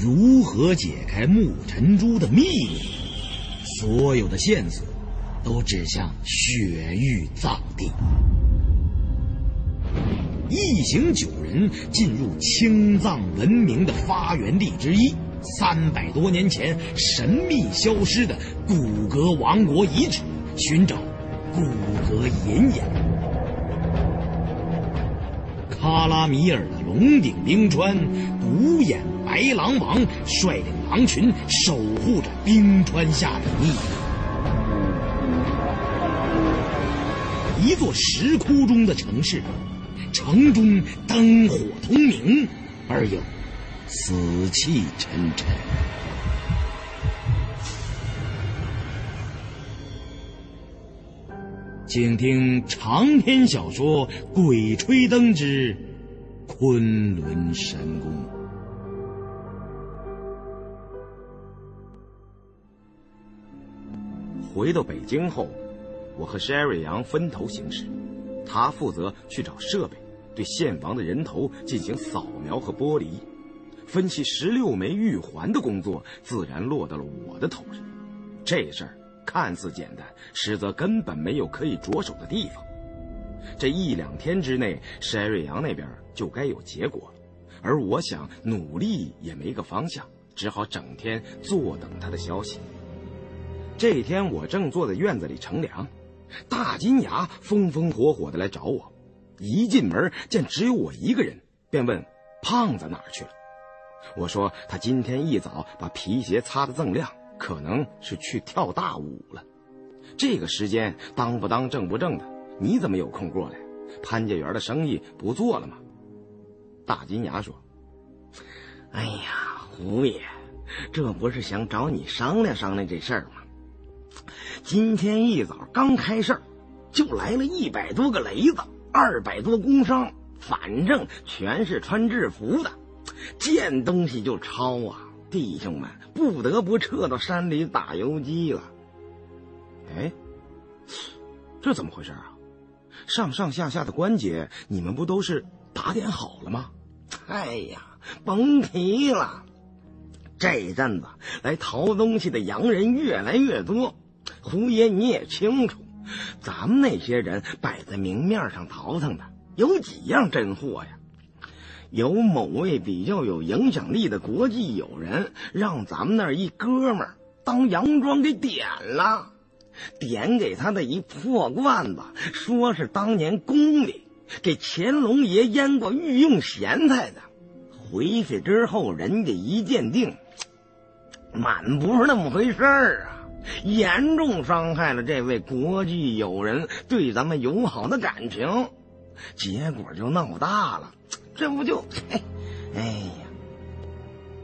如何解开木尘珠的秘密，所有的线索都指向雪域藏地。一行九人进入青藏文明的发源地之一——三百多年前神秘消失的古格王国遗址，寻找古格银眼。卡拉米尔的龙顶冰川，独眼白狼王率领狼群守护着冰川下的秘密。一座石窟中的城市。城中灯火通明，而又死气沉沉。请听长篇小说《鬼吹灯之昆仑神宫》。回到北京后，我和 Sherry 杨分头行事，他负责去找设备。对现房的人头进行扫描和剥离，分析十六枚玉环的工作自然落到了我的头上。这事儿看似简单，实则根本没有可以着手的地方。这一两天之内，山瑞阳那边就该有结果了，而我想努力也没个方向，只好整天坐等他的消息。这天我正坐在院子里乘凉，大金牙风风火火的来找我。一进门见只有我一个人，便问：“胖子哪儿去了？”我说：“他今天一早把皮鞋擦得锃亮，可能是去跳大舞了。这个时间当不当正不正的，你怎么有空过来？潘家园的生意不做了吗？”大金牙说：“哎呀，胡爷，这不是想找你商量商量这事儿吗？今天一早刚开市，就来了一百多个雷子。”二百多工商，反正全是穿制服的，见东西就抄啊！弟兄们不得不撤到山里打游击了。哎，这怎么回事啊？上上下下的关节，你们不都是打点好了吗？哎呀，甭提了，这一阵子来淘东西的洋人越来越多，胡爷你也清楚。咱们那些人摆在明面上淘腾的，有几样真货呀？有某位比较有影响力的国际友人，让咱们那一哥们当洋装给点了，点给他的一破罐子，说是当年宫里给乾隆爷腌过御用咸菜的。回去之后，人家一鉴定，满不是那么回事儿啊！严重伤害了这位国际友人对咱们友好的感情，结果就闹大了。这不就，哎呀！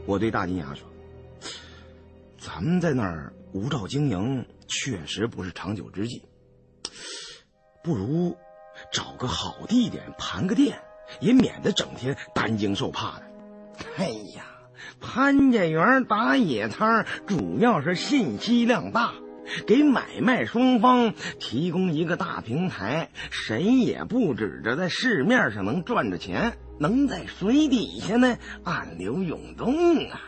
我对大金牙说：“咱们在那儿无照经营，确实不是长久之计。不如找个好地点盘个店，也免得整天担惊受怕的。”哎呀！潘家园打野摊主要是信息量大，给买卖双方提供一个大平台，谁也不指着在市面上能赚着钱，能在水底下呢暗流涌动啊！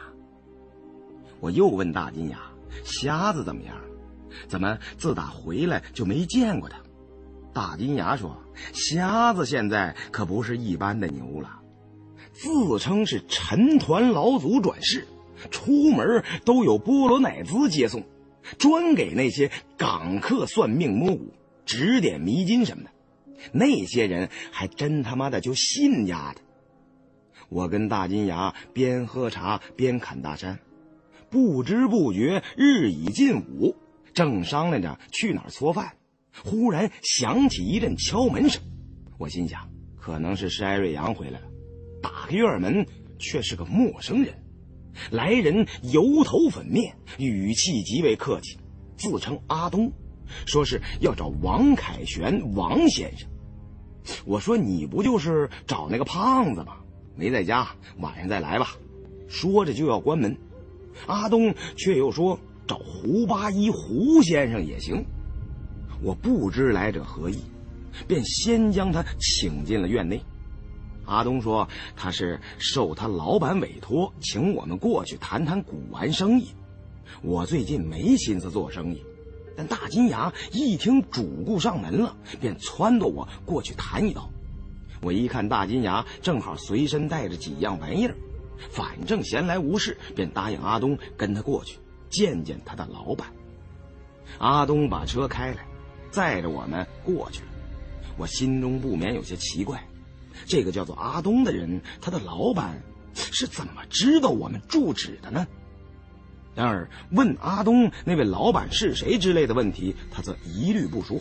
我又问大金牙：“瞎子怎么样？怎么自打回来就没见过他？”大金牙说：“瞎子现在可不是一般的牛了。”自称是陈团老祖转世，出门都有波罗乃兹接送，专给那些港客算命摸骨、指点迷津什么的。那些人还真他妈的就信丫的。我跟大金牙边喝茶边侃大山，不知不觉日已近午，正商量着去哪儿搓饭，忽然响起一阵敲门声。我心想，可能是施艾瑞阳回来了。打开院门，却是个陌生人。来人油头粉面，语气极为客气，自称阿东，说是要找王凯旋王先生。我说：“你不就是找那个胖子吗？没在家，晚上再来吧。”说着就要关门。阿东却又说：“找胡八一胡先生也行。”我不知来者何意，便先将他请进了院内。阿东说他是受他老板委托，请我们过去谈谈古玩生意。我最近没心思做生意，但大金牙一听主顾上门了，便撺掇我过去谈一道。我一看大金牙正好随身带着几样玩意儿，反正闲来无事，便答应阿东跟他过去见见他的老板。阿东把车开来，载着我们过去了。我心中不免有些奇怪，这个叫做阿东的人，他的老板是怎么知道我们住址的呢？然而问阿东那位老板是谁之类的问题，他则一律不说。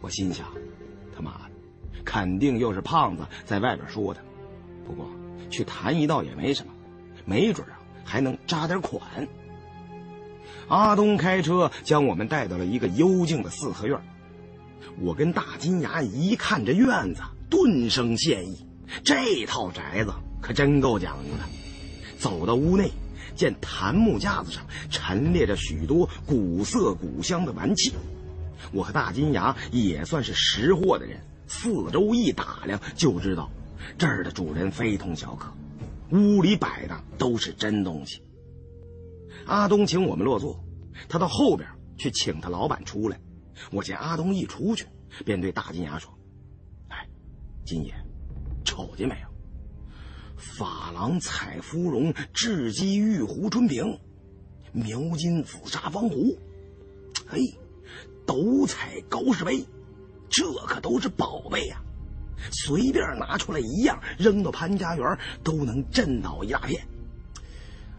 我心想，他妈的，肯定又是胖子在外边说的。不过去谈一道也没什么，没准啊还能扎点款。阿东开车将我们带到了一个幽静的四合院。我跟大金牙一看这院子，顿生歉意。这套宅子可真够讲究的。走到屋内，见檀木架子上陈列着许多古色古香的玩器。我和大金牙也算是识货的人，四周一打量就知道，这儿的主人非同小可。屋里摆的都是真东西。阿东请我们落座，他到后边去请他老板出来。我见阿东一出去，便对大金牙说：“，金爷，瞅见没有？珐琅彩芙蓉雉鸡玉壶春瓶，描金紫砂方壶，嘿，斗彩高士杯，这可都是宝贝呀！随便拿出来一样，扔到潘家园都能震倒一大片。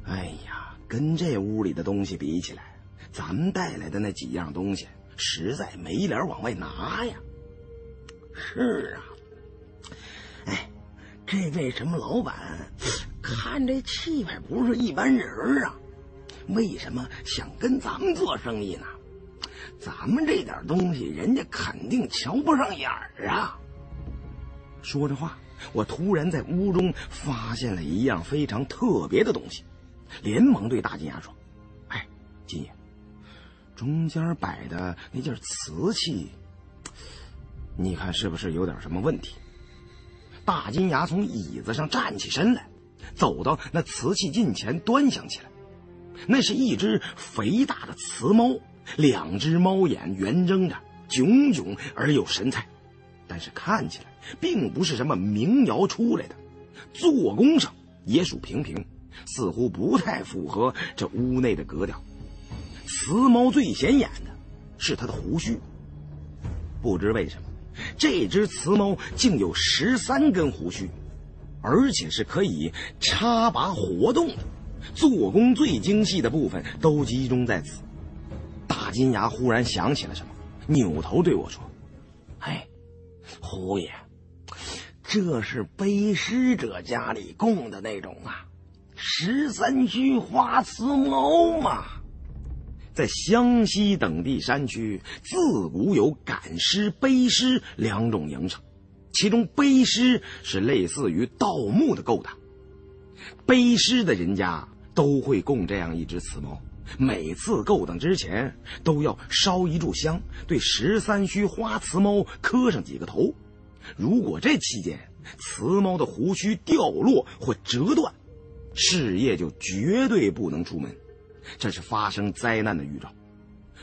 哎呀，跟这屋里的东西比起来，咱们带来的那几样东西……”实在没脸往外拿呀！是啊，哎，这位什么老板，看这气派不是一般人啊！为什么想跟咱们做生意呢？咱们这点东西，人家肯定瞧不上眼儿啊！说着话，我突然在屋中发现了一样非常特别的东西，连忙对大金牙说：“哎，金爷。”中间摆的那件瓷器，你看是不是有点什么问题？大金牙从椅子上站起身来，走到那瓷器近前端详起来。那是一只肥大的瓷猫，两只猫眼圆睁着，炯炯而有神采。但是看起来并不是什么名窑出来的，做工上也属平平，似乎不太符合这屋内的格调。雌猫最显眼的是它的胡须，不知为什么，这只雌猫竟有十三根胡须，而且是可以插拔活动的。做工最精细的部分都集中在此。大金牙忽然想起了什么，扭头对我说：“哎，胡爷，这是背尸者家里供的那种啊，十三须花瓷猫嘛。”在湘西等地山区，自古有赶尸、背尸两种营生，其中背尸是类似于盗墓的勾当。背尸的人家都会供这样一只瓷猫，每次勾当之前都要烧一炷香，对十三须花瓷猫磕上几个头。如果这期间瓷猫的胡须掉落或折断，事业就绝对不能出门。这是发生灾难的预兆。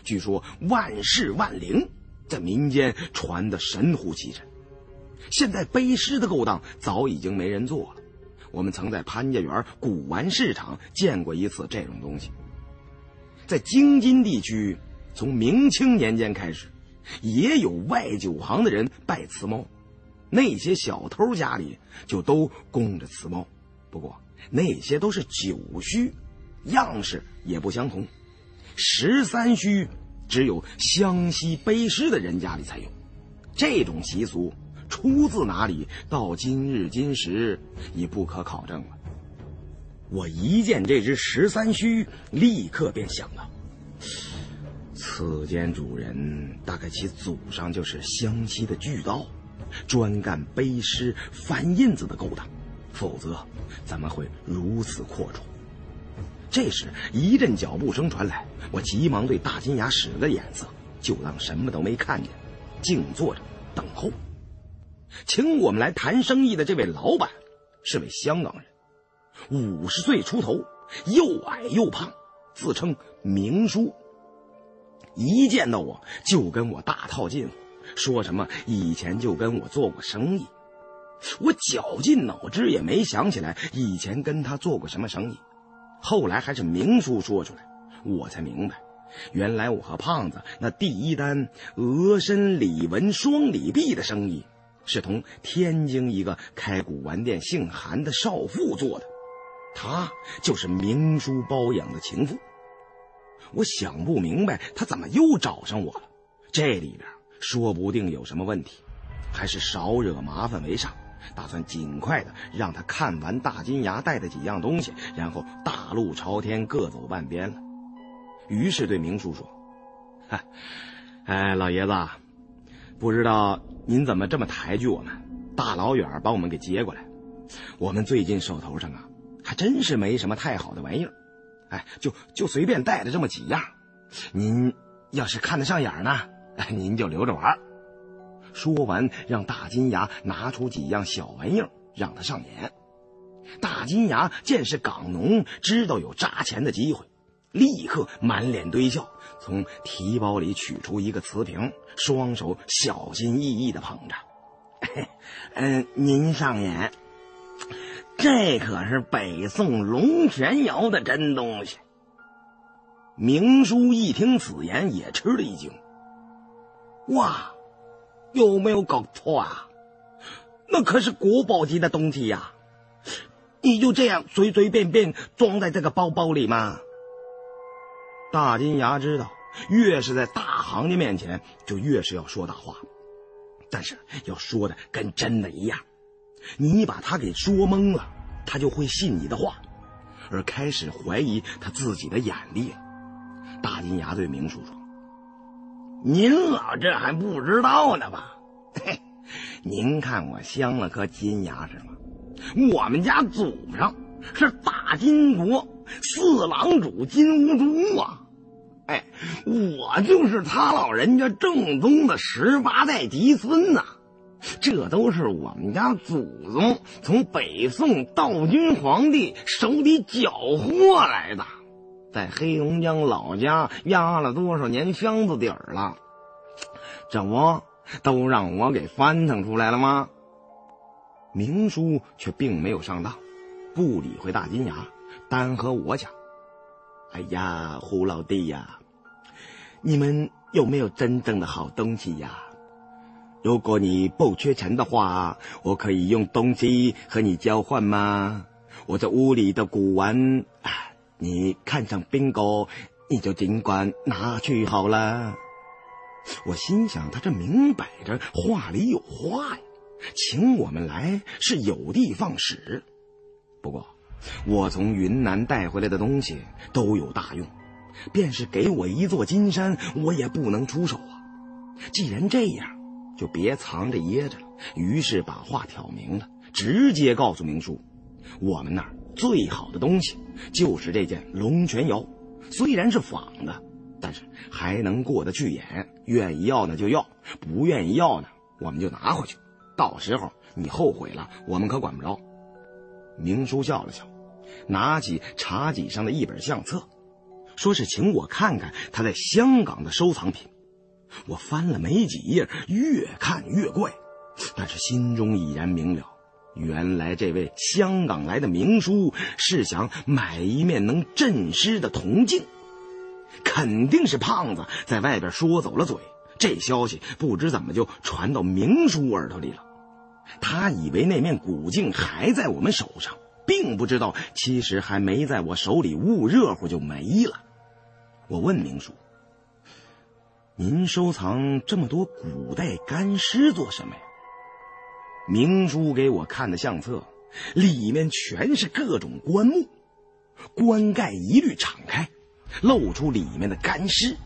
据说万事万灵，在民间传得神乎其神。现在背尸的勾当早已经没人做了。我们曾在潘家园古玩市场见过一次这种东西。在京津地区，从明清年间开始，也有外酒行的人拜瓷猫，那些小偷家里就都供着瓷猫。不过那些都是酒须。样式也不相同，十三须只有湘西背尸的人家里才有。这种习俗出自哪里？到今日今时已不可考证了。我一见这只十三须，立刻便想到，此间主人大概其祖上就是湘西的巨盗，专干背尸、翻印子的勾当，否则怎么会如此阔绰？这时，一阵脚步声传来，我急忙对大金牙使了个眼色，就当什么都没看见，静坐着等候。请我们来谈生意的这位老板是位香港人，五十岁出头，又矮又胖，自称明叔。一见到我就跟我大套近乎，说什么以前就跟我做过生意。我绞尽脑汁也没想起来以前跟他做过什么生意。后来还是明叔说出来，我才明白，原来我和胖子那第一单额身李纹双李币的生意，是同天津一个开古玩店姓韩的少妇做的，她就是明叔包养的情妇。我想不明白他怎么又找上我了，这里边说不定有什么问题，还是少惹麻烦为上。打算尽快的让他看完大金牙带的几样东西，然后大路朝天，各走半边了。于是对明叔说：“嗨，哎，老爷子，不知道您怎么这么抬举我们，大老远把我们给接过来。我们最近手头上啊，还真是没什么太好的玩意儿。”哎，就就随便带了这么几样，您要是看得上眼呢，您就留着玩。说完，让大金牙拿出几样小玩意儿让他上眼。大金牙见是港农，知道有扎钱的机会，立刻满脸堆笑，从提包里取出一个瓷瓶，双手小心翼翼地捧着。嗯，您上眼。这可是北宋龙泉窑的真东西。明叔一听此言，也吃了一惊。哇，有没有搞错啊？那可是国宝级的东西呀！你就这样随随便便装在这个包包里吗？大金牙知道，越是在大行家面前，就越是要说大话，但是要说的跟真的一样。你把他给说懵了，他就会信你的话，而开始怀疑他自己的眼力。大金牙对明叔说：“您老这还不知道呢吧？嘿，您看我镶了颗金牙是吗？我们家祖上是大金国四郎主金兀术啊！哎，我就是他老人家正宗的十八代嫡孙呐！”这都是我们家祖宗从北宋道君皇帝手里缴获来的，在黑龙江老家压了多少年箱子底儿了，这不都让我给翻腾出来了吗？明叔却并没有上当，不理会大金牙，单和我讲：“哎呀，胡老弟呀，你们有没有真正的好东西呀？”如果你不缺钱的话，我可以用东西和你交换吗？我这屋里的古玩，你看上宾狗，你就尽管拿去好了。我心想，他这明摆着话里有话呀，请我们来是有的放矢。不过，我从云南带回来的东西都有大用，便是给我一座金山，我也不能出手啊。既然这样。就别藏着掖着了，于是把话挑明了，直接告诉明叔，我们那儿最好的东西就是这件龙泉窑，虽然是仿的，但是还能过得去眼。愿意要呢就要，不愿意要呢我们就拿回去。到时候你后悔了，我们可管不着。明叔笑了笑，拿起茶几上的一本相册，说是请我看看他在香港的收藏品。我翻了没几页，越看越怪，但是心中已然明了，原来这位香港来的明叔是想买一面能镇尸的铜镜，肯定是胖子在外边说走了嘴，这消息不知怎么就传到明叔耳朵里了。他以为那面古镜还在我们手上，并不知道其实还没在我手里捂热乎就没了。我问明叔。您收藏这么多古代干尸做什么呀？明叔给我看的相册，里面全是各种棺木，棺盖一律敞开，露出里面的干尸，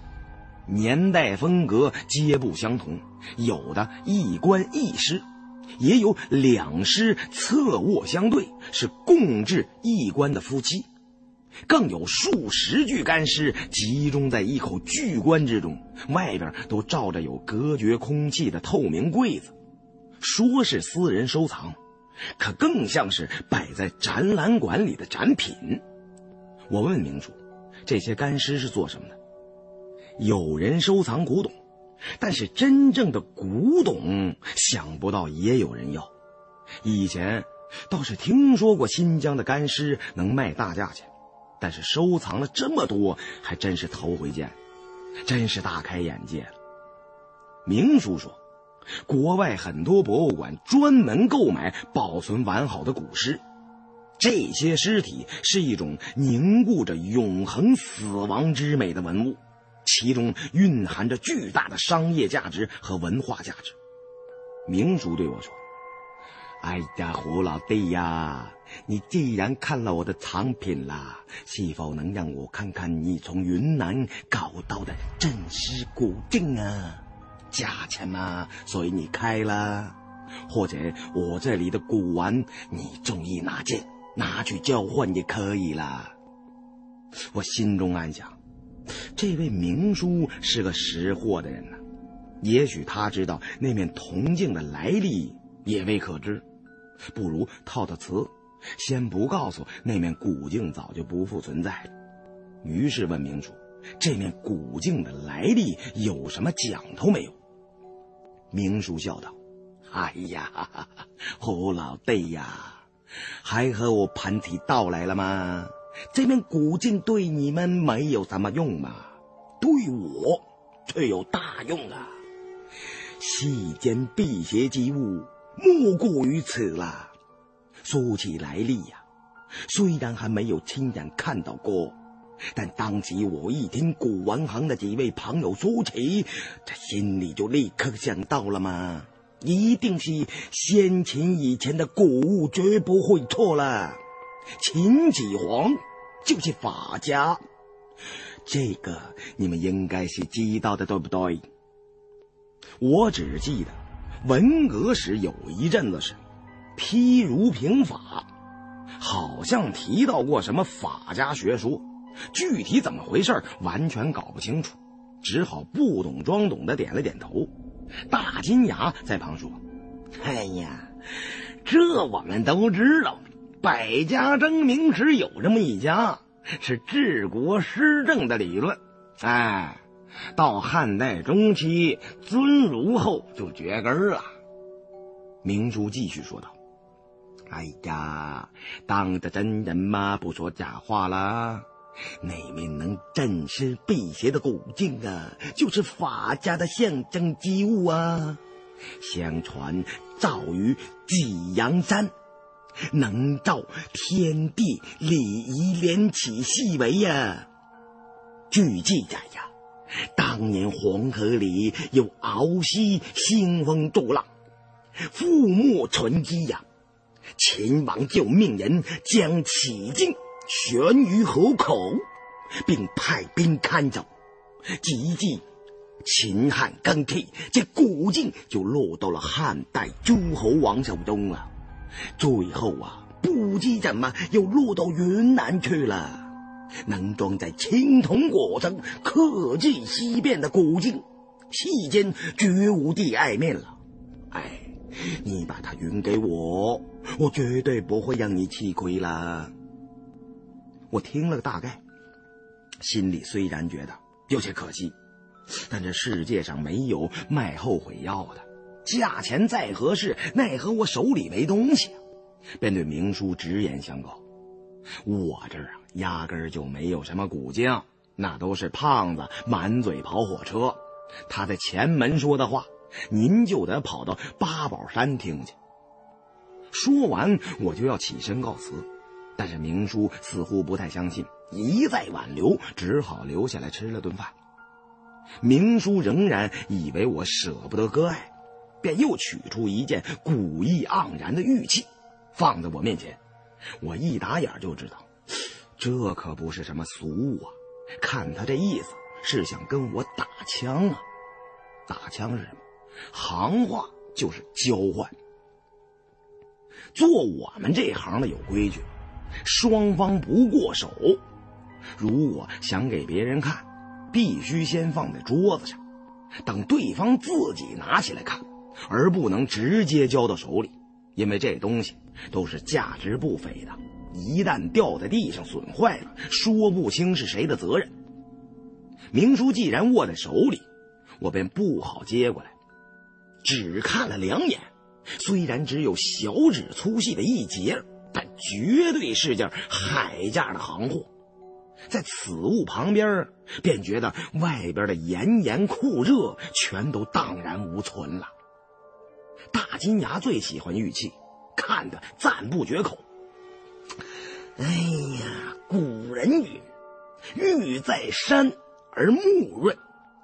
年代风格皆不相同，有的一棺一尸，也有两尸侧卧相对，是共置一棺的夫妻。更有数十具干尸集中在一口巨棺之中，外边都罩着有隔绝空气的透明柜子。说是私人收藏，可更像是摆在展览馆里的展品。我问明珠：“这些干尸是做什么的？”有人收藏古董，但是真正的古董，想不到也有人要。以前倒是听说过新疆的干尸能卖大价钱，但是收藏了这么多，还真是头回见，真是大开眼界了。明叔说，国外很多博物馆专门购买保存完好的古尸，这些尸体是一种凝固着永恒死亡之美的文物。其中蕴含着巨大的商业价值和文化价值。明叔对我说：“哎呀，胡老弟呀，你既然看了我的藏品了，是否能让我看看你从云南搞到的真尸古镜啊？价钱嘛，所以你开了，或者我这里的古玩，你中意哪件，拿去交换也可以了。”我心中暗想。这位明叔是个识货的人呢，也许他知道那面铜镜的来历，也未可知。不如套套词，先不告诉那面古镜早就不复存在了。于是问明叔：“这面古镜的来历有什么讲头没有？”明叔笑道：“哎呀，胡老弟呀，还和我盘起道来了吗？”这面古镜对你们没有什么用嘛，对我却有大用啊！世间辟邪之物，莫过于此啦。说起来历呀，虽然还没有亲眼看到过，但当即我一听古玩行的几位朋友说起，这心里就立刻想到了嘛，一定是先秦以前的古物，绝不会错了。秦始皇就是法家，这个你们应该是知道的，对不对？我只记得文革时有一阵子是批儒平法，好像提到过什么法家学说，具体怎么回事完全搞不清楚，只好不懂装懂的点了点头。大金牙在旁说：“哎呀，这我们都知道。”百家争鸣时有这么一家，是治国施政的理论。哎，到汉代中期尊儒后就绝根了。明珠继续说道：“哎呀，当着真人嘛，不说假话了。那面能镇尸辟邪的古镜啊，就是法家的象征之物啊。相传造于济阳山。”能照天地礼仪连起细微呀！据记载呀，当年黄河里有鳌溪兴风作浪，覆没沉积呀。秦王就命人将起镜悬于河口，并派兵看守。即即秦汉更替，这古镜就落到了汉代诸侯王手中了。最后啊，不知怎么又落到云南去了。能装在青铜果上刻迹稀变的古镜，世间绝无第二面了。哎，你把它匀给我，我绝对不会让你吃亏了。我听了个大概，心里虽然觉得有些可惜，但这世界上没有卖后悔药的。价钱再合适，奈何我手里没东西，便对明叔直言相告：“我这儿啊，压根儿就没有什么古经，那都是胖子满嘴跑火车。他在前门说的话，您就得跑到八宝山听去。”说完，我就要起身告辞，但是明叔似乎不太相信，一再挽留，只好留下来吃了顿饭。明叔仍然以为我舍不得割爱。便又取出一件古意盎然的玉器，放在我面前。我一打眼就知道，这可不是什么俗物啊！看他这意思，是想跟我打枪啊！打枪是什么？行话就是交换。做我们这行的有规矩，双方不过手。如果想给别人看，必须先放在桌子上，等对方自己拿起来看。而不能直接交到手里，因为这东西都是价值不菲的，一旦掉在地上损坏了，说不清是谁的责任。明叔既然握在手里，我便不好接过来，只看了两眼。虽然只有小指粗细的一截，但绝对是件海价的行货。在此物旁边，便觉得外边的炎炎酷热全都荡然无存了。大金牙最喜欢玉器，看得赞不绝口。哎呀，古人云：“玉在山而木润，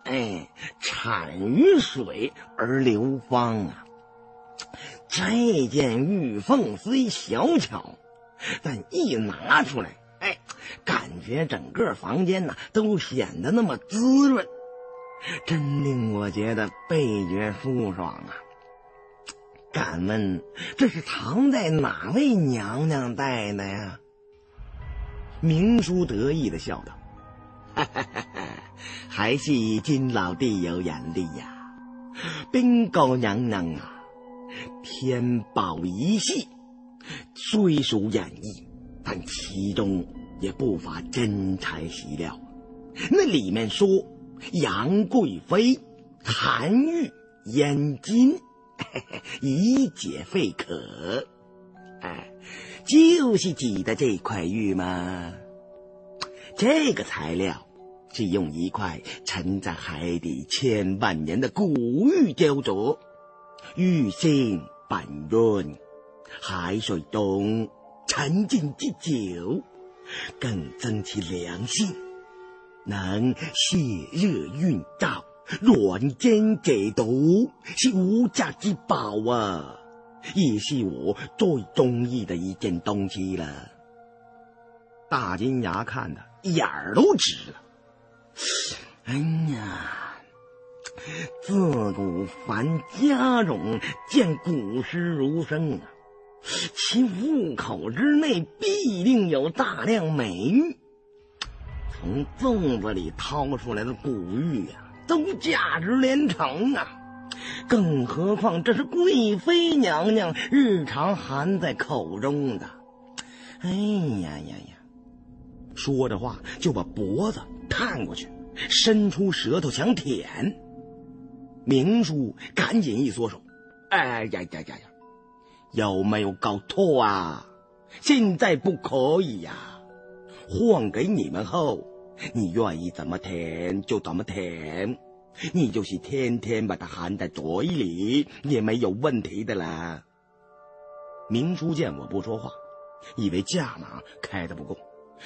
哎，产于水而流芳啊。”这件玉凤虽小巧，但一拿出来，哎，感觉整个房间呐都显得那么滋润，真令我觉得倍觉舒爽啊！敢问这是藏在哪位娘娘戴的呀？明叔得意的笑道：“哈哈哈哈还是金老弟有眼力呀，冰糕娘娘啊！”天宝一系虽属演绎，但其中也不乏真材实料。那里面说杨贵妃含玉燕金，以解肺渴，哎，就是指的这块玉吗？这个材料是用一块沉在海底千万年的古玉雕琢。玉性板润，海水中沉浸之久，更增其良性，能泻热运燥、软坚解毒，是无价之宝啊！也是我最中意的一件东西了。大金牙看的眼儿都直了。哎呀！自古凡家种，见古诗如生啊，其户口之内必定有大量美玉。从粽子里掏出来的古玉呀，都价值连城啊！更何况这是贵妃娘娘日常含在口中的。哎呀呀呀！说着话就把脖子探过去，伸出舌头想舔。明叔赶紧一缩手，哎呀呀呀呀！有没有搞错啊？现在不可以呀！换给你们后，你愿意怎么舔就怎么舔，你就是天天把它含在嘴里也没有问题的啦。明叔见我不说话，以为价码开的不够，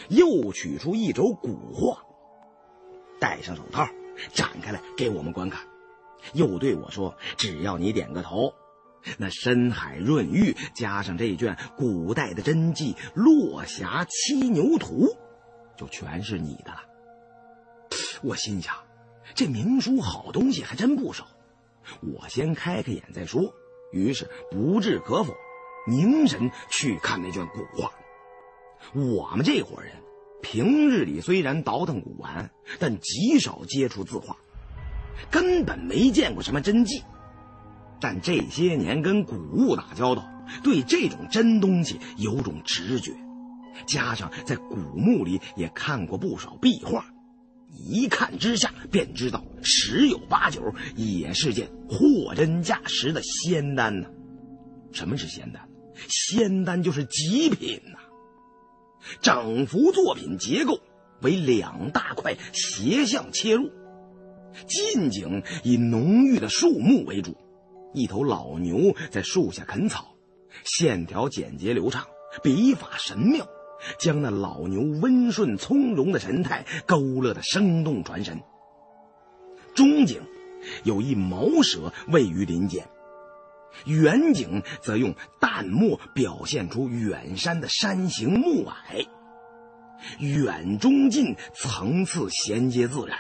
又取出一轴古画，戴上手套，展开来给我们观看。又对我说：“只要你点个头，那深海润玉加上这卷古代的真迹《落霞七牛图》，就全是你的了。”我心想，这明书好东西还真不少，我先开开眼再说。于是不置可否，凝神去看那卷古画。我们这伙人平日里虽然倒腾古玩，但极少接触字画。根本没见过什么真迹，但这些年跟古物打交道，对这种真东西有种直觉，加上在古墓里也看过不少壁画，一看之下便知道十有八九也是件货真价实的仙丹呢。什么是仙丹？仙丹就是极品呐！整幅作品结构为两大块斜向切入。近景以浓郁的树木为主，一头老牛在树下啃草，线条简洁流畅，笔法神妙，将那老牛温顺从容的神态勾勒得生动传神。中景有一毛蛇位于林间，远景则用淡墨表现出远山的山形暮霭，远中近层次衔接自然。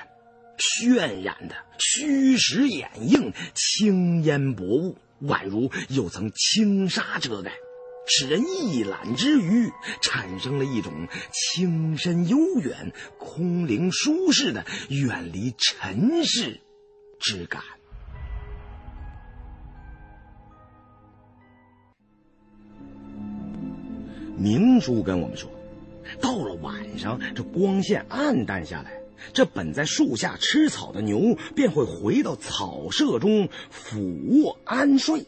渲染的虚实掩映青烟薄雾宛如又层轻纱遮盖使人一览之余产生了一种轻深悠远空灵舒适的远离尘世之感。明叔跟我们说到了晚上这光线暗淡下来这本在树下吃草的牛便会回到草舍中俯卧安睡，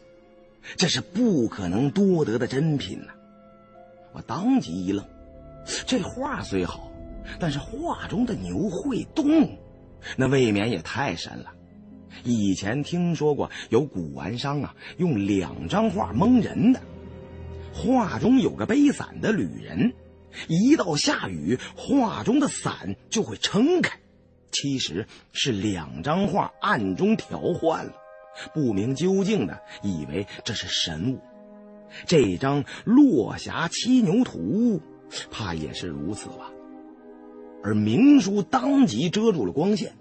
这是不可能多得的珍品呐！我当即一愣，这话虽好，但是画中的牛会动，那未免也太神了。以前听说过有古玩商啊，用两张画蒙人的。画中有个背伞的旅人，一到下雨，画中的伞就会撑开。其实是两张画暗中调换了，不明究竟的以为这是神物。这张落霞七牛图，怕也是如此吧。而明叔当即遮住了光线。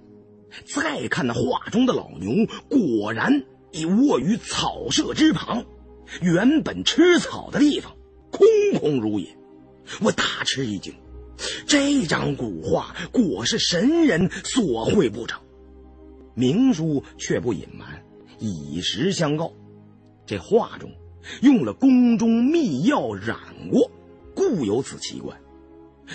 再看那画中的老牛，果然已卧于草舍之旁，原本吃草的地方空空如也。我大吃一惊，这张古画果是神人所绘不成。明叔却不隐瞒，以实相告：这画中用了宫中秘药染过，故有此奇观。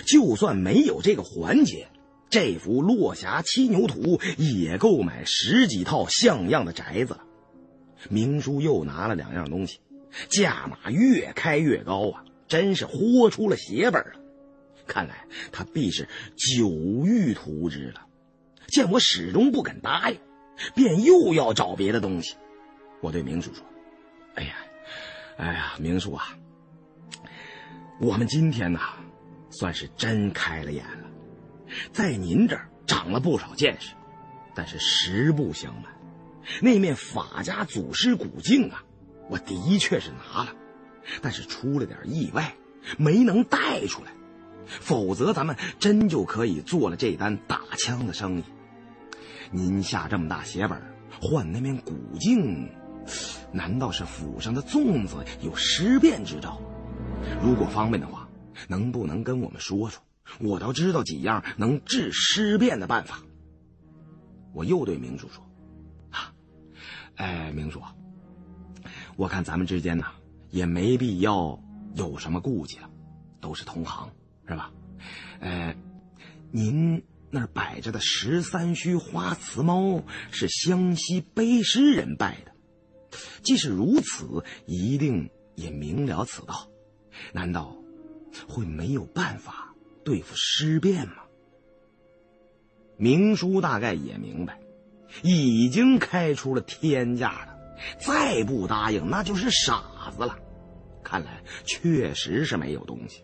就算没有这个环节。这幅落霞七牛图也够买十几套像样的宅子了。明叔又拿了两样东西，价码越开越高啊，真是豁出了血本了。看来他必是久欲图之了。见我始终不肯答应，便又要找别的东西。我对明叔说：“哎呀，哎呀，明叔啊，我们今天呐，算是真开了眼了。”在您这儿长了不少见识，但是实不相瞒，那面法家祖师古镜啊，我的确是拿了，但是出了点意外，没能带出来，否则咱们真就可以做了这单打枪的生意。您下这么大血本换那面古镜，难道是府上的粽子有尸变之兆？如果方便的话，能不能跟我们说说？我倒知道几样能治尸变的办法。我又对明叔说：“啊，哎，明叔，我看咱们之间呢也没必要有什么顾忌了，都是同行，是吧？呃，您那儿摆着的十三须花瓷猫是湘西背诗人拜的，即使如此，一定也明了此道。难道会没有办法？”对付尸变吗？明叔大概也明白，已经开出了天价了，再不答应那就是傻傻子了。看来确实是没有东西，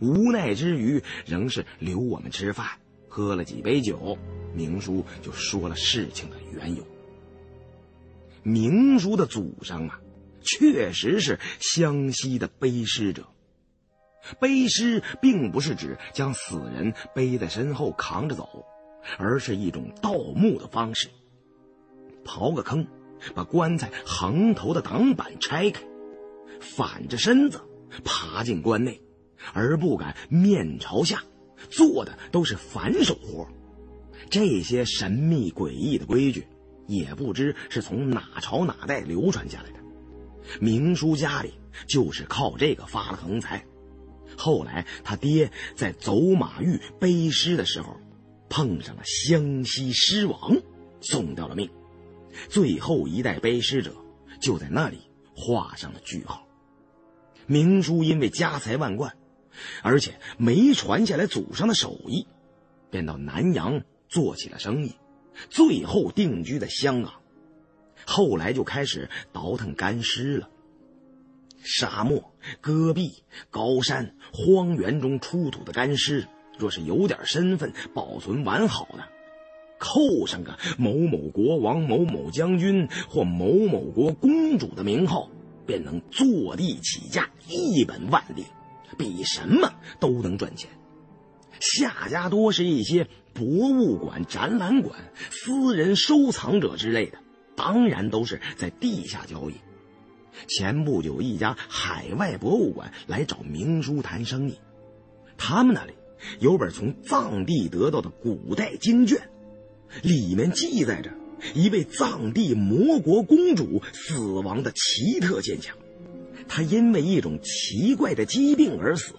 无奈之余，仍是留我们吃饭，喝了几杯酒，明叔就说了事情的缘由。明叔的祖上啊，确实是湘西的背尸者。背尸并不是指将死人背在身后扛着走，而是一种盗墓的方式。刨个坑，把棺材横头的挡板拆开，反着身子爬进棺内，而不敢面朝下，做的都是反手活。这些神秘诡异的规矩，也不知是从哪朝哪代流传下来的。明叔家里就是靠这个发了横财。后来，他爹在走马峪背尸的时候，碰上了湘西尸王，送掉了命。最后一代背尸者就在那里画上了句号。明叔因为家财万贯，而且没传下来祖上的手艺，便到南洋做起了生意，最后定居在香港。后来就开始倒腾干尸了。沙漠、戈壁、高山、荒原中出土的干尸，若是有点身份、保存完好的，扣上个某某国王、某某将军或某某国公主的名号，便能坐地起价一本万利，比什么都能赚钱。下家多是一些博物馆、展览馆、私人收藏者之类的，当然都是在地下交易。前不久，一家海外博物馆来找明叔谈生意。他们那里有本从藏地得到的古代经卷，里面记载着一位藏地魔国公主死亡的奇特现象。她因为一种奇怪的疾病而死，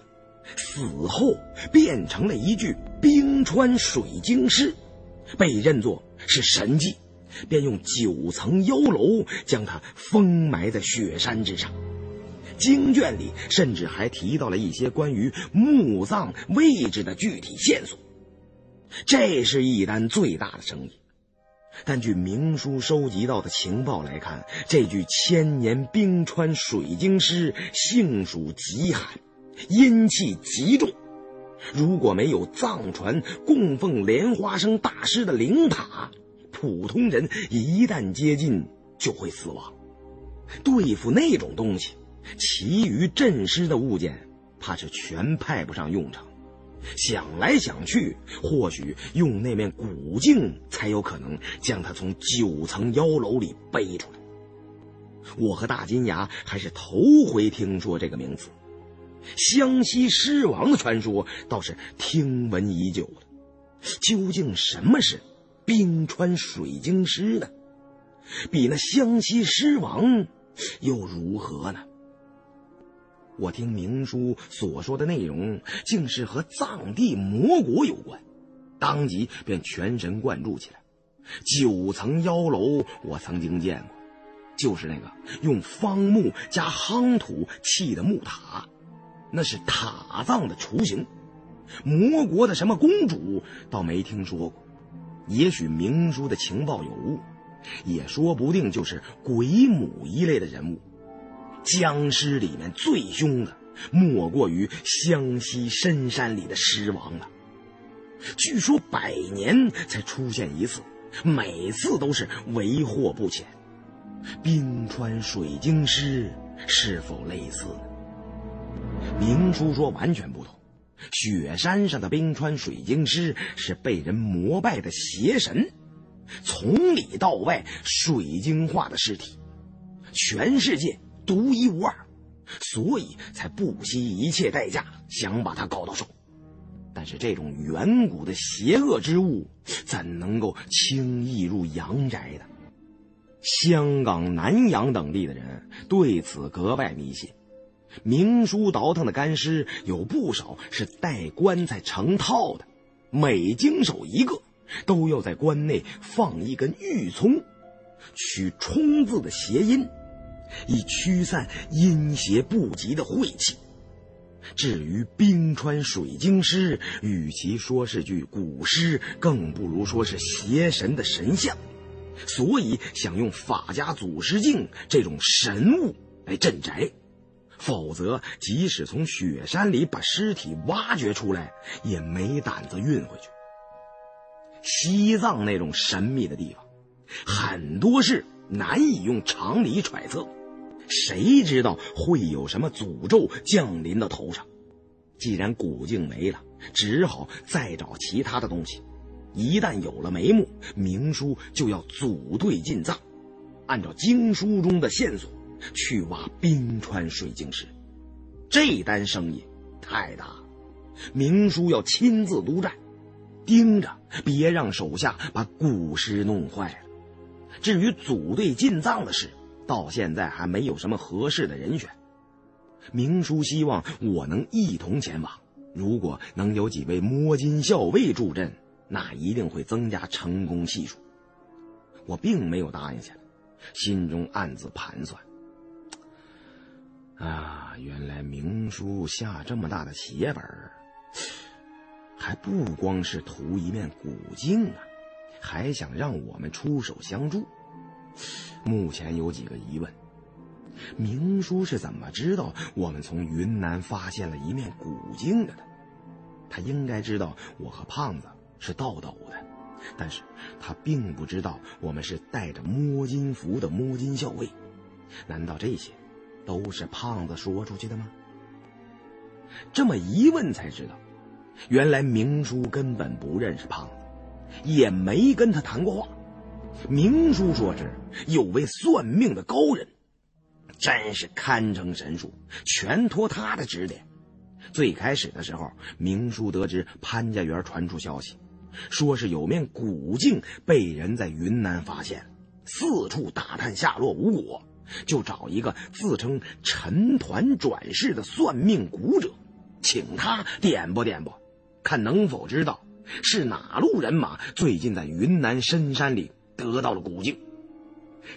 死后变成了一具冰川水晶尸，被认作是神迹，便用九层妖楼将他封埋在雪山之上。经卷里甚至还提到了一些关于墓葬位置的具体线索。这是一单最大的生意，但据明叔收集到的情报来看，这具千年冰川水晶尸性属极寒，阴气极重。如果没有藏传供奉莲花生大师的灵塔，普通人一旦接近就会死亡。对付那种东西。其余镇尸的物件，怕是全派不上用场。想来想去，或许用那面古镜才有可能将他从九层妖楼里背出来。我和大金牙还是头回听说这个名字，湘西狮王的传说倒是听闻已久了。究竟什么是冰川水晶狮呢？比那湘西狮王又如何呢？我听明叔所说的内容，竟是和藏地魔国有关，当即便全神贯注起来。九层妖楼我曾经见过，就是那个用方木加夯土砌的木塔，那是塔葬的雏形。魔国的什么公主倒没听说过，也许明叔的情报有误，也说不定就是鬼母一类的人物。僵尸里面最凶的，莫过于湘西深山里的尸王了。据说百年才出现一次，每次都是为祸不浅。冰川水晶尸是否类似呢？明叔说完全不同。雪山上的冰川水晶尸是被人膜拜的邪神，从里到外水晶化的尸体，全世界。独一无二，所以才不惜一切代价想把它搞到手。但是这种远古的邪恶之物，怎能够轻易入阳宅的？香港、南洋等地的人对此格外迷信。明书倒腾的干尸有不少是带棺材成套的，每经手一个，都要在棺内放一根玉葱，取“冲”字的谐音。以驱散阴邪不吉的晦气。至于冰川水晶师，与其说是具古尸，更不如说是邪神的神像。所以想用法家祖师镜这种神物来镇宅，否则即使从雪山里把尸体挖掘出来，也没胆子运回去。西藏那种神秘的地方，很多事难以用常理揣测。谁知道会有什么诅咒降临到头上？既然古镜没了，只好再找其他的东西。一旦有了眉目，明叔就要组队进藏，按照经书中的线索去挖冰川水晶石。这单生意太大，明叔要亲自督战，盯着别让手下把古尸弄坏了。至于组队进藏的事，到现在还没有什么合适的人选，明叔希望我能一同前往。如果能有几位摸金校尉助阵，那一定会增加成功系数。我并没有答应下来，心中暗自盘算：啊，原来明叔下这么大的血本，还不光是图一面古镜啊，还想让我们出手相助。目前有几个疑问：明叔是怎么知道我们从云南发现了一面古镜的呢？他应该知道我和胖子是盗斗的，但是他并不知道我们是带着摸金符的摸金校尉。难道这些都是胖子说出去的吗？这么一问才知道，原来明叔根本不认识胖子，也没跟他谈过话。明叔说是有位算命的高人，真是堪称神术，全托他的指点。最开始的时候，明叔得知潘家园传出消息，说是有面古镜被人在云南发现，四处打探下落无果，就找一个自称陈团转世的算命古者，请他点拨点拨，看能否知道是哪路人马最近在云南深山里得到了古镜。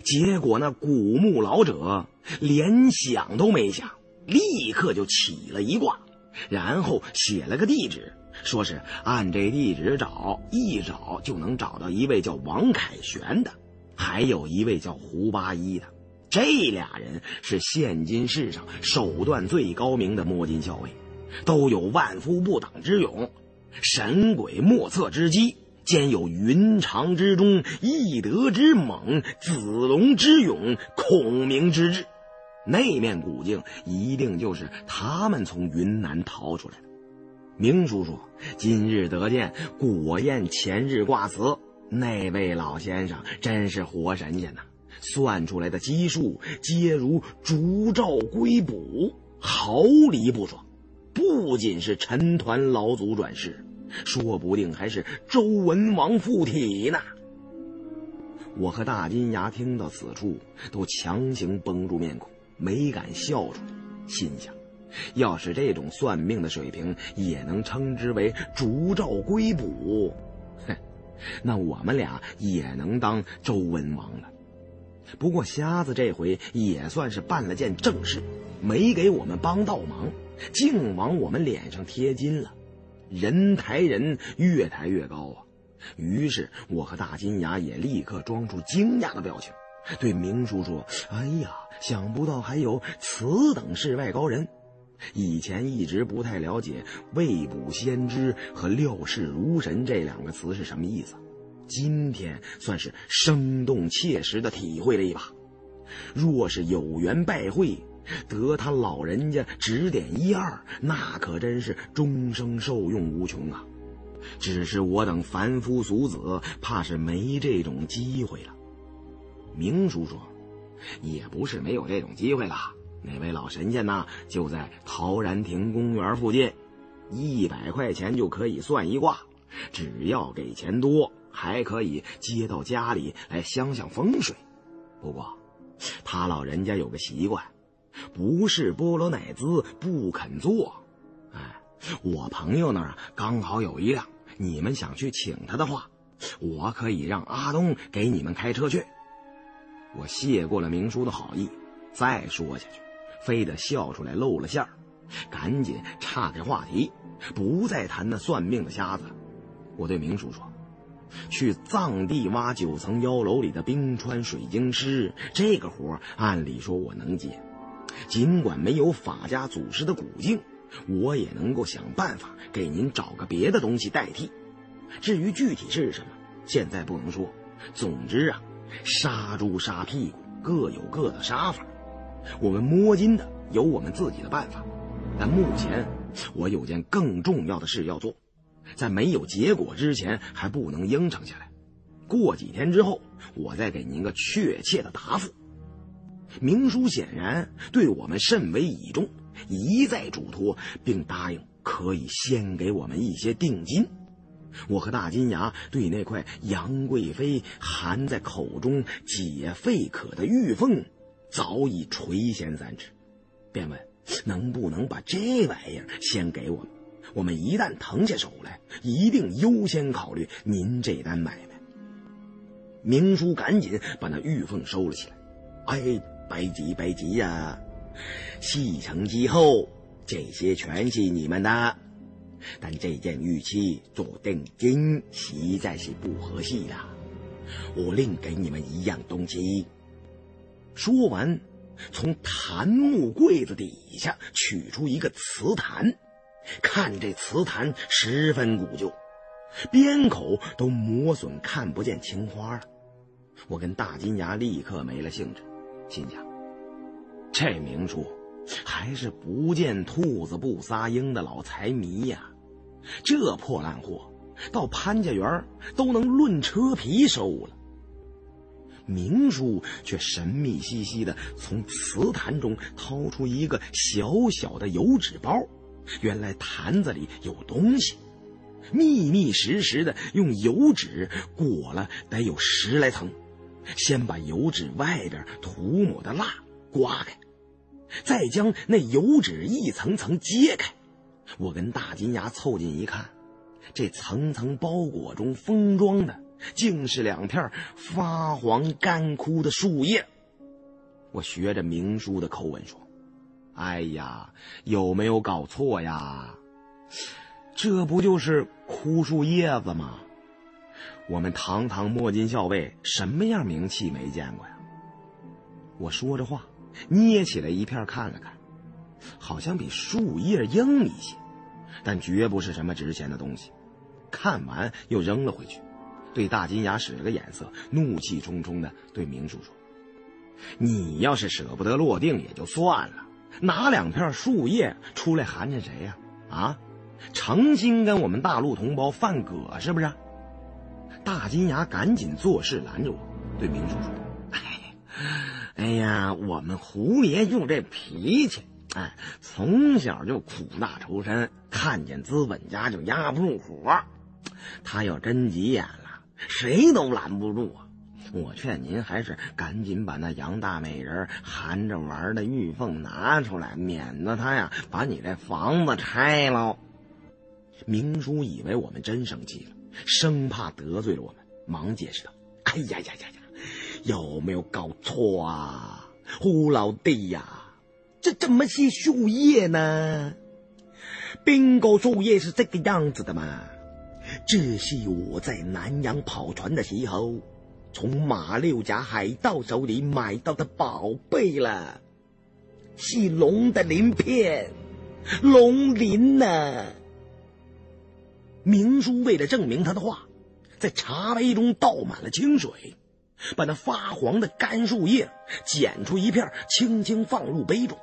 结果那古墓老者连想都没想，立刻就起了一卦，然后写了个地址，说是按这地址找，一找就能找到一位叫王凯旋的，还有一位叫胡八一的。这俩人是现今世上手段最高明的摸金校尉，都有万夫不挡之勇，神鬼莫测之机。兼有云长之中，翼德之猛，子龙之勇，孔明之智。那面古镜一定就是他们从云南逃出来的。明叔叔今日得见，果验前日卦辞。那位老先生真是活神仙呐！算出来的基数皆如烛照龟卜，毫厘不爽。不仅是陈团老祖转世。说不定还是周文王附体呢。我和大金牙听到此处，都强行绷住面孔，没敢笑出来。心想，要是这种算命的水平也能称之为烛照龟卜，哼，那我们俩也能当周文王了。不过瞎子这回也算是办了件正事，没给我们帮倒忙，净往我们脸上贴金了。人抬人越抬越高啊！于是我和大金牙也立刻装出惊讶的表情，对明叔说：“哎呀，想不到还有此等世外高人！以前一直不太了解‘未卜先知’和‘料事如神’这两个词是什么意思，今天算是生动切实的体会了一把。若是有缘拜会。”得他老人家指点一二，那可真是终生受用无穷啊！只是我等凡夫俗子，怕是没这种机会了。明叔说：“也不是没有这种机会了。那位老神仙呐，就在陶然亭公园附近，一百块钱就可以算一卦，只要给钱多，还可以接到家里来享享风水。不过，他老人家有个习惯。”不是波罗乃兹不肯做，哎，我朋友那儿刚好有一辆，你们想去请他的话，我可以让阿东给你们开车去。我谢过了明叔的好意，再说下去，非得笑出来露了馅儿，赶紧岔开话题，不再谈那算命的瞎子。我对明叔说：“去藏地挖九层妖楼里的冰川水晶尸，这个活按理说我能接。”尽管没有法家祖师的古镜，我也能够想办法给您找个别的东西代替。至于具体是什么，现在不能说。总之啊，杀猪杀屁股各有各的杀法，我们摸金的有我们自己的办法。但目前我有件更重要的事要做，在没有结果之前还不能应承下来。过几天之后，我再给您个确切的答复。明叔显然对我们甚为倚重，一再嘱托，并答应可以先给我们一些定金。我和大金牙对那块杨贵妃含在口中解肺渴的玉凤早已垂涎三尺，便问能不能把这玩意儿先给我们？我们一旦腾下手来，一定优先考虑您这单买卖。明叔赶紧把那玉凤收了起来，哎。别急，别急呀！戏成之后，这些全是你们的。但这件玉器做定金实在是不合适了，我另给你们一样东西。说完，从檀木柜子底下取出一个瓷坛，看这瓷坛十分古旧，边口都磨损，看不见青花了。我跟大金牙立刻没了兴致。心想，这明叔还是不见兔子不撒鹰的老财迷呀！这破烂货到潘家园都能论车皮收了。明叔却神秘兮兮的从瓷坛中掏出一个小小的油纸包，原来坛子里有东西，密密实实的用油纸裹了，得有十来层。先把油纸外边涂抹的蜡，刮开，再将那油纸一层层揭开。我跟大金牙凑近一看，这层层包裹中封装的，竟是两片发黄干枯的树叶。我学着明叔的口吻说：“哎呀，有没有搞错呀？这不就是枯树叶子吗？我们堂堂摸金校尉，什么样名气没见过呀？”我说着话，捏起来一片看了看，好像比树叶硬一些，但绝不是什么值钱的东西。看完又扔了回去，对大金牙使了个眼色，怒气冲冲的对明叔说：“你要是舍不得落定也就算了，拿两片树叶出来寒碜谁呀？啊，成心跟我们大陆同胞犯葛是不是？”大金牙赶紧做事拦着我，对明叔说：“哎。”哎呀，我们胡爷就这脾气，哎，从小就苦大仇深，看见资本家就压不住火。他要真急眼了，谁都拦不住啊！我劝您还是赶紧把那杨大美人含着玩的玉凤拿出来，免得他呀把你这房子拆了。明叔以为我们真生气了，生怕得罪了我们，忙解释道：“哎呀呀呀呀！”有没有搞错啊，胡老弟呀？这怎么是树叶呢？冰沟树叶是这个样子的吗？这是我在南洋跑船的时候，从马六甲海盗手里买到的宝贝了，是龙的鳞片，龙鳞呢。明叔为了证明他的话，在茶杯中倒满了清水。把那发黄的干树叶剪出一片，轻轻放入杯中。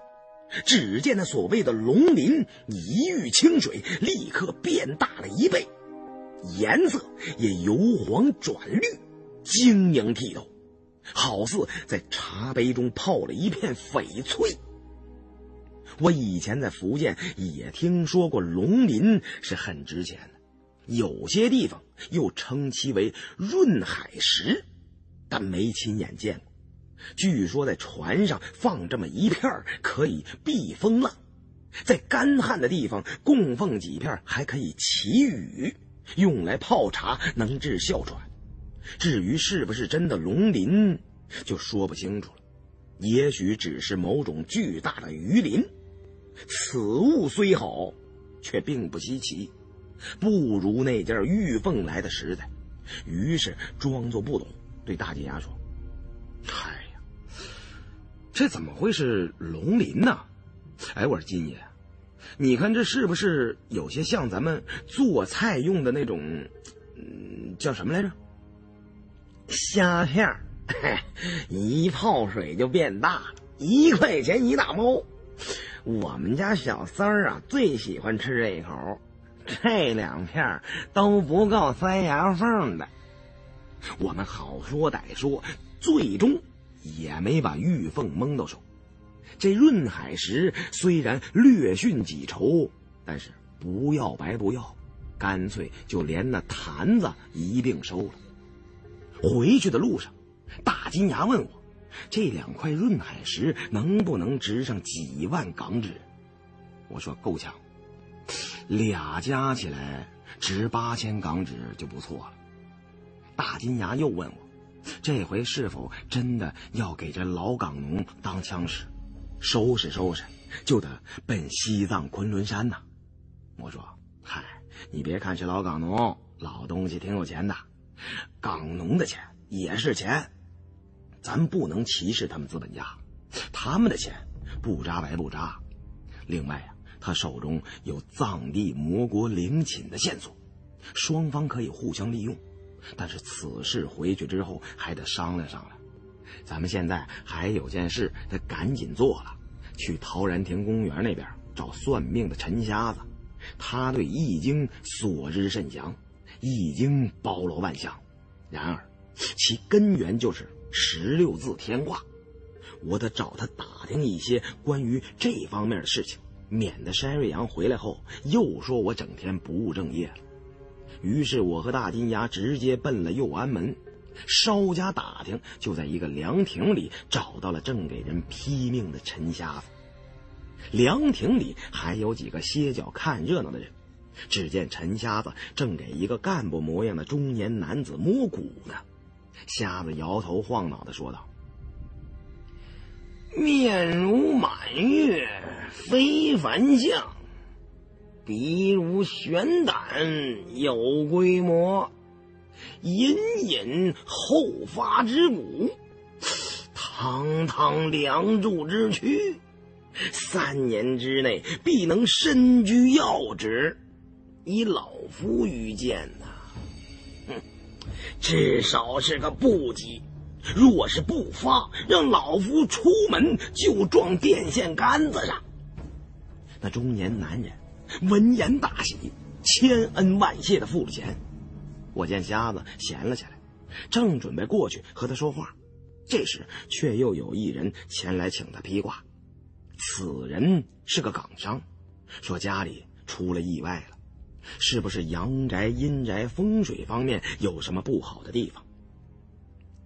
只见那所谓的龙鳞一遇清水，立刻变大了一倍，颜色也由黄转绿，晶莹剔透，好似在茶杯中泡了一片翡翠。我以前在福建也听说过龙鳞是很值钱，有些地方又称其为润海石。但没亲眼见过，据说在船上放这么一片可以避风浪，在干旱的地方供奉几片还可以祈雨，用来泡茶能治哮喘。至于是不是真的龙鳞，就说不清楚了。也许只是某种巨大的鱼鳞。此物虽好，却并不稀奇，不如那件玉凤来的实在。于是装作不懂。对大金牙说：“哎呀，这怎么会是龙鳞呢？哎，我说金爷，你看这是不是有些像咱们做菜用的那种，嗯，叫什么来着？虾片儿，一泡水就变大了，一块钱一大包。我们家小三儿啊，最喜欢吃这一口，这两片都不够塞牙缝的。”我们好说歹说，最终也没把玉凤蒙到手。这润海石虽然略逊几筹，但是不要白不要，干脆就连那坛子一并收了。回去的路上，大金牙问我：“这两块润海石能不能值上几万港纸？”我说：“够呛，俩加起来值八千港纸就不错了。”大金牙又问我：“这回是否真的要给这老港农当枪使？收拾收拾，就得奔西藏昆仑山呐？”我说：“嗨，你别看是老港农，老东西挺有钱的。港农的钱也是钱，咱不能歧视他们资本家。他们的钱不扎白不扎。另外，他手中有藏地魔国陵寝的线索，双方可以互相利用。”但是此事回去之后还得商量商量，咱们现在还有件事得赶紧做了，去陶然亭公园那边找算命的陈瞎子，他对易经所知甚详，易经包罗万象，然而其根源就是十六字天卦，我得找他打听一些关于这方面的事情，免得山瑞阳回来后又说我整天不务正业了。于是我和大金牙直接奔了右安门，稍加打听，就在一个凉亭里找到了正给人批命的陈瞎子。凉亭里还有几个歇脚看热闹的人。只见陈瞎子正给一个干部模样的中年男子摸骨呢。瞎子摇头晃脑的说道：“面如满月，非凡相；鼻如悬胆，有规模。隐隐后发之骨，堂堂梁柱之躯。三年之内必能身居要职。以老夫愚见呐，哼，至少是个部级。若是不发，让老夫出门就撞电线杆子上。那中年男人闻言大喜，千恩万谢的付了钱。我见瞎子闲了下来，正准备过去和他说话，这时却又有一人前来请他披挂。此人是个港商，说家里出了意外了，是不是阳宅阴宅风水方面有什么不好的地方？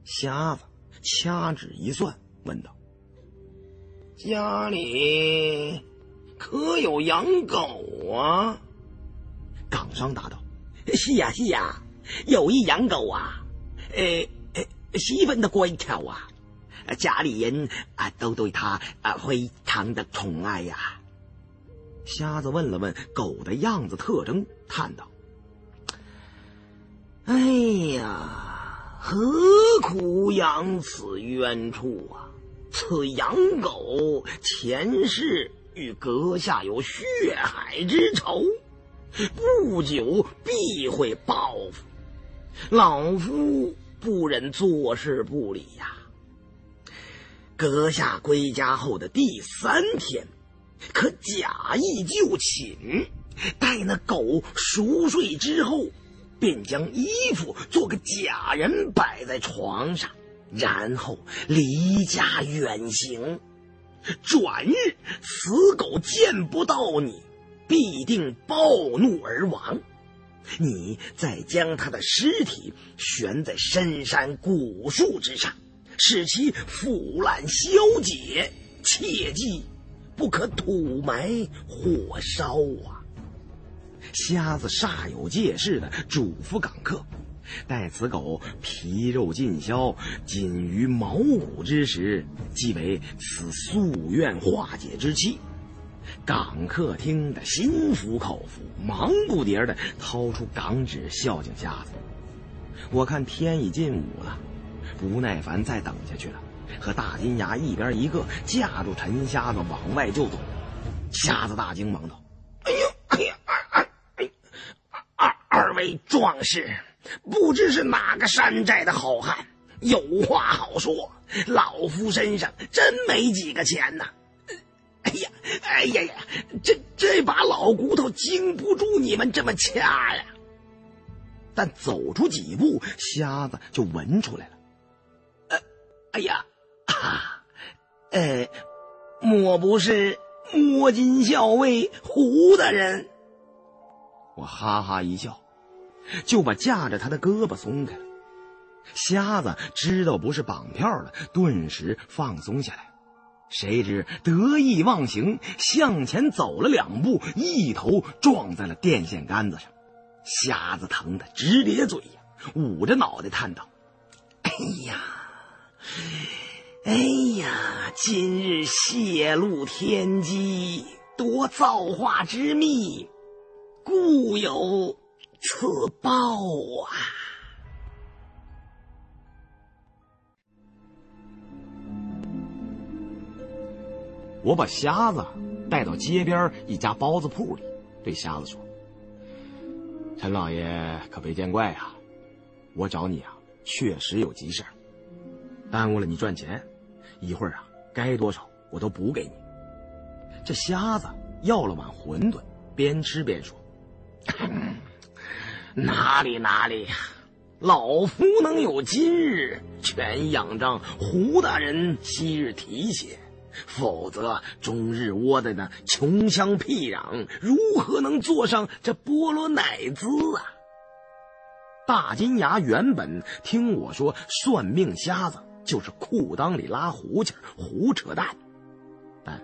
瞎子掐指一算，问道：“家里可有养狗啊？”港商答道：“是呀，是呀。”有一养狗啊，呃呃，十分的乖巧啊，家里人啊都对它啊非常的宠爱呀。瞎子问了问狗的样子特征，叹道：“哎呀，何苦养此冤处啊！此养狗前世与阁下有血海之仇，不久必会报复。”老夫不忍坐视不理呀。阁下归家后的第三天，可假意就寝，待那狗熟睡之后，便将衣服做个假人摆在床上，然后离家远行。转日，死狗见不到你，必定暴怒而亡。你再将他的尸体悬在深山古树之上，使其腐烂消解，切记不可土埋火烧啊！瞎子煞有介事的嘱咐港客：待此狗皮肉尽消，仅余毛骨之时，即为此夙愿化解之期。港客听得心服口服，忙不迭的掏出港纸孝敬瞎子。我看天已近午了，不耐烦再等下去了，和大金牙一边一个架住陈瞎子往外就走。瞎子大惊，忙道：“哎呦，二位壮士，不知是哪个山寨的好汉，有话好说。老夫身上真没几个钱呐。”哎呀，哎呀呀，这这把老骨头经不住你们这么掐呀！但走出几步，瞎子就闻出来了。呃，哎呀，啊，呃，莫不是摸金校尉胡大人？我哈哈一笑，就把架着他的胳膊松开了。瞎子知道不是绑票了，顿时放松下来。谁知得意忘形，向前走了两步，一头撞在了电线杆子上。瞎子疼得直咧嘴呀，捂着脑袋叹道：“哎呀，哎呀！今日泄露天机，夺造化之秘，故有此报啊！”我把瞎子带到街边一家包子铺里，对瞎子说：“陈老爷可别见怪啊，我找你啊，确实有急事耽误了你赚钱，一会儿啊，该多少我都补给你。”这瞎子要了碗馄饨，边吃边说：“哪里哪里呀，老夫能有今日，全仰仗胡大人昔日提携。”否则，终日窝在那穷乡僻壤，如何能坐上这菠萝奶滋啊？大金牙原本听我说算命瞎子就是裤裆里拉胡琴胡扯淡，但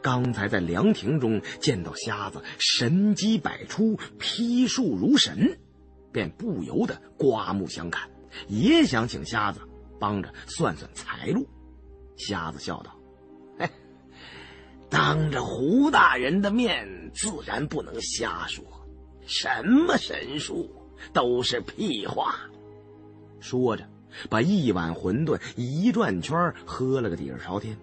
刚才在凉亭中见到瞎子神机百出、批数如神，便不由得刮目相看，也想请瞎子帮着算算财路。瞎子笑道：“嘿，当着胡大人的面，自然不能瞎说，什么神术。”都是屁话。说着，把一碗馄饨一转圈喝了个底儿朝天，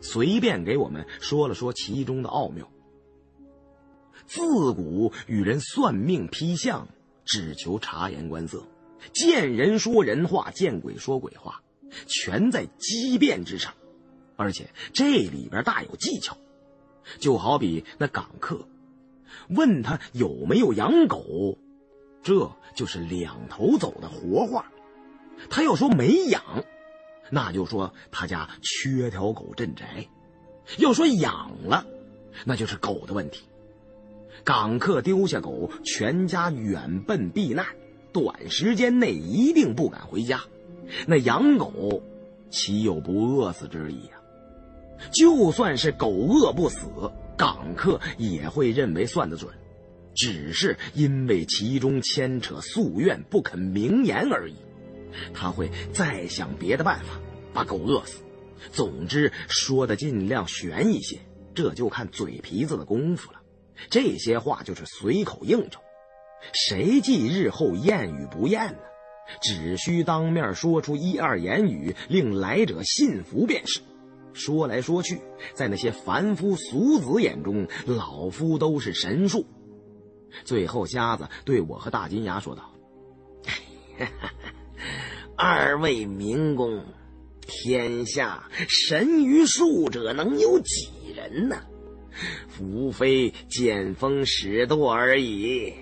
随便给我们说了说其中的奥妙。自古与人算命批相，只求察言观色，见人说人话，见鬼说鬼话，全在机变之上，而且这里边大有技巧。就好比那港客，问他有没有养狗。这就是两头走的活话，他要说没养，那就说他家缺条狗镇宅；要说养了，那就是狗的问题。港客丢下狗，全家远奔避难，短时间内一定不敢回家。那养狗，岂有不饿死之理呀？就算是狗饿不死，港客也会认为算得准。只是因为其中牵扯夙愿，不肯明言而已。他会再想别的办法把狗饿死。总之，说的尽量悬一些，这就看嘴皮子的功夫了。这些话就是随口应酬，谁记日后验与不验呢？只需当面说出一二言语，令来者信服便是。说来说去，在那些凡夫俗子眼中，老夫都是神术。最后，瞎子对我和大金牙说道：“ 二位民工，天下神于术者能有几人呢？无非见风使舵而已。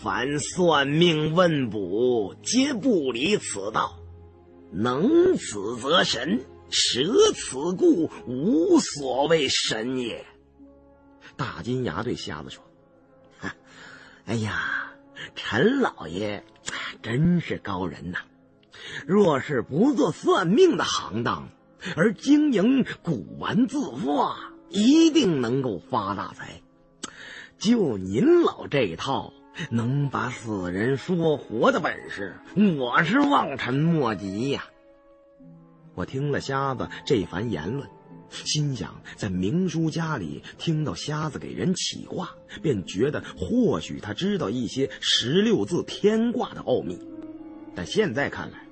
凡算命问卜，皆不离此道。能此则神，舍此故，无所谓神也。”大金牙对瞎子说。哎呀，陈老爷真是高人呐！若是不做算命的行当，而经营古玩字画，一定能够发大财。就您老这一套，能把死人说活的本事，我是望尘莫及呀！我听了瞎子这番言论。心想，在明叔家里听到瞎子给人起卦，便觉得或许他知道一些十六字天卦的奥秘。但现在看来，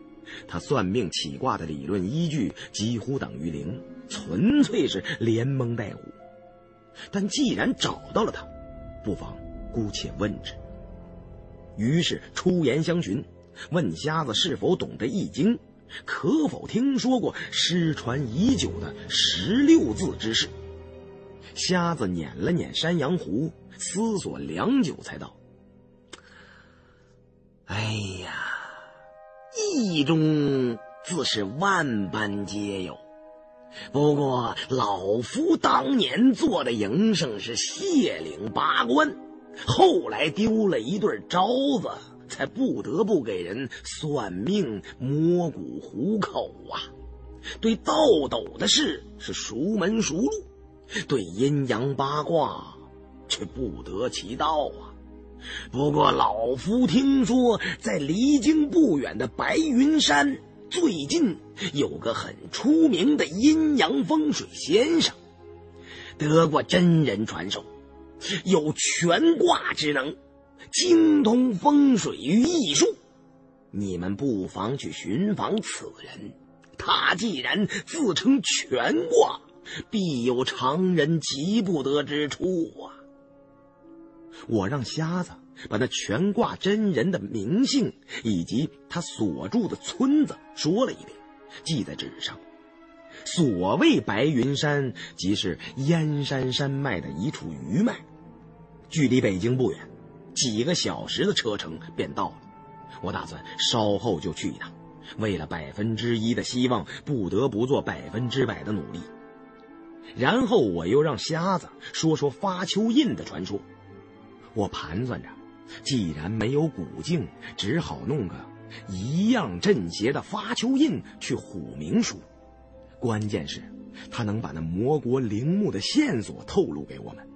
他算命起卦的理论依据几乎等于零，纯粹是连蒙带唬。但既然找到了他，不妨姑且问之。于是出言相询，问瞎子是否懂得易经。可否听说过失传已久的十六字之事？瞎子捻了捻山羊胡，思索良久，才道：“哎呀，意中自是万般皆有。不过老夫当年做的营生是谢岭八关，后来丢了一对招子。”才不得不给人算命摸骨糊口啊！对倒斗的事是熟门熟路，对阴阳八卦却不得其道啊！不过老夫听说，在离京不远的白云山，最近有个很出名的阴阳风水先生，得过真人传授，有全卦之能。精通风水与艺术，你们不妨去寻访此人。他既然自称全卦，必有常人及不得之处啊！我让瞎子把那全挂真人的名姓以及他所住的村子说了一遍，记在纸上。所谓白云山，即是燕山山脉的一处余脉，距离北京不远。几个小时的车程便到了，我打算稍后就去一趟。为了百分之一的希望，不得不做百分之百的努力。然后我又让瞎子说说发丘印的传说。我盘算着，既然没有古镜，只好弄个一样镇邪的发丘印去唬明叔。关键是，他能把那魔国陵墓的线索透露给我们。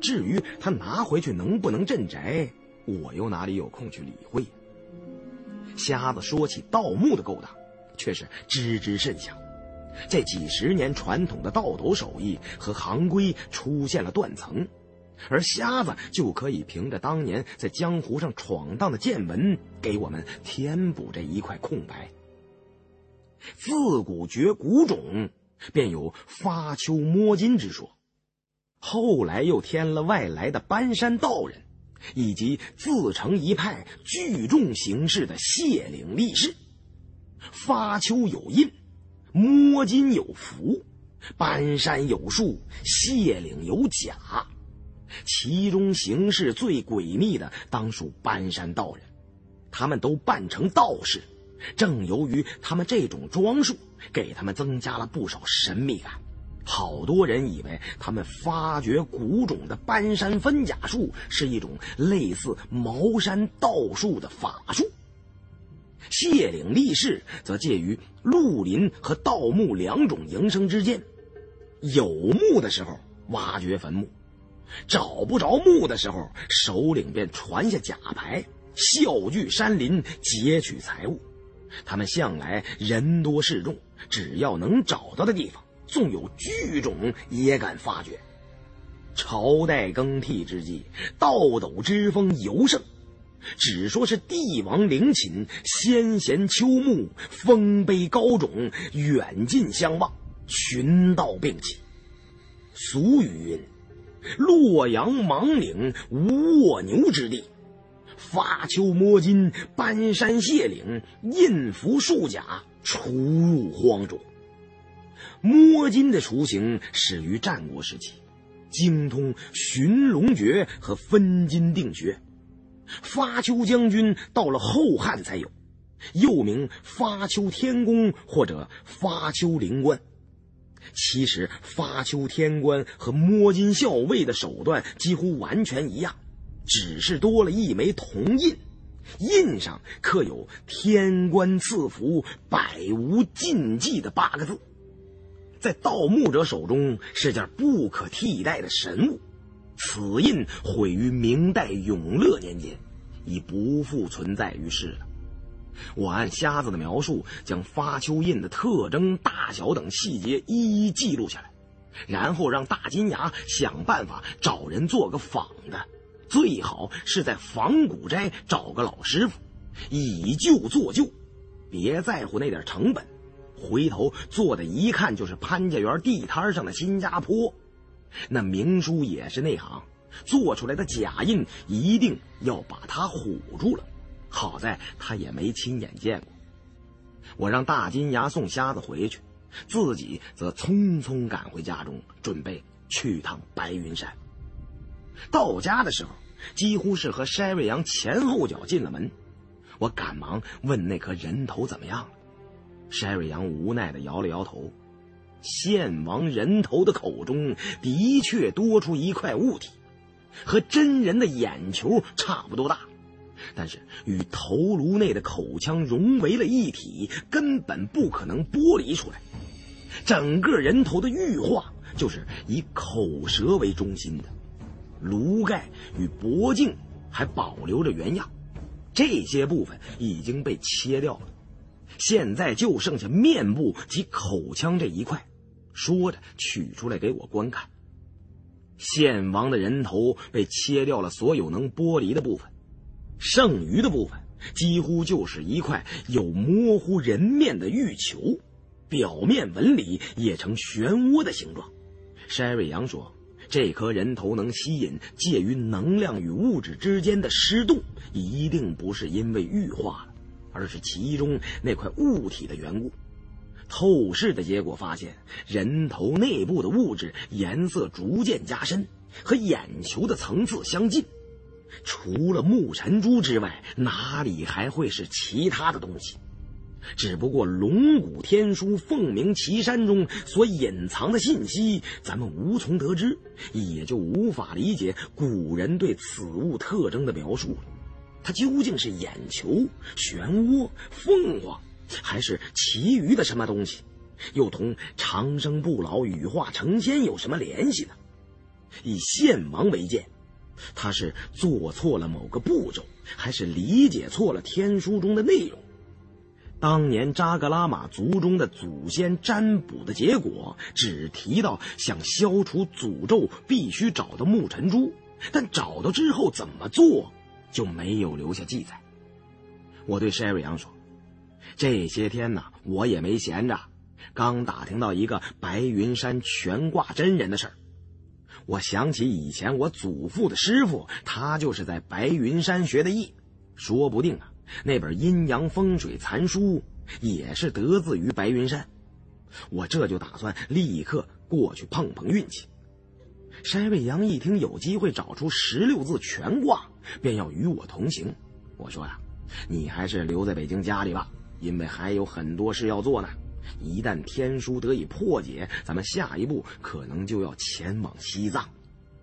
至于他拿回去能不能镇宅，我又哪里有空去理会？瞎子说起盗墓的勾当，却是知之甚详。这几十年传统的盗斗手艺和行规出现了断层。而瞎子就可以凭着当年在江湖上闯荡的见闻，给我们填补这一块空白。自古绝古种，便有发丘摸金之说，后来又添了外来的搬山道人，以及自成一派聚众行事的谢岭力士。发丘有印，摸金有符，搬山有术，谢岭有甲。其中行事最诡秘的，当属搬山道人。他们都扮成道士，正由于他们这种装束，给他们增加了不少神秘感。好多人以为他们发掘古种的搬山分甲术是一种类似茅山道术的法术。谢岭力士则介于绿林和盗墓两种营生之间，有墓的时候挖掘坟墓。找不着墓的时候，首领便传下假牌，笑聚山林劫取财物。他们向来人多势众，只要能找到的地方，纵有巨种也敢发掘。朝代更替之际，盗斗之风尤盛。只说是帝王陵寝，先贤秋木，丰碑高冢，远近相望，群盗并起。俗语云。洛阳芒岭无卧牛之地，发丘摸金，搬山卸岭，印符束甲，出入荒冢。摸金的雏形始于战国时期，精通寻龙诀和分金定穴。发丘将军到了后汉才有，又名发丘天公或者发丘灵官。其实发丘天官和摸金校尉的手段几乎完全一样，只是多了一枚铜印，印上刻有“天官赐福，百无禁忌”的八个字，在盗墓者手中是件不可替代的神物。此印毁于明代永乐年间，已不复存在于世了。我按瞎子的描述，将发丘印的特征、大小等细节一一记录下来，然后让大金牙想办法找人做个仿的，最好是在仿古斋找个老师傅，以旧做旧，别在乎那点成本，回头做的一看就是潘家园地摊上的新加坡。那明叔也是内行，做出来的假印一定要把他唬住了。好在他也没亲眼见过。我让大金牙送瞎子回去，自己则匆匆赶回家中，准备去趟白云山。到家的时候，几乎是和筛瑞阳前后脚进了门。我赶忙问那颗人头怎么样了。筛瑞阳无奈的摇了摇头。献王人头的口中的确多出一块物体，和真人的眼球差不多大。但是与头颅内的口腔融为了一体，根本不可能剥离出来。整个人头的玉化就是以口舌为中心的，颅盖与脖颈还保留着原样，这些部分已经被切掉了，现在就剩下面部及口腔这一块。说着，取出来给我观看。献王的人头被切掉了所有能剥离的部分。剩余的部分几乎就是一块有模糊人面的玉球，表面纹理也呈漩涡的形状。筛瑞阳说，这颗人头能吸引介于能量与物质之间的湿度，一定不是因为玉化了，而是其中那块物体的缘故。透视的结果发现，人头内部的物质颜色逐渐加深，和眼球的层次相近。除了木尘珠之外，哪里还会是其他的东西？只不过龙骨天书凤鸣岐山中所隐藏的信息，咱们无从得知，也就无法理解古人对此物特征的描述了。它究竟是眼球、漩涡、凤凰，还是其余的什么东西？又同长生不老、羽化成仙有什么联系呢？以献王为鉴，他是做错了某个步骤，还是理解错了天书中的内容？当年扎格拉玛族中的祖先占卜的结果，只提到想消除诅咒必须找到木尘珠，但找到之后怎么做就没有留下记载。我对山瑞阳说：“这些天呢，我也没闲着，刚打听到一个白云山全挂真人的事儿。我想起以前我祖父的师傅，他就是在白云山学的艺，说不定啊。”那本阴阳风水残书也是得自于白云山，我这就打算立刻过去碰碰运气。山未阳一听有机会找出十六字全卦，便要与我同行。我说呀，你还是留在北京家里吧，因为还有很多事要做呢。一旦天书得以破解，咱们下一步可能就要前往西藏，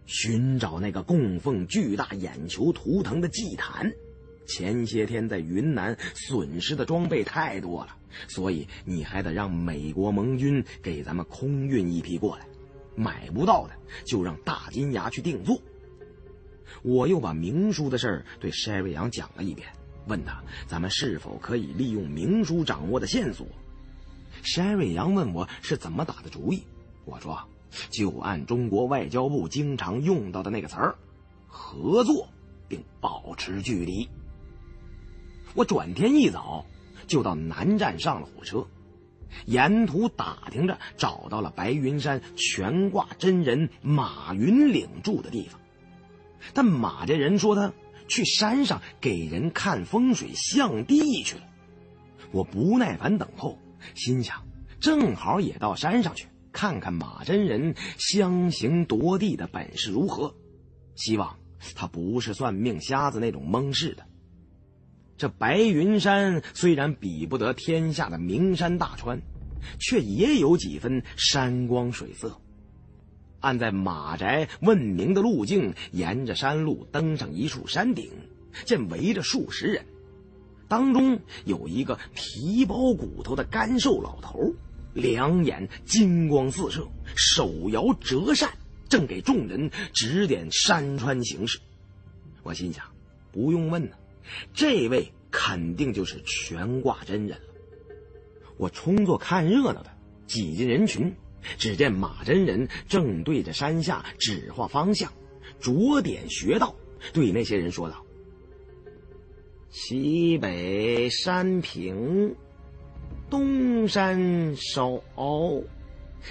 寻找那个供奉巨大眼球图腾的祭坛。前些天在云南损失的装备太多了，所以你还得让美国盟军给咱们空运一批过来。买不到的就让大金牙去定做。我又把明书的事儿对筛瑞阳讲了一遍，问他咱们是否可以利用明书掌握的线索。山瑞阳问我是怎么打的主意，我说就按中国外交部经常用到的那个词儿：合作并保持距离。我转天一早就到南站上了火车，沿途打听着找到了白云山悬挂真人马云岭住的地方，但马这人说他去山上给人看风水象地去了。我不耐烦等候，心想正好也到山上去看看马真人相形夺地的本事如何，希望他不是算命瞎子那种蒙事的。这白云山虽然比不得天下的名山大川，却也有几分山光水色。按在马宅问名的路径，沿着山路登上一处山顶，见围着数十人，当中有一个皮包骨头的干瘦老头，两眼金光四射，手摇折扇，正给众人指点山川形势。我心想，不用问呢。这位肯定就是全挂真人了。我充作看热闹的，挤进人群，只见马真人正对着山下指画方向，着点穴道，对那些人说道：“西北山平，东山稍凹，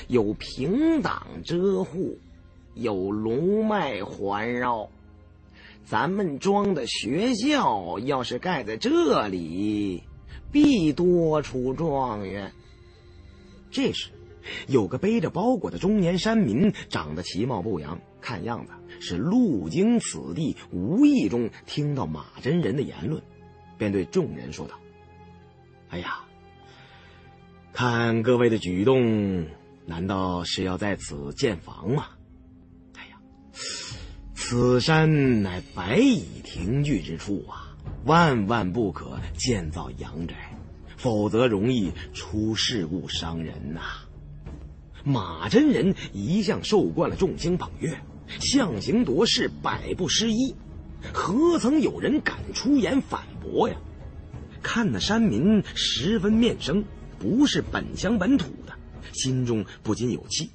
有平挡遮护，有龙脉环绕。”咱们庄的学校要是盖在这里，必多出状元。这时，有个背着包裹的中年山民，长得其貌不扬，看样子是路经此地，无意中听到马真人的言论，便对众人说道：“哎呀，看各位的举动，难道是要在此建房吗？”哎呀此山乃白蚁停聚之处啊，万万不可建造阳宅，否则容易出事故伤人呐。马真人一向受惯了众星捧月，象形夺势，百不失一，何曾有人敢出言反驳呀？看那山民十分面生，不是本乡本土的，心中不禁有气，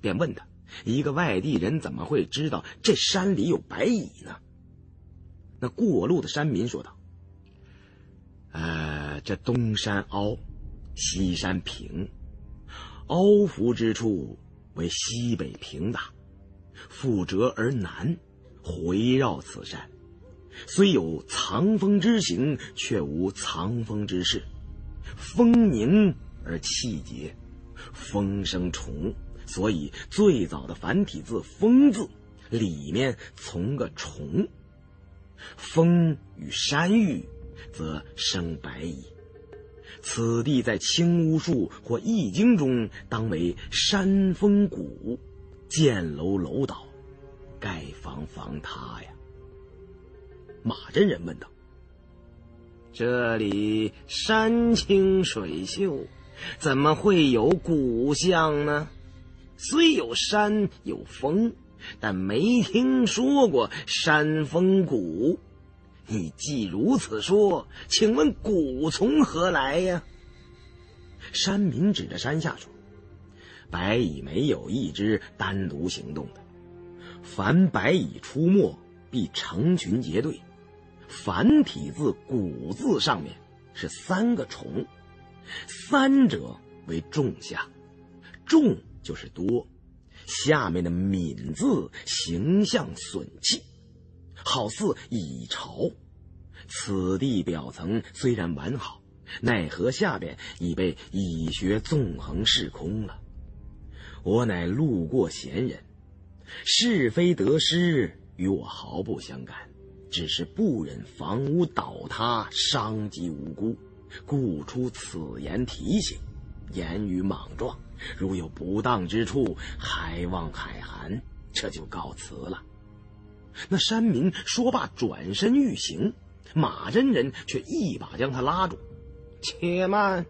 便问他。一个外地人怎么会知道这山里有白蚁呢？那过路的山民说道：“呃，这东山凹，西山平，凹伏之处为西北平大，复折而南，回绕此山，虽有藏风之形，却无藏风之势，风凝而气结，风生虫。”所以，最早的繁体字“风”字里面从个虫。风与山遇，则生白蚁。此地在青巫术或易经中当为山峰谷，建楼楼倒，盖房房塌呀。马真人问道：“这里山清水秀，怎么会有古巷呢？虽有山有峰，但没听说过山峰谷。”你既如此说，请问谷从何来呀？山民指着山下说：“白蚁没有一只单独行动的，凡白蚁出没，必成群结队。繁体字‘古’字上面是三个虫，三者为仲夏，仲就是多，下面的敏字形象损气。”好似蚁巢，此地表层虽然完好，奈何下边已被蚁穴纵横噬空了。我乃路过闲人，是非得失与我毫不相干，只是不忍房屋倒塌伤及无辜，故出此言提醒。言语莽撞，如有不当之处，还望海涵。这就告辞了。那山民说罢，转身欲行，马真人却一把将他拉住：“且慢，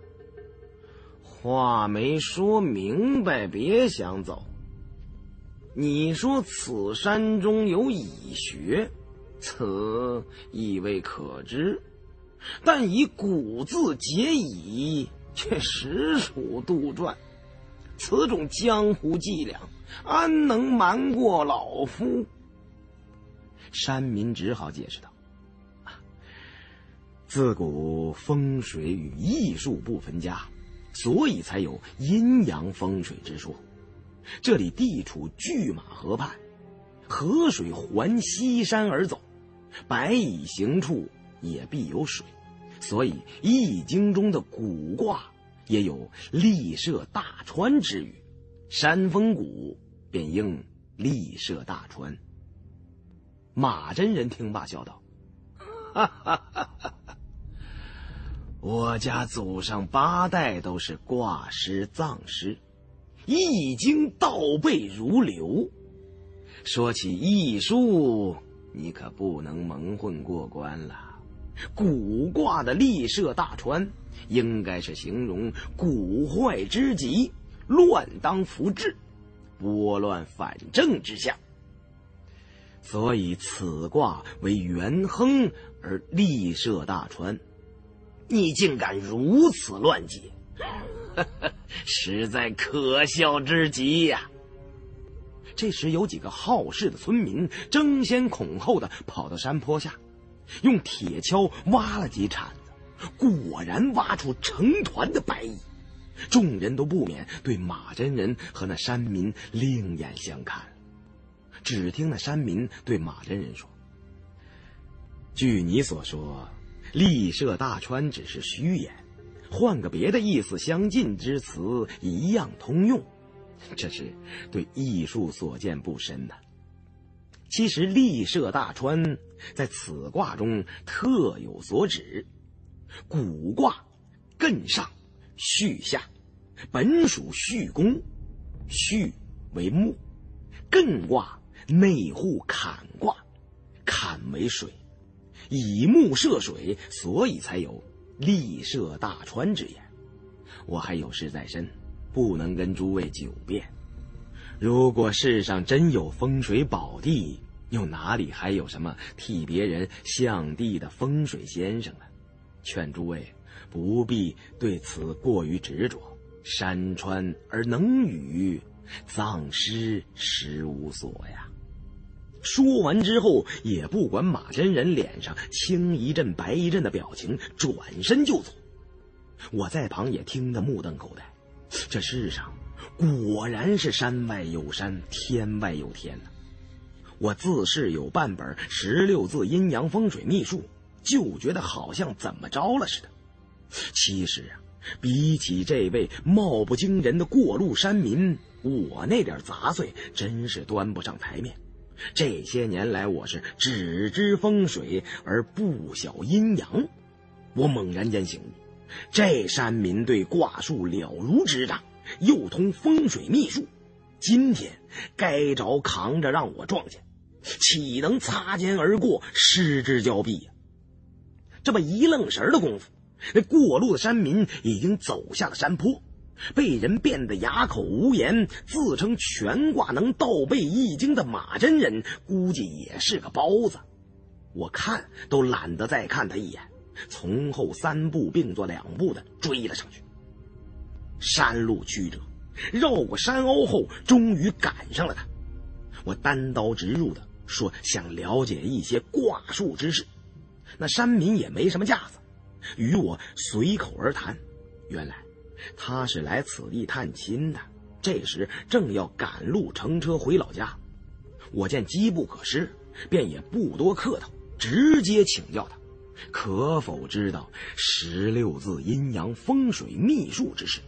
话没说明白，别想走。你说此山中有蚁穴，此亦未可知，但以古字解蚁，却实属杜撰。此种江湖伎俩，安能瞒过老夫？”山民只好解释道：“自古风水与艺术不分家，所以才有阴阳风水之说。这里地处拒马河畔，河水环西山而走，白蚁行处也必有水，所以《易经》中的古卦也有立设大川之语。山峰谷便应立设大川。”马真人听罢，笑道：“哈哈哈哈哈我家祖上八代都是卦师、藏师，易经倒背如流。说起易术，你可不能蒙混过关了。古卦的立设大川，应该是形容古坏之极，乱当扶志，拨乱反正之象。”所以此卦为元亨而立设大川，你竟敢如此乱解，实在可笑之极呀！这时有几个好事的村民争先恐后的跑到山坡下，用铁锹挖了几铲子，果然挖出成团的白蚁，众人都不免对马真人和那山民另眼相看。只听那山民对马真人说：“据你所说，立设大川只是虚言，换个别的意思相近之词一样通用。这是对艺术所见不深呐。其实立设大川在此卦中特有所指。古卦艮上，巽下，本属巽宫，巽为木，艮卦。”内户坎卦，坎为水，以木涉水，所以才有立设大川之言。我还有事在身，不能跟诸位久辩。如果世上真有风水宝地，又哪里还有什么替别人向地的风水先生呢？劝诸位不必对此过于执着。山川而能雨，葬尸实无所呀。说完之后，也不管马真人脸上青一阵白一阵的表情，转身就走。我在旁也听得目瞪口呆。这世上果然是山外有山，天外有天呐！我自是有半本十六字阴阳风水秘术，就觉得好像怎么着了似的。其实啊，比起这位貌不惊人的过路山民，我那点杂碎真是端不上台面。这些年来，我是只知风水而不晓阴阳。我猛然间醒悟，这山民对卦术了如指掌，又通风水秘术，今天该着扛着让我撞见，岂能擦肩而过，失之交臂呀？这么一愣神的功夫，那过路的山民已经走下了山坡，被人变得哑口无言，自称全卦能倒背易经的马真人，估计也是个包子。我看都懒得再看他一眼，从后三步并作两步的追了上去。山路曲折，绕过山凹后，终于赶上了他。我单刀直入的说：“想了解一些卦术之事。”那山民也没什么架子，与我随口而谈。原来他是来此地探亲的，这时正要赶路乘车回老家。我见机不可失，便也不多客套。直接请教他，可否知道十六字阴阳风水秘术之事？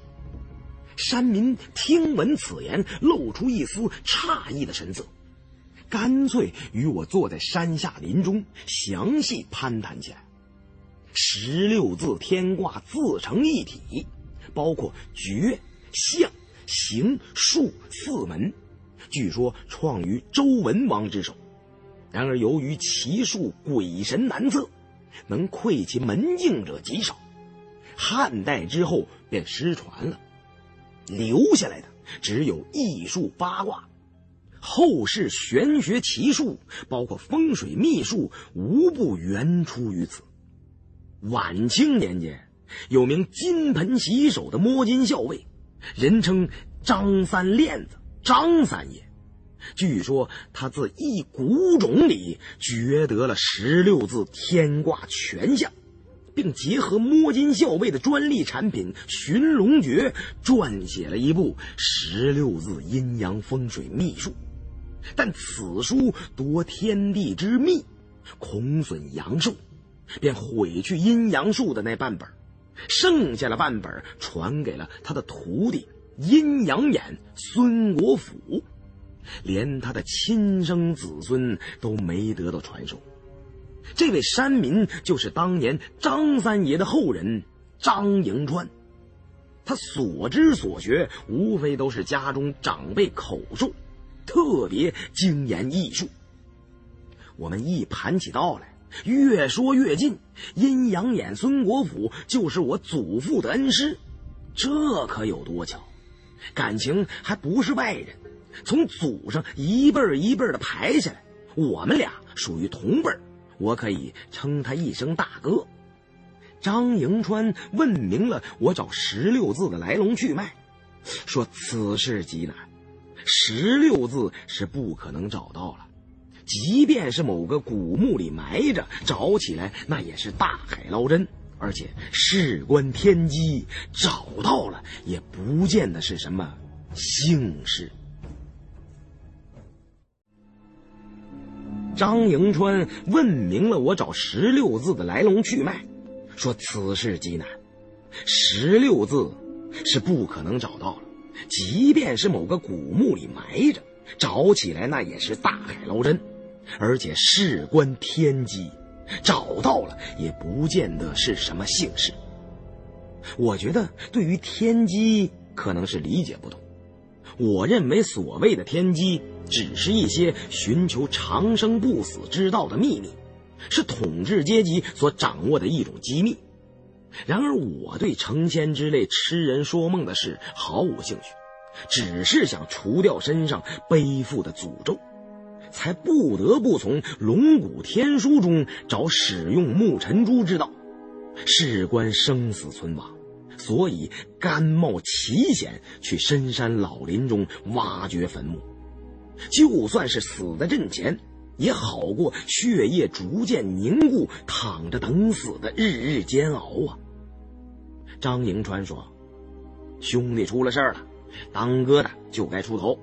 山民听闻此言，露出一丝诧异的神色，干脆与我坐在山下林中，详细攀谈起来。十六字天卦自成一体，包括绝、象、形、术四门，据说创于周文王之手。然而，由于奇数鬼神难测，能窥其门径者极少。汉代之后便失传了，留下来的只有易术八卦。后世玄学奇术，包括风水秘术，无不源出于此。晚清年间，有名金盆洗手的摸金校尉，人称张三链子，张三爷。据说他自一古冢里掘得了十六字天卦全象，并结合摸金校尉的专利产品《寻龙诀》，撰写了一部十六字阴阳风水秘术。但此书夺天地之秘，恐损阳寿，便毁去阴阳术的那半本，剩下了半本传给了他的徒弟阴阳眼孙国府。连他的亲生子孙都没得到传授。这位山民就是当年张三爷的后人张迎川，他所知所学无非都是家中长辈口述，特别精研艺术。我们一盘起道来，越说越近。阴阳眼孙国府就是我祖父的恩师，这可有多巧？感情还不是外人。从祖上一辈儿一辈儿的排下来，我们俩属于同辈儿，我可以称他一声大哥。张迎川问明了我找十六字的来龙去脉，说此事极难，十六字是不可能找到了，即便是某个古墓里埋着，找起来那也是大海捞针，而且事关天机，找到了也不见得是什么幸事。张迎川问明了我找十六字的来龙去脉，说此事极难，十六字是不可能找到了，即便是某个古墓里埋着，找起来那也是大海捞针，而且事关天机，找到了也不见得是什么幸事。我觉得对于天机可能是理解不同，我认为所谓的天机。只是一些寻求长生不死之道的秘密，是统治阶级所掌握的一种机密。然而，我对成仙之类痴人说梦的事毫无兴趣，只是想除掉身上背负的诅咒，才不得不从龙骨天书中找使用木尘珠之道，事关生死存亡，所以甘冒奇险去深山老林中挖掘坟墓。就算是死在阵前，也好过血液逐渐凝固、躺着等死的日日煎熬啊！张迎川说：“兄弟出了事了，当哥的就该出头，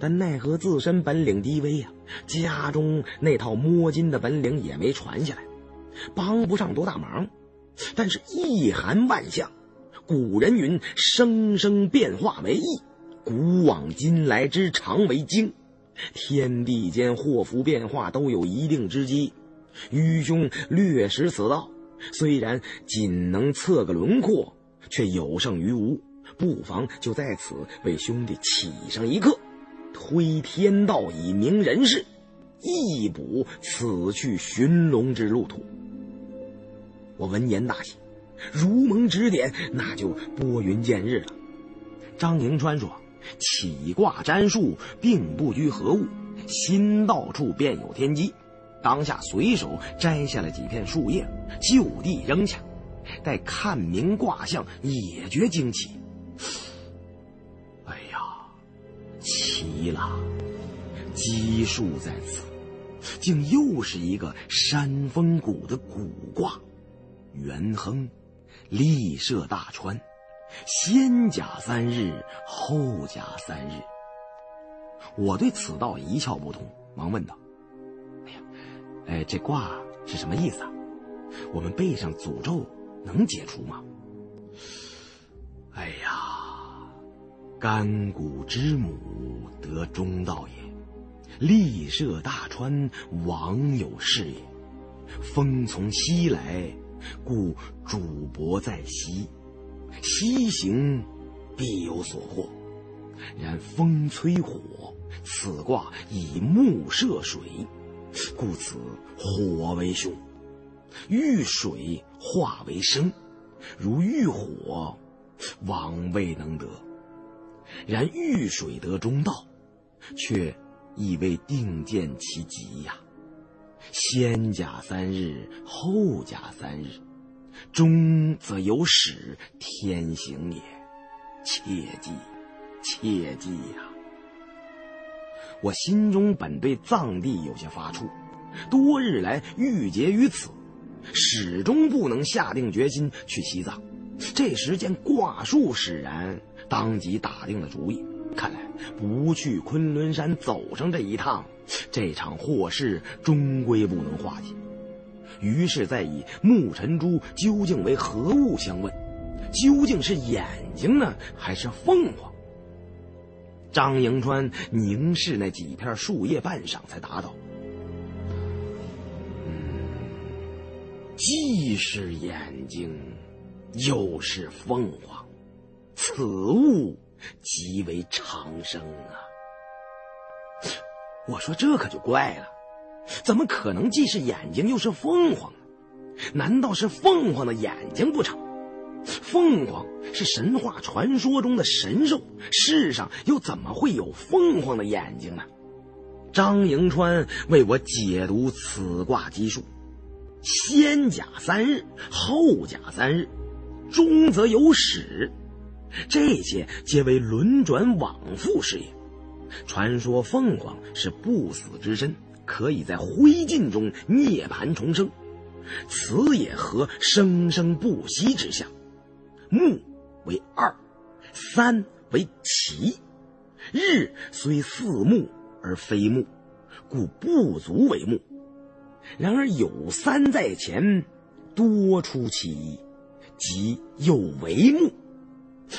但奈何自身本领低微呀，家中那套摸金的本领也没传下来，帮不上多大忙。但是一寒万象，古人云：生生变化为易，古往今来之常为经。”天地间祸福变化都有一定之机，愚兄略识此道，虽然仅能测个轮廓，却有胜于无。不妨就在此为兄弟起上一课，推天道以明人事，一补此去寻龙之路途。我闻言大喜，如蒙指点，那就拨云见日了。张迎川说：“起卦占术并不拘何物，心到处便有天机。”当下随手摘下了几片树叶，就地扔下，待看明卦象，也觉惊奇。哎呀，奇了！奇数在此，竟又是一个山峰谷的古卦，元亨，利涉大川，先甲三日，后甲三日。我对此道一窍不通，忙问道：“哎呀，哎，这卦是什么意思啊？我们背上诅咒能解除吗？”哎呀，干谷之母得中道也，利涉大川，王有事也。风从西来，故主伯在西，西行必有所获。然风催火，此卦以木射水，故此火为凶。遇水化为生，如遇火。往未能得，然遇水得中道，却亦未定见其极呀。先甲三日，后甲三日，中则有始，天行也。切记，切记呀！我心中本对藏地有些发怵，多日来郁结于此，始终不能下定决心去西藏。这时见卦术使然，当即打定了主意。看来不去昆仑山走上这一趟，这场祸事终归不能化解。于是再以木尘珠究竟为何物相问，究竟是眼睛呢，还是凤凰？张迎川凝视那几片树叶半晌，才答道：“，既是眼睛。”又是凤凰，此物极为长生啊！我说这可就怪了，怎么可能既是眼睛又是凤凰呢？难道是凤凰的眼睛不成？凤凰是神话传说中的神兽，世上又怎么会有凤凰的眼睛呢？张迎川为我解读此卦基数：先甲三日，后甲三日。中则有始，这些皆为轮转往复事也。传说凤凰是不死之身，可以在灰烬中涅槃重生，此也合生生不息之象。木为二，三为奇，日虽似木而非木，故不足为木。然而有三在前，多出其一。即又为木，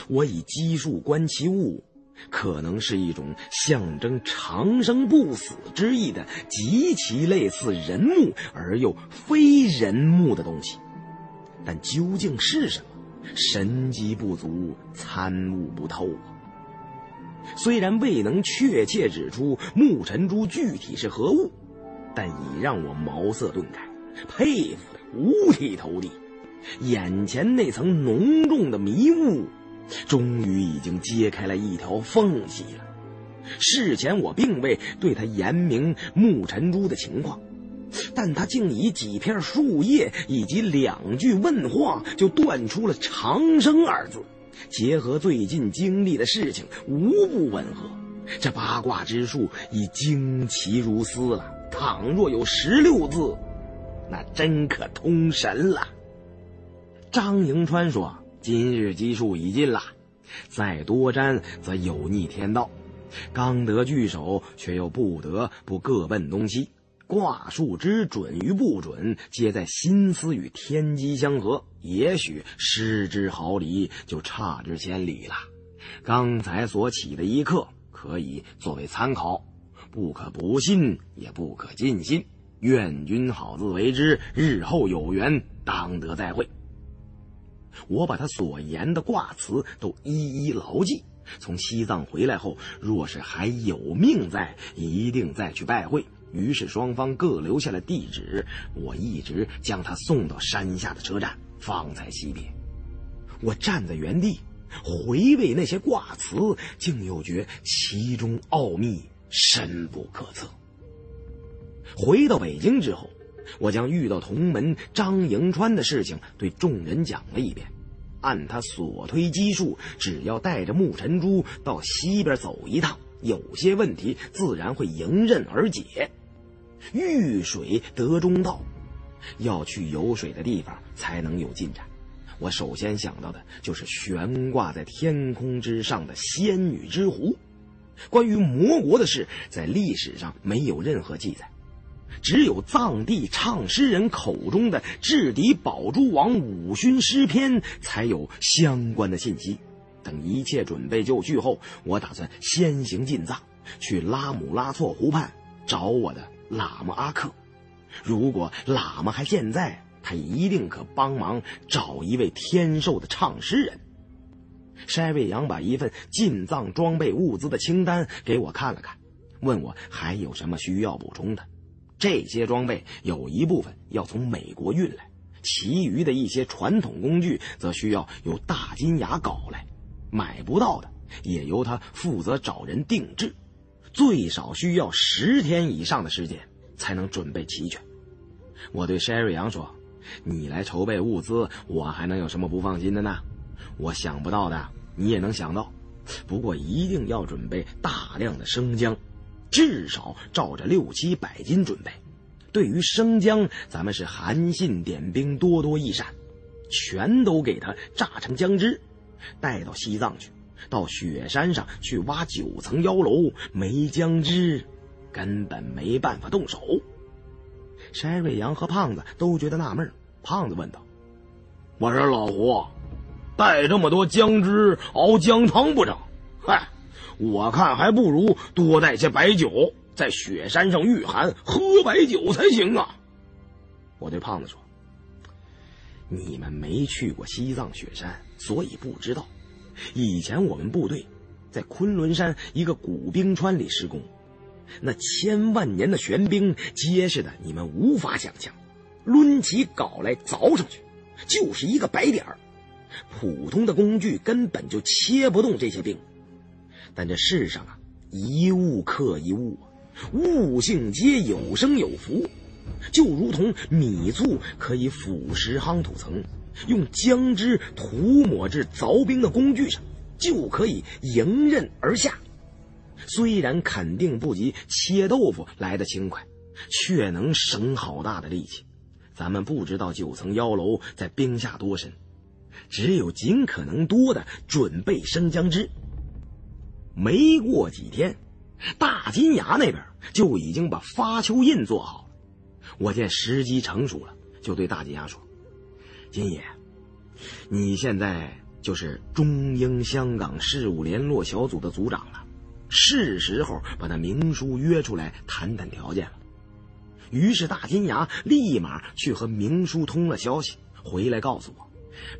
我以奇数观其物，可能是一种象征长生不死之意的极其类似人木而又非人木的东西，但究竟是什么，神机不足，参悟不透啊。虽然未能确切指出木尘珠具体是何物，但已让我茅塞顿开，佩服的五体投地。眼前那层浓重的迷雾，终于已经揭开了一条缝隙了。事前我并未对他言明木尘珠的情况，但他竟以几片树叶以及两句问话就断出了“长生”二字，结合最近经历的事情，无不吻合。这八卦之术已惊奇如斯了。倘若有十六字，那真可通神了。张迎川说：“今日基数已尽了，再多占则有逆天道。刚得聚首，却又不得不各奔东西。卦数之准与不准，皆在心思与天机相合。也许失之毫厘，就差之千里了。刚才所起的一刻，可以作为参考，不可不信，也不可尽信。愿君好自为之，日后有缘当得再会。我把他所言的卦辞都一一牢记。从西藏回来后，若是还有命在，一定再去拜会。于是双方各留下了地址，我一直将他送到山下的车站，方才惜别。我站在原地，回味那些卦辞，竟又觉其中奥秘深不可测。回到北京之后，我将遇到同门张迎川的事情对众人讲了一遍。按他所推基数，只要带着木尘珠到西边走一趟，有些问题自然会迎刃而解。遇水得中道，要去有水的地方才能有进展。我首先想到的就是悬挂在天空之上的仙女之湖。关于魔国的事，在历史上没有任何记载。只有藏地唱诗人口中的智敌宝珠王五勋诗篇才有相关的信息。等一切准备就绪后，我打算先行进藏，去拉姆拉措湖畔找我的喇嘛阿克。如果喇嘛还健在，他一定可帮忙找一位天寿的唱诗人。筛卫阳把一份进藏装备物资的清单给我看了看，问我还有什么需要补充的。这些装备有一部分要从美国运来，其余的一些传统工具则需要由大金牙搞来，买不到的也由他负责找人定制，最少需要十天以上的时间才能准备齐全。我对山瑞阳说：“你来筹备物资，我还能有什么不放心的呢？我想不到的，你也能想到，不过一定要准备大量的生姜。”至少照着六七百斤准备。对于生姜，咱们是韩信点兵，多多益善，全都给他榨成姜汁，带到西藏去。到雪山上去挖九层妖楼，没姜汁，根本没办法动手。山瑞阳和胖子都觉得纳闷。胖子问道：“我说老胡，带这么多姜汁熬姜汤不成？嗨！”我看还不如多带些白酒，在雪山上御寒，喝白酒才行啊！我对胖子说：“你们没去过西藏雪山，所以不知道。以前我们部队在昆仑山一个古冰川里施工，那千万年的玄冰结实的，你们无法想象。抡起镐来凿上去，就是一个白点儿。普通的工具根本就切不动这些冰。”但这世上啊，一物克一物，物性皆有生有福，就如同米醋可以腐蚀夯土层，用姜汁涂抹至凿冰的工具上，就可以迎刃而下。虽然肯定不及切豆腐来的轻快，却能省好大的力气。咱们不知道九层妖楼在冰下多深，只有尽可能多的准备生姜汁。没过几天，大金牙那边就已经把发丘印做好了。我见时机成熟了，就对大金牙说：“金爷，你现在就是中英香港事务联络小组的组长了，是时候把那明叔约出来谈谈条件了。”于是大金牙立马去和明叔通了消息，回来告诉我，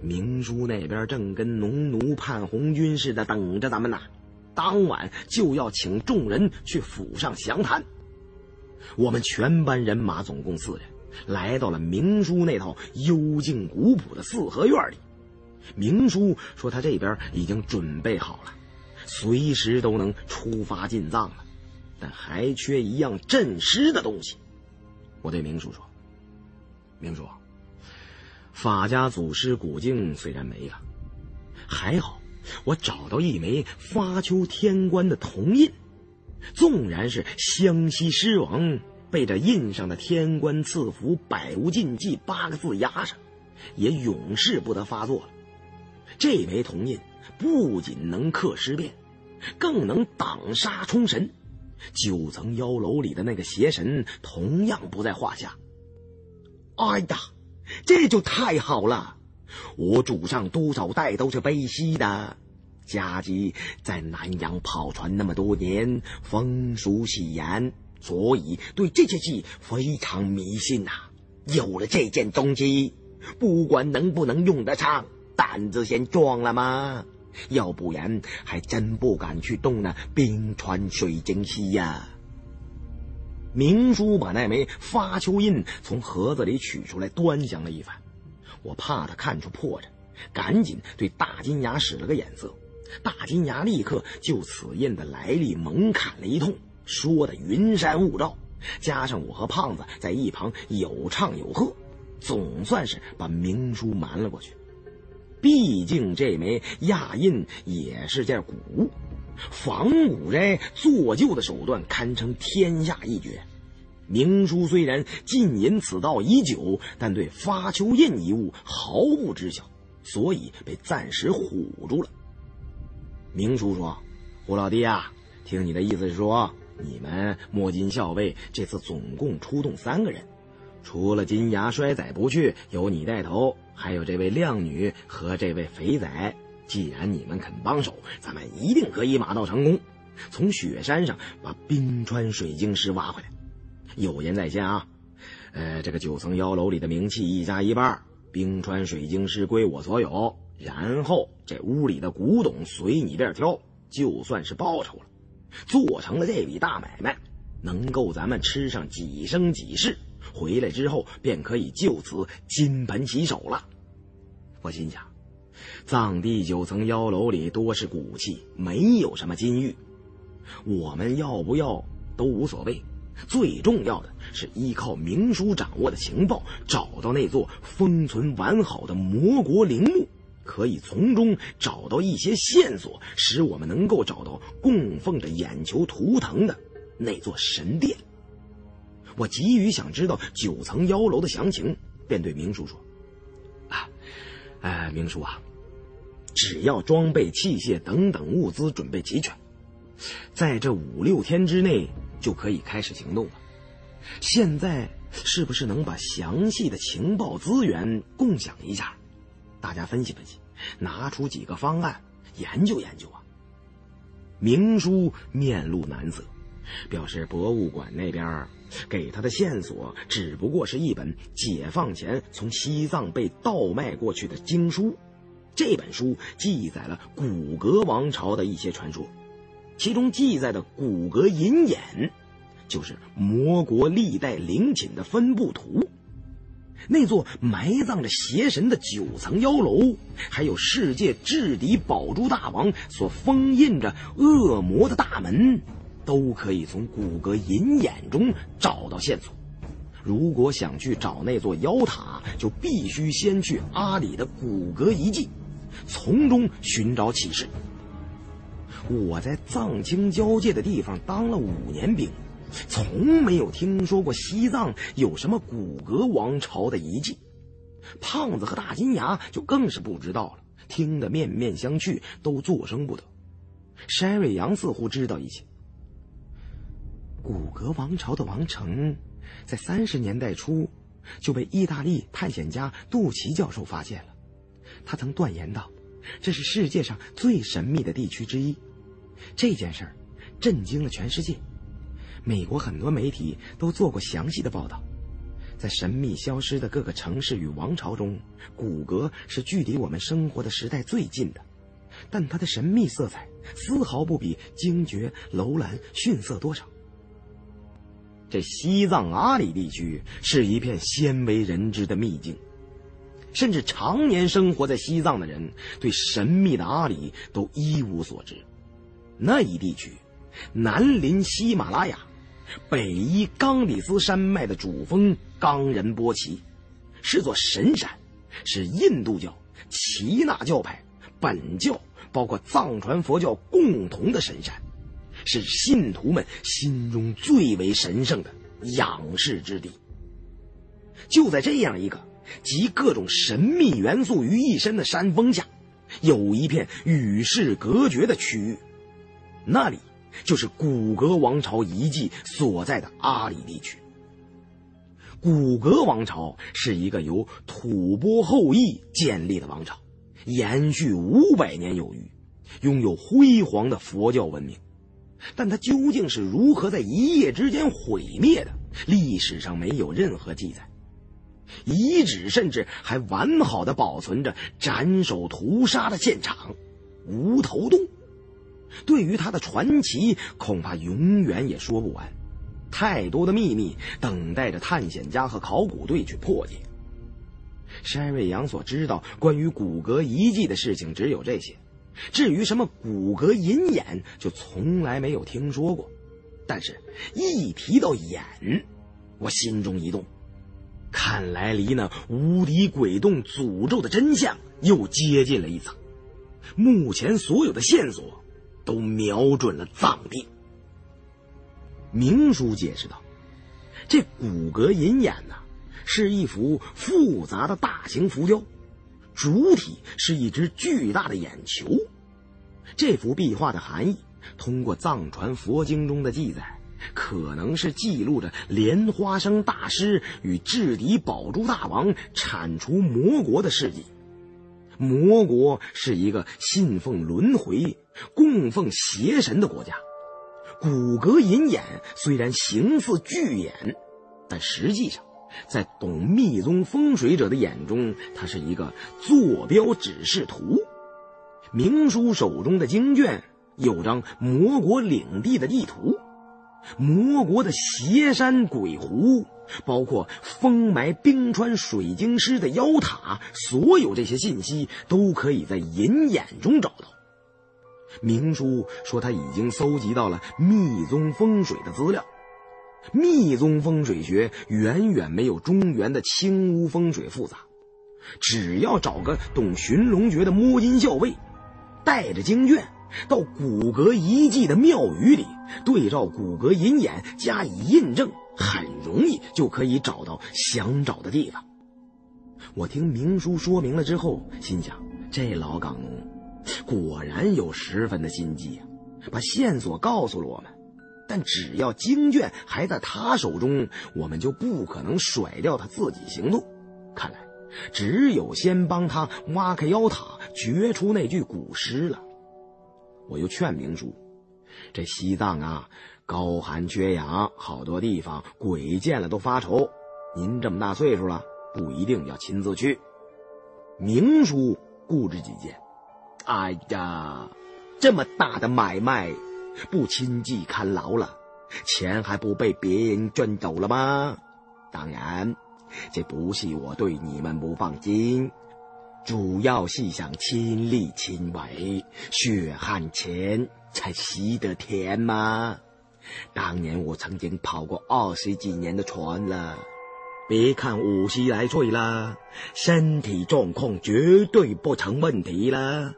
明叔那边正跟农奴盼红军似的等着咱们呢。当晚就要请众人去府上详谈。我们全班人马总共四人，来到了明叔那套幽静古朴的四合院里。明叔说他这边已经准备好了，随时都能出发进藏了，但还缺一样镇尸的东西。我对明叔说：“明叔，法家祖师古镜虽然没了，还好。”我找到一枚发丘天官的铜印，纵然是湘西狮王被这印上的天官赐福百无禁忌八个字压上，也永世不得发作了。这枚铜印不仅能克尸变，更能挡杀冲神。九层妖楼里的那个邪神同样不在话下。哎呀，这就太好了！我祖上多少代都是背西的，家鸡在南洋跑船那么多年，风俗喜言，所以对这些戏非常迷信呐。有了这件东西，不管能不能用得上，胆子先壮了吗？要不然还真不敢去动那冰川水晶溪呀。明叔把那枚发丘印从盒子里取出来，端详了一番。我怕他看出破绽，赶紧对大金牙使了个眼色。大金牙立刻就此印的来历猛侃了一通，说的云山雾罩。加上我和胖子在一旁有唱有和，总算是把明叔瞒了过去。毕竟这枚亚印也是件古物，仿古斋做旧的手段堪称天下一绝。明叔虽然浸淫此道已久，但对发丘印一物毫不知晓，所以被暂时唬住了。明叔说：“胡老弟啊，听你的意思是说，你们摸金校尉这次总共出动三个人，除了金牙衰仔不去，由你带头。”还有这位靓女和这位肥仔，既然你们肯帮手，咱们一定可以马到成功，从雪山上把冰川水晶石挖回来。有言在先啊，呃，这个九层妖楼里的名器一家一半，冰川水晶石归我所有，然后这屋里的古董随你便挑，就算是报酬了。做成了这笔大买卖，能够咱们吃上几生几世。回来之后便可以就此金盆洗手了。我心想，藏地九层妖楼里多是古器，没有什么金玉，我们要不要都无所谓。最重要的是依靠明叔掌握的情报，找到那座封存完好的魔国陵墓，可以从中找到一些线索，使我们能够找到供奉着眼球图腾的那座神殿。我急于想知道九层妖楼的详情，便对明叔说：“啊，哎，明叔啊，只要装备、器械等等物资准备齐全，在这五六天之内就可以开始行动了。现在是不是能把详细的情报资源共享一下？大家分析分析，拿出几个方案研究研究啊？”明叔面露难色，表示博物馆那边。给他的线索只不过是一本解放前从西藏被盗卖过去的经书，这本书记载了古格王朝的一些传说，其中记载的骨骼银眼，就是魔国历代陵寝的分布图，那座埋葬着邪神的九层妖楼，还有世界至敌宝珠大王所封印着恶魔的大门。都可以从骨骼银眼中找到线索。如果想去找那座妖塔，就必须先去阿里的骨骼遗迹，从中寻找启示。我在藏青交界的地方当了五年兵，从没有听说过西藏有什么古格王朝的遗迹。胖子和大金牙就更是不知道了，听得面面相觑，都作声不得。山瑞阳似乎知道一些。古格王朝的王城，在三十年代初就被意大利探险家杜奇教授发现了。他曾断言道：“这是世界上最神秘的地区之一。”这件事儿震惊了全世界。美国很多媒体都做过详细的报道。在神秘消失的各个城市与王朝中，骨骼是距离我们生活的时代最近的，但它的神秘色彩丝毫不比精绝楼兰逊色多少。这西藏阿里地区是一片鲜为人知的秘境，甚至常年生活在西藏的人对神秘的阿里都一无所知。那一地区，南临喜马拉雅，北依冈底斯山脉的主峰冈仁波齐，是座神山，是印度教、耆那教派、本教，包括藏传佛教共同的神山。是信徒们心中最为神圣的仰视之地。就在这样一个集各种神秘元素于一身的山峰下，有一片与世隔绝的区域，那里就是古格王朝遗迹所在的阿里地区。古格王朝是一个由吐蕃后裔建立的王朝，延续五百年有余，拥有辉煌的佛教文明。但它究竟是如何在一夜之间毁灭的，历史上没有任何记载。遗址甚至还完好的保存着斩首屠杀的现场——无头洞。对于他的传奇，恐怕永远也说不完。太多的秘密等待着探险家和考古队去破解。山瑞阳所知道关于骨骼遗迹的事情只有这些，至于什么骨骼银眼，就从来没有听说过。但是，一提到眼，我心中一动，看来离那无敌鬼洞诅咒的真相又接近了一层。目前所有的线索都瞄准了藏地。明叔解释道：“这骨骼银眼呢？”是一幅复杂的大型浮雕，主体是一只巨大的眼球。这幅壁画的含义，通过藏传佛经中的记载，可能是记录着莲花生大师与智敌宝珠大王铲除魔国的事迹。魔国是一个信奉轮回、供奉邪神的国家。骨骼银眼虽然形似巨眼，但实际上。在懂密宗风水者的眼中，它是一个坐标指示图。明叔手中的经卷有张魔国领地的地图，魔国的邪山鬼湖，包括封埋冰川水晶师的妖塔，所有这些信息都可以在银眼中找到。明叔说他已经搜集到了密宗风水的资料。密宗风水学远远没有中原的青乌风水复杂，只要找个懂寻龙诀的摸金校尉，带着经卷到骨骼遗迹的庙宇里，对照骨骼银眼加以印证，很容易就可以找到想找的地方。我听明叔说明了之后，心想这老港农果然有十分的心机呀，把线索告诉了我们。但只要经卷还在他手中，我们就不可能甩掉他自己行动。看来，只有先帮他挖开妖塔，掘出那具古尸了。我又劝明叔：“这西藏啊，高寒缺氧，好多地方鬼见了都发愁。您这么大岁数了，不一定要亲自去。”明叔固执己见：“哎呀，这么大的买卖！”不亲自看牢了，钱还不被别人赚走了吗？当然，这不是我对你们不放心，主要是想亲力亲为，血汗钱才吸得甜嘛。当年我曾经跑过二十几年的船了，别看五十来岁了，身体状况绝对不成问题了。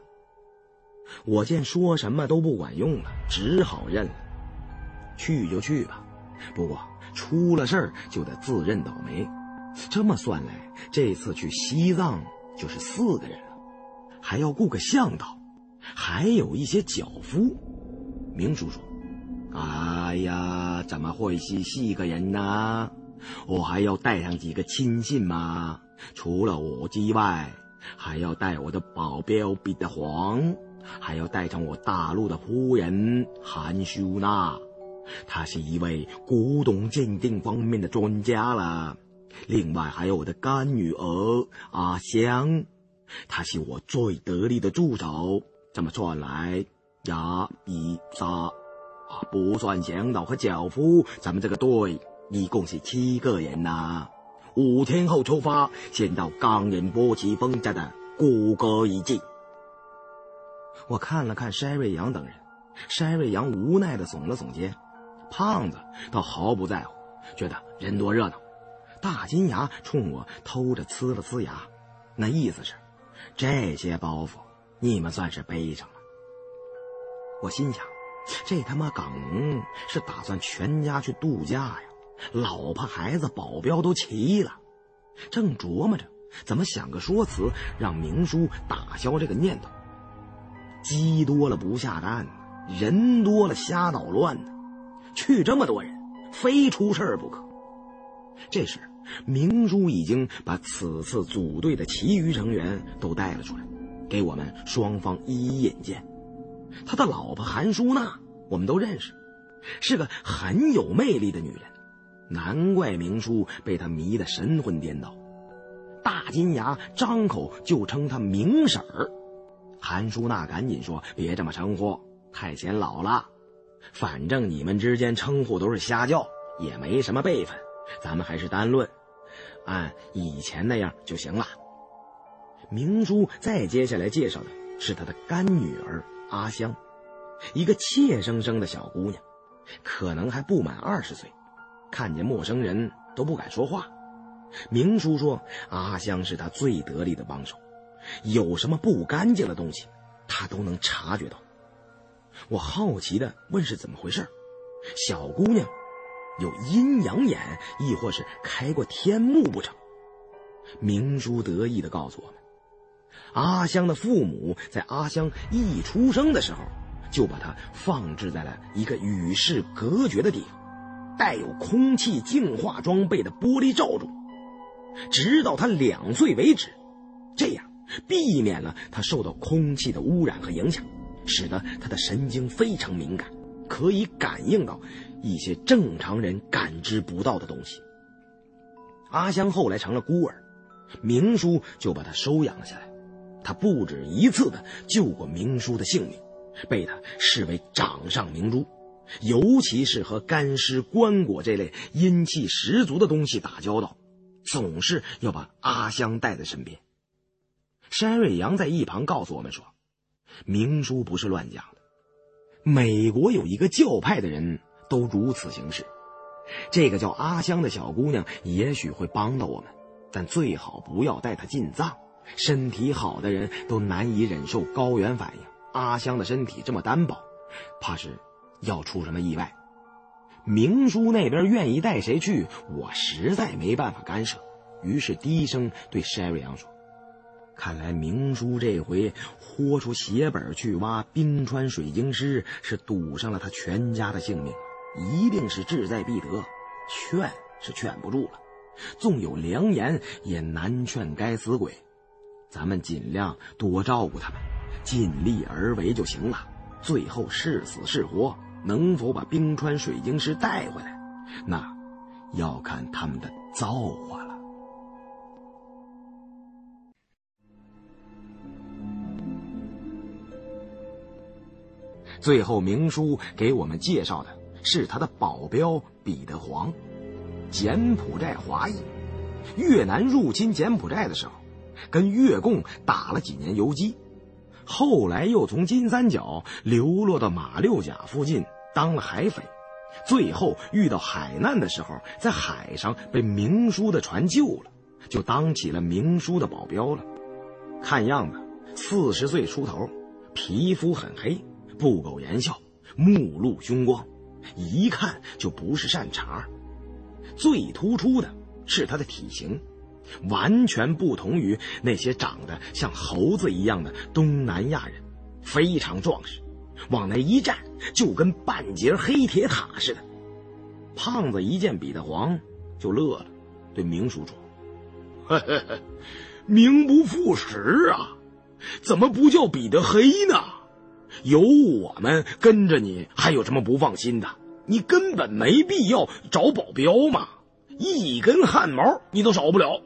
我见说什么都不管用了，只好认了。去就去吧，不过出了事儿就得自认倒霉。这么算来，这次去西藏就是四个人了，还要雇个向导，还有一些脚夫。明叔说：“哎呀，怎么会是四个人呢？我还要带上几个亲信嘛。除了我之外，还要带我的保镖彼得黄。”还要带上我大陆的夫人韩秀娜，她是一位古董鉴定方面的专家了。另外还有我的干女儿阿香，她是我最得力的助手。这么算来，牙，一三，啊，不算向导和脚夫，咱们这个队一共是七个人呐。五天后出发，先到冈仁波齐峰家的谷歌遗迹。我看了看筛瑞阳等人，筛瑞阳无奈的耸了耸肩，胖子倒毫不在乎，觉得人多热闹。大金牙冲我偷着呲了呲牙，那意思是，这些包袱你们算是背上了。我心想，这他妈港农是打算全家去度假呀，老婆孩子保镖都齐了。正琢磨着怎么想个说辞让明叔打消这个念头。鸡多了不下蛋，人多了瞎捣乱呢。去这么多人，非出事儿不可。这时，明叔已经把此次组队的其余成员都带了出来，给我们双方一一引荐。他的老婆韩淑娜我们都认识，是个很有魅力的女人，难怪明叔被她迷得神魂颠倒。大金牙张口就称她明婶儿，韩淑娜赶紧说：“别这么称呼，太显老了。反正你们之间称呼都是瞎叫，也没什么辈分，咱们还是单论，按以前那样就行了。”明叔再接下来介绍的是他的干女儿阿香，一个怯生生的小姑娘，可能还不满二十岁，看见陌生人都不敢说话。明叔说：“阿香是他最得力的帮手，有什么不干净的东西，他都能察觉到。”我好奇的问：“是怎么回事？小姑娘有阴阳眼，亦或是开过天目不成？”明叔得意的告诉我们：“阿香的父母在阿香一出生的时候，就把她放置在了一个与世隔绝的地方，带有空气净化装备的玻璃罩中。”直到他两岁为止，这样避免了他受到空气的污染和影响，使得他的神经非常敏感，可以感应到一些正常人感知不到的东西。阿香后来成了孤儿，明叔就把她收养了下来。他不止一次的救过明叔的性命，被他视为掌上明珠，尤其是和干尸、棺椁这类阴气十足的东西打交道。总是要把阿香带在身边。山瑞阳在一旁告诉我们说：“明叔不是乱讲的，美国有一个教派的人都如此行事。这个叫阿香的小姑娘也许会帮到我们，但最好不要带她进藏。身体好的人都难以忍受高原反应，阿香的身体这么单薄，怕是要出什么意外。”明叔那边愿意带谁去，我实在没办法干涉，于是低声对塞瑞阳说：“看来明叔这回豁出血本去挖冰川水晶石，是赌上了他全家的性命，一定是志在必得。劝是劝不住了，纵有良言，也难劝该死鬼。咱们尽量多照顾他们，尽力而为就行了。最后是死是活。”能否把冰川水晶石带回来，那要看他们的造化了。最后，明叔给我们介绍的是他的保镖彼得黄，柬埔寨华裔，越南入侵柬埔寨的时候，跟越共打了几年游击。后来又从金三角流落到马六甲附近当了海匪，最后遇到海难的时候，在海上被明叔的船救了，就当起了明叔的保镖了。看样子四十岁出头，皮肤很黑，不苟言笑，目露凶光，一看就不是善茬。最突出的是他的体型。完全不同于那些长得像猴子一样的东南亚人，非常壮实，往那一站就跟半截黑铁塔似的。胖子一见彼得黄就乐了，对明叔说：“呵呵呵名不副实啊，怎么不叫彼得黑呢？有我们跟着你，还有什么不放心的？你根本没必要找保镖嘛，一根汗毛你都少不了。”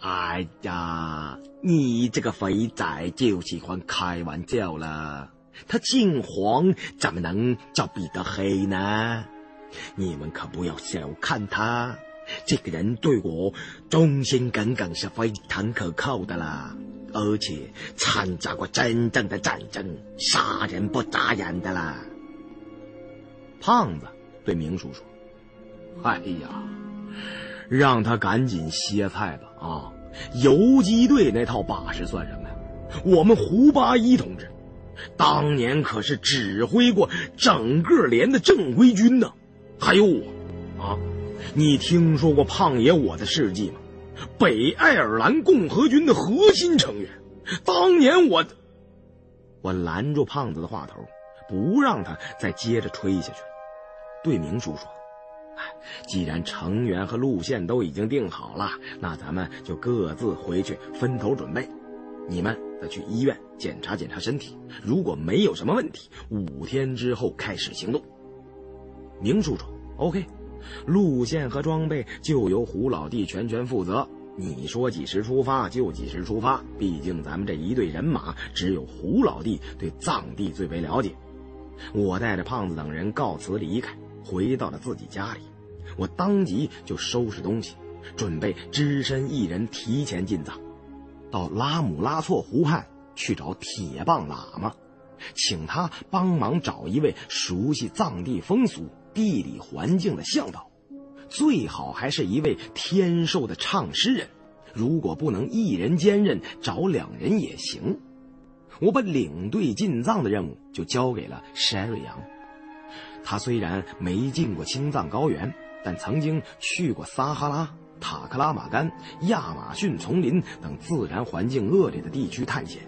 哎呀，你这个肥仔就喜欢开玩笑了。他姓黄，怎么能叫彼得黑呢？你们可不要小看他，这个人对我忠心耿耿，是非常可靠的啦。而且参加过真正的战争，杀人不眨眼的啦。胖子对明叔说：“哎呀。”让他赶紧歇菜吧！啊，游击队那套把式算什么呀？我们胡八一同志，当年可是指挥过整个连的正规军呢。还有我，啊，你听说过胖爷我的事迹吗？北爱尔兰共和军的核心成员。当年我，我拦住胖子的话头，不让他再接着吹下去。对明叔说。既然成员和路线都已经定好了，那咱们就各自回去分头准备。你们再去医院检查检查身体，如果没有什么问题，五天之后开始行动。明叔说：“OK，路线和装备就由胡老弟全权负责。你说几时出发就几时出发，毕竟咱们这一队人马只有胡老弟对藏地最为了解。”我带着胖子等人告辞离开，回到了自己家里。我当即就收拾东西，准备只身一人提前进藏，到拉姆拉措湖畔去找铁棒喇嘛，请他帮忙找一位熟悉藏地风俗、地理环境的向导，最好还是一位天授的唱诗人。如果不能一人兼任，找两人也行。我把领队进藏的任务就交给了山瑞阳。他虽然没进过青藏高原，但曾经去过撒哈拉、塔克拉玛干、亚马逊丛林等自然环境恶劣的地区探险，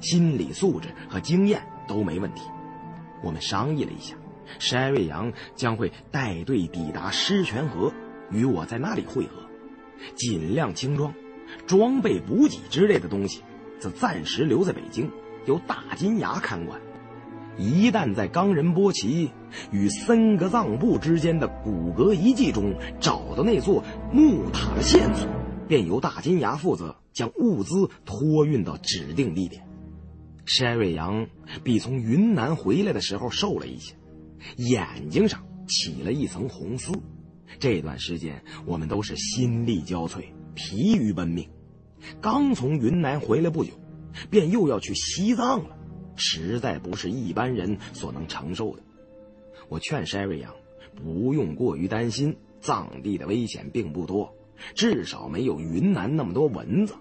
心理素质和经验都没问题。我们商议了一下，山瑞阳将会带队抵达狮泉河，与我在那里会合，尽量轻装，装备补给之类的东西则暂时留在北京。由大金牙看管，一旦在冈仁波齐与森格藏布之间的骨骼遗迹中找到那座木塔的线索，便由大金牙负责将物资托运到指定地点。山瑞阳比从云南回来的时候瘦了一些，眼睛上起了一层红丝。这段时间我们都是心力交瘁，疲于奔命。刚从云南回来不久。便又要去西藏了，实在不是一般人所能承受的。我劝山瑞阳不用过于担心，藏地的危险并不多，至少没有云南那么多蚊子。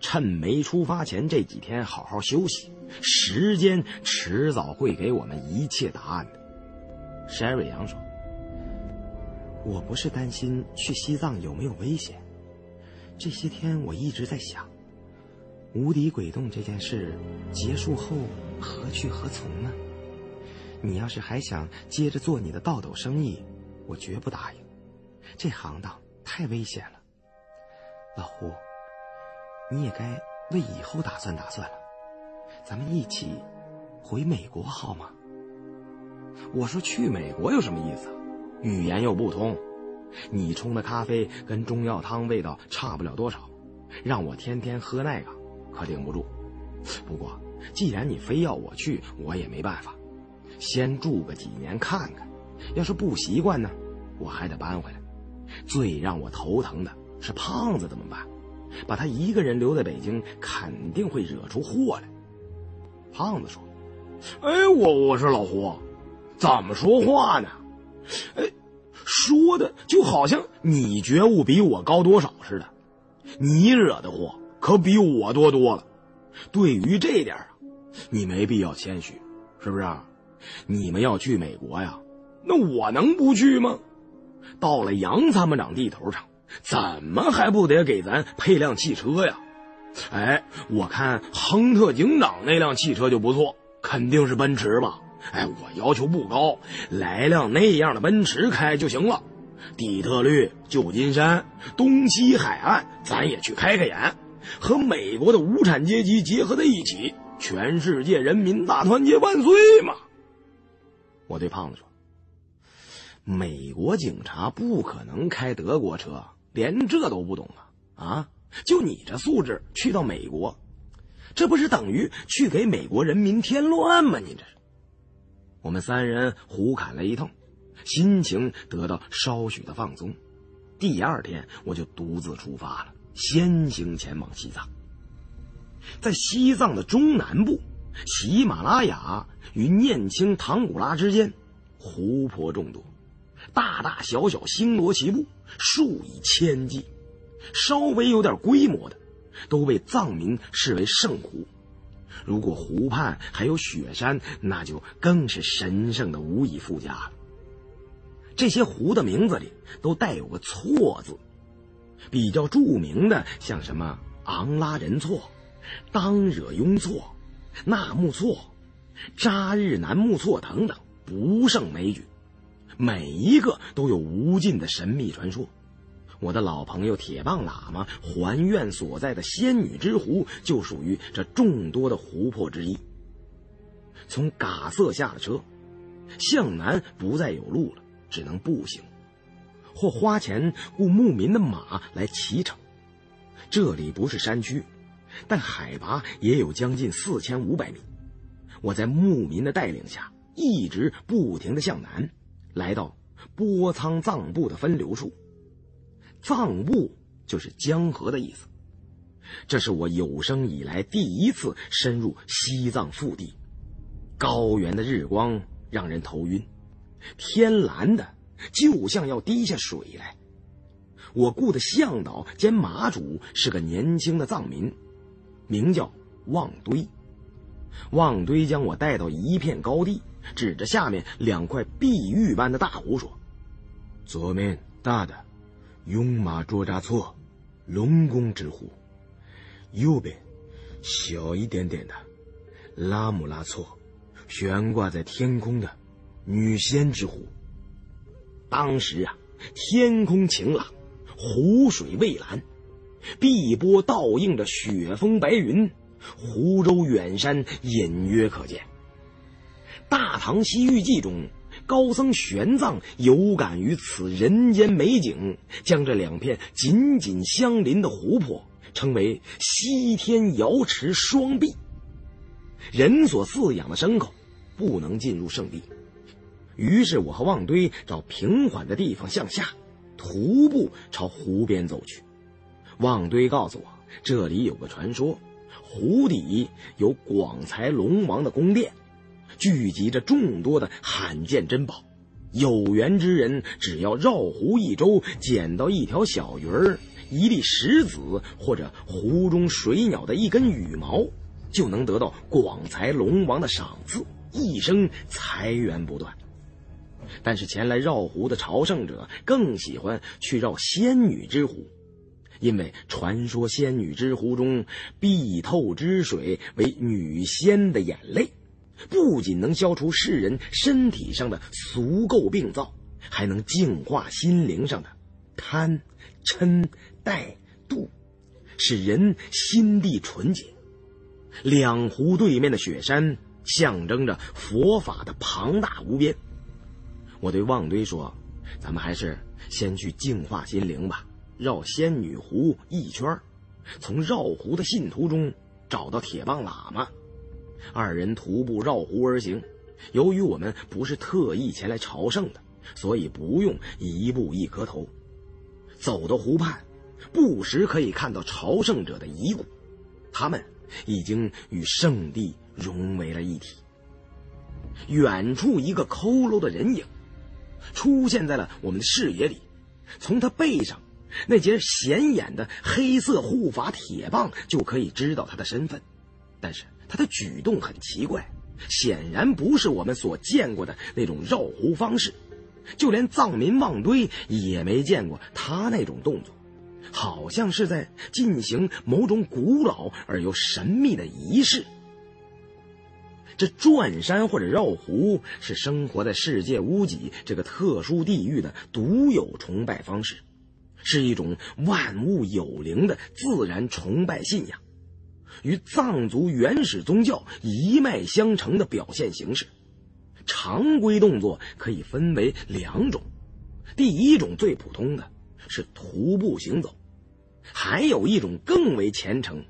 趁没出发前这几天好好休息，时间迟早会给我们一切答案的。山瑞阳说：“我不是担心去西藏有没有危险，这些天我一直在想。”无敌鬼洞这件事结束后何去何从呢？你要是还想接着做你的倒斗生意，我绝不答应。这行当太危险了。老胡，你也该为以后打算打算了。咱们一起回美国好吗？我说去美国有什么意思？语言又不通，你冲的咖啡跟中药汤味道差不了多少，让我天天喝那个。可顶不住，不过既然你非要我去，我也没办法。先住个几年看看，要是不习惯呢，我还得搬回来。最让我头疼的是胖子怎么办？把他一个人留在北京，肯定会惹出祸来。胖子说：“哎，我我说老胡，怎么说话呢？哎，说的就好像你觉悟比我高多少似的。你惹的祸。”可比我多多了。对于这点啊，你没必要谦虚，是不是？你们要去美国呀，那我能不去吗？到了杨参谋长地头上，怎么还不得给咱配辆汽车呀？哎，我看亨特警长那辆汽车就不错，肯定是奔驰吧？哎，我要求不高，来辆那样的奔驰开就行了。底特律、旧金山、东西海岸，咱也去开开眼。和美国的无产阶级结合在一起，全世界人民大团结万岁嘛！我对胖子说：“美国警察不可能开德国车，连这都不懂啊！啊，就你这素质，去到美国，这不是等于去给美国人民添乱吗？你这是！”我们三人胡侃了一通，心情得到稍许的放松。第二天，我就独自出发了。先行前往西藏，在西藏的中南部，喜马拉雅与念青唐古拉之间，湖泊众多，大大小小星罗棋布，数以千计。稍微有点规模的，都被藏民视为圣湖。如果湖畔还有雪山，那就更是神圣的无以复加了。这些湖的名字里都带有个“错”字。比较著名的像什么昂拉仁措、当惹雍措、纳木措、扎日南木措等等，不胜枚举，每一个都有无尽的神秘传说。我的老朋友铁棒喇嘛还愿所在的仙女之湖就属于这众多的湖泊之一。从嘎瑟下了车，向南不再有路了，只能步行，或花钱雇牧民的马来骑乘。这里不是山区，但海拔也有将近四千五百米。我在牧民的带领下，一直不停的向南，来到波仓藏布的分流处。藏布就是江河的意思。这是我有生以来第一次深入西藏腹地。高原的日光让人头晕，天蓝的就像要滴下水来。我雇的向导兼马主是个年轻的藏民，名叫旺堆。旺堆将我带到一片高地，指着下面两块碧玉般的大湖说：“左面大的。”雍马卓扎措，龙宫之湖；右边小一点点的拉姆拉措，悬挂在天空的女仙之湖。当时啊，天空晴朗，湖水蔚蓝，碧波倒映着雪峰白云，湖州远山隐约可见。《大唐西域记》中。高僧玄奘有感于此人间美景，将这两片紧紧相邻的湖泊称为“西天瑶池双璧”。人所饲养的牲口不能进入圣地，于是我和旺堆找平缓的地方向下，徒步朝湖边走去。旺堆告诉我，这里有个传说，湖底有广财龙王的宫殿。聚集着众多的罕见珍宝，有缘之人只要绕湖一周，捡到一条小鱼儿、一粒石子或者湖中水鸟的一根羽毛，就能得到广财龙王的赏赐，一生财源不断。但是前来绕湖的朝圣者更喜欢去绕仙女之湖，因为传说仙女之湖中碧透之水为女仙的眼泪。不仅能消除世人身体上的俗垢病灶，还能净化心灵上的贪、嗔、怠、妒，使人心地纯洁。两湖对面的雪山象征着佛法的庞大无边。我对旺堆说：“咱们还是先去净化心灵吧，绕仙女湖一圈，从绕湖的信徒中找到铁棒喇嘛。”二人徒步绕湖而行，由于我们不是特意前来朝圣的，所以不用一步一磕头。走到湖畔，不时可以看到朝圣者的遗骨，他们已经与圣地融为了一体。远处一个佝偻的人影出现在了我们的视野里，从他背上那截显眼的黑色护法铁棒就可以知道他的身份，但是。他的举动很奇怪，显然不是我们所见过的那种绕湖方式，就连藏民旺堆也没见过他那种动作，好像是在进行某种古老而又神秘的仪式。这转山或者绕湖是生活在世界屋脊这个特殊地域的独有崇拜方式，是一种万物有灵的自然崇拜信仰。与藏族原始宗教一脉相承的表现形式，常规动作可以分为两种。第一种最普通的是徒步行走，还有一种更为虔诚，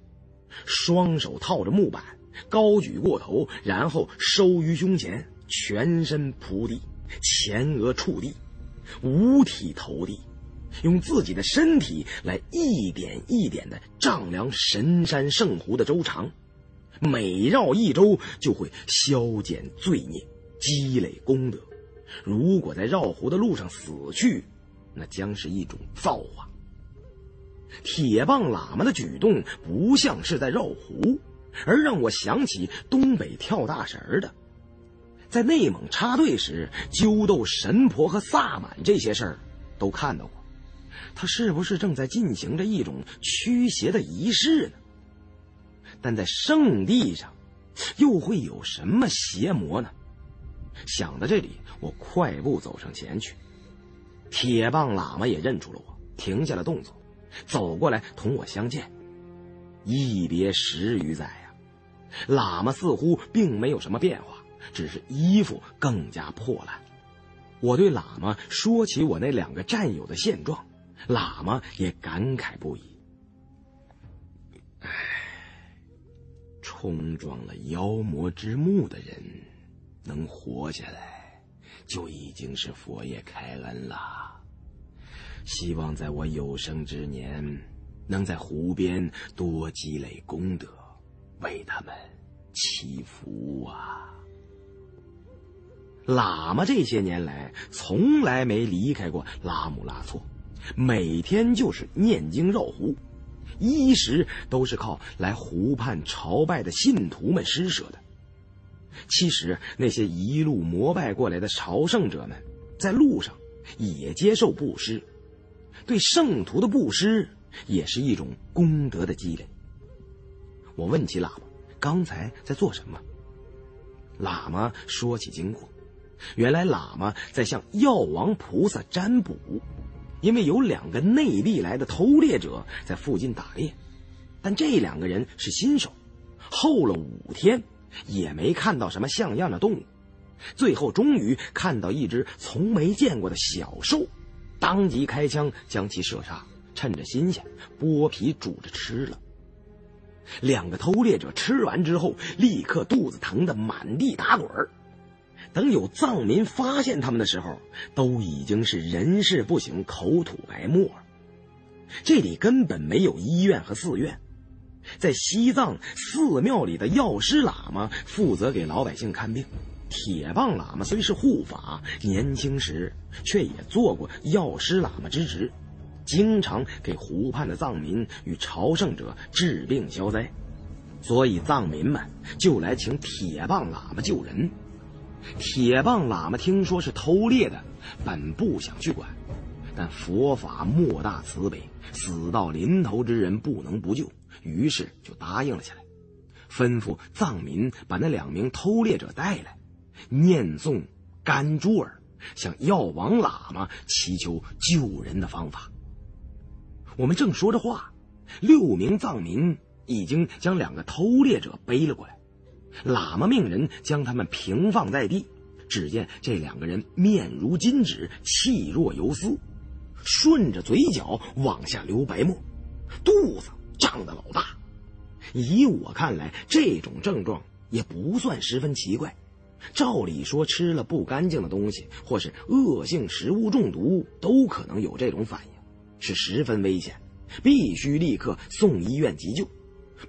双手套着木板，高举过头，然后收于胸前，全身扑地，前额触地，五体投地。用自己的身体来一点一点的丈量神山圣湖的周长，每绕一周就会消减罪孽，积累功德。如果在绕湖的路上死去，那将是一种造化。铁棒喇嘛的举动不像是在绕湖，而让我想起东北跳大神的。在内蒙插队时，揪斗神婆和萨满这些事儿，都看到过。他是不是正在进行着一种驱邪的仪式呢？但在圣地上，又会有什么邪魔呢？想到这里，我快步走上前去。铁棒喇嘛也认出了我，停下了动作，走过来同我相见。一别十余载，喇嘛似乎并没有什么变化，只是衣服更加破烂。我对喇嘛说起我那两个战友的现状，喇嘛也感慨不已。唉，冲撞了妖魔之墓的人，能活下来，就已经是佛爷开恩了。希望在我有生之年。能在湖边多积累功德，为他们祈福啊！喇嘛这些年来从来没离开过拉姆拉措，每天就是念经绕湖，衣食都是靠来湖畔朝拜的信徒们施舍的。其实那些一路膜拜过来的朝圣者们，在路上也接受布施，对圣徒的布施。也是一种功德的积累。我问起喇嘛刚才在做什么，喇嘛说起经过，原来喇嘛在向药王菩萨占卜，因为有两个内地来的偷猎者在附近打猎，但这两个人是新手，候了五天也没看到什么像样的动物，最后终于看到一只从没见过的小兽，当即开枪将其射杀。趁着新鲜，剥皮煮着吃了。两个偷猎者吃完之后，立刻肚子疼得满地打滚等有藏民发现他们的时候，都已经是人事不省、口吐白沫。这里根本没有医院和寺院，在西藏寺庙里的药师喇嘛负责给老百姓看病。铁棒喇嘛虽是护法，年轻时却也做过药师喇嘛之职。经常给湖畔的藏民与朝圣者治病消灾，所以藏民们就来请铁棒喇嘛救人。铁棒喇嘛听说是偷猎的，本不想去管，但佛法莫大慈悲，死到临头之人不能不救，于是就答应了下来，吩咐藏民把那两名偷猎者带来，念诵甘珠尔，向药王喇嘛祈求救人的方法。我们正说着话，六名藏民已经将两个偷猎者背了过来。喇嘛命人将他们平放在地，只见这两个人面如金纸，气若游丝，顺着嘴角往下流白沫，肚子胀得老大。以我看来，这种症状也不算十分奇怪。照理说，吃了不干净的东西或是恶性食物中毒，都可能有这种反应。是十分危险，必须立刻送医院急救。